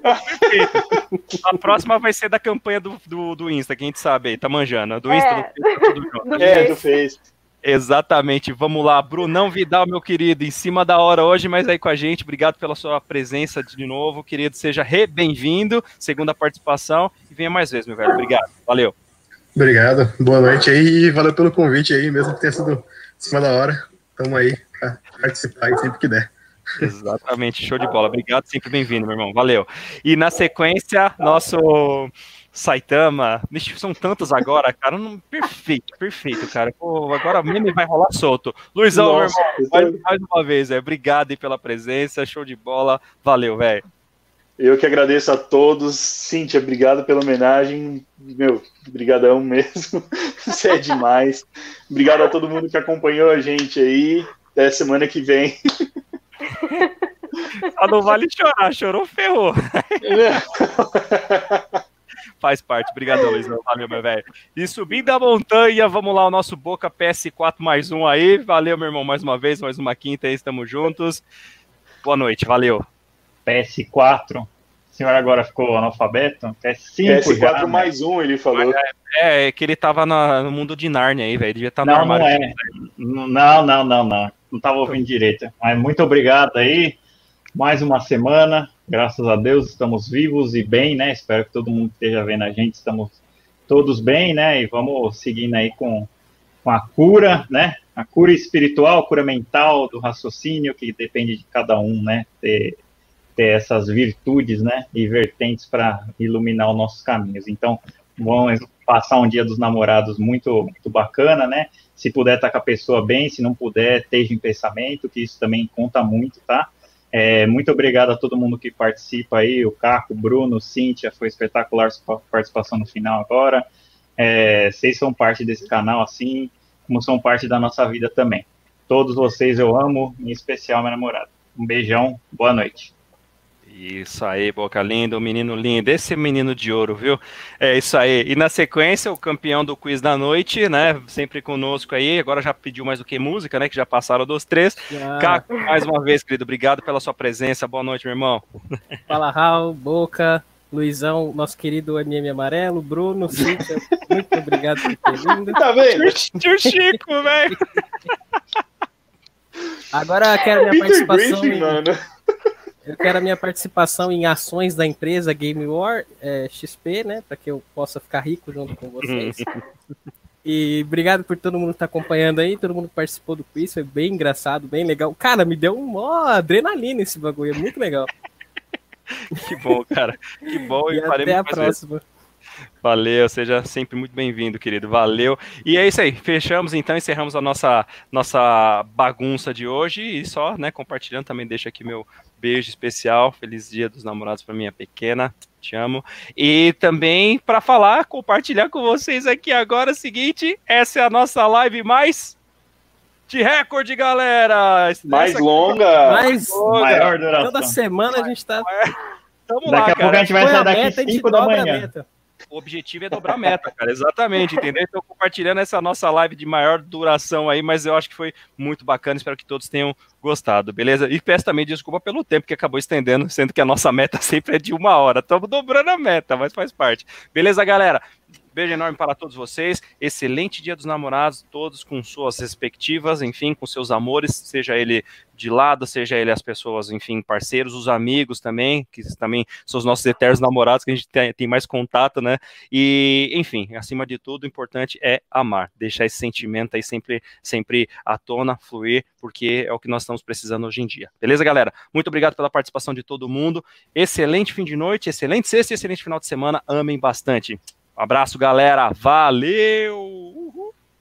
Perfeito. A próxima vai ser da campanha do, do, do Insta, que a gente sabe aí, tá manjando. Do Insta, É. do Facebook. Do É, tu fez. Exatamente, vamos lá. Brunão Vidal, meu querido, em cima da hora hoje, mas aí com a gente. Obrigado pela sua presença de novo, querido. Seja re bem-vindo, segunda participação, e venha mais vezes, meu velho. Obrigado, valeu. Obrigado, boa noite aí e valeu pelo convite aí, mesmo que tenha sido em cima da hora. Tamo aí pra participar aí sempre que der. Exatamente, show de bola. Obrigado, sempre bem-vindo, meu irmão. Valeu. E na sequência, nosso Saitama. São tantos agora, cara. Não, perfeito, perfeito, cara. Pô, agora o meme vai rolar solto. Luizão, Nossa, meu irmão, mais, mais uma vez, é. Obrigado aí pela presença, show de bola. Valeu, velho. Eu que agradeço a todos. Cíntia, obrigado pela homenagem. Meu, brigadão mesmo. Você é demais. Obrigado a todo mundo que acompanhou a gente aí. Até semana que vem. Só não vale chorar, chorou, ferrou. Faz parte, obrigado, Luizão. Valeu, meu velho. E subindo a montanha, vamos lá, o nosso Boca PS4 mais um aí. Valeu, meu irmão, mais uma vez, mais uma quinta aí, estamos juntos. Boa noite, valeu. PS4. O senhor agora ficou analfabeto? PS5 PS4 já, né? mais um, ele falou. É, é que ele tava na- no mundo de Nárnia aí, velho. Devia estar no Não, não é. Não, não, não, não. Não estava ouvindo direito. Mas muito obrigado aí. Mais uma semana. Graças a Deus estamos vivos e bem, né? Espero que todo mundo esteja vendo a gente estamos todos bem, né? E vamos seguindo aí com, com a cura, né? A cura espiritual, a cura mental do raciocínio, que depende de cada um, né? Ter, ter essas virtudes, né? E vertentes para iluminar os nossos caminhos. Então, vamos passar um dia dos namorados muito, muito bacana, né? Se puder estar com a pessoa bem, se não puder, esteja em pensamento, que isso também conta muito, tá? É, muito obrigado a todo mundo que participa aí, o Caco, o Bruno, Cíntia, foi espetacular sua participação no final agora. É, vocês são parte desse canal, assim, como são parte da nossa vida também. Todos vocês eu amo, em especial minha namorada. Um beijão, boa noite. Isso aí, boca linda, um menino lindo, esse menino de ouro, viu? É isso aí. E na sequência, o campeão do quiz da noite, né? Sempre conosco aí. Agora já pediu mais do que música, né? Que já passaram dos três. Já. Caco, mais uma vez, querido, obrigado pela sua presença. Boa noite, meu irmão. Fala, Raul, Boca, Luizão, nosso querido MM Amarelo, Bruno, Cíntia, muito obrigado por ter vindo. Tá vendo? Tio Chico, velho. Agora quero minha Peter participação Griffin, em, mano. Eu quero a minha participação em ações da empresa Game War é, XP, né, para que eu possa ficar rico junto com vocês. E obrigado por todo mundo que tá acompanhando aí, todo mundo que participou do quiz, foi bem engraçado, bem legal. Cara, me deu uma adrenalina esse bagulho, é muito legal. Que bom, cara. Que bom. E faremos até a vezes. próxima. Valeu, seja sempre muito bem-vindo, querido. Valeu. E é isso aí. Fechamos então, encerramos a nossa nossa bagunça de hoje e só, né, compartilhando também deixo aqui meu beijo especial. Feliz Dia dos Namorados para minha pequena. Te amo. E também para falar, compartilhar com vocês aqui agora é o seguinte: essa é a nossa live mais de recorde, galera. Mais longa. Mais Maior duração. Toda semana a gente tá. Tamo Daqui lá, a pouco a gente vai sair daqui meta, a gente 5 da dobra a manhã. O objetivo é dobrar a meta, cara. Exatamente, entendeu? Então, compartilhando essa nossa live de maior duração aí, mas eu acho que foi muito bacana. Espero que todos tenham gostado, beleza? E peço também desculpa pelo tempo que acabou estendendo, sendo que a nossa meta sempre é de uma hora. Estamos dobrando a meta, mas faz parte. Beleza, galera? Beijo enorme para todos vocês. Excelente Dia dos Namorados, todos com suas respectivas, enfim, com seus amores, seja ele de lado, seja ele as pessoas, enfim, parceiros, os amigos também, que também são os nossos eternos namorados, que a gente tem, mais contato, né? E, enfim, acima de tudo, o importante é amar, deixar esse sentimento aí sempre, sempre à tona, fluir, porque é o que nós estamos precisando hoje em dia. Beleza, galera? Muito obrigado pela participação de todo mundo. Excelente fim de noite, excelente sexta e excelente final de semana. Amem bastante. Abraço, galera. Valeu! Uhul.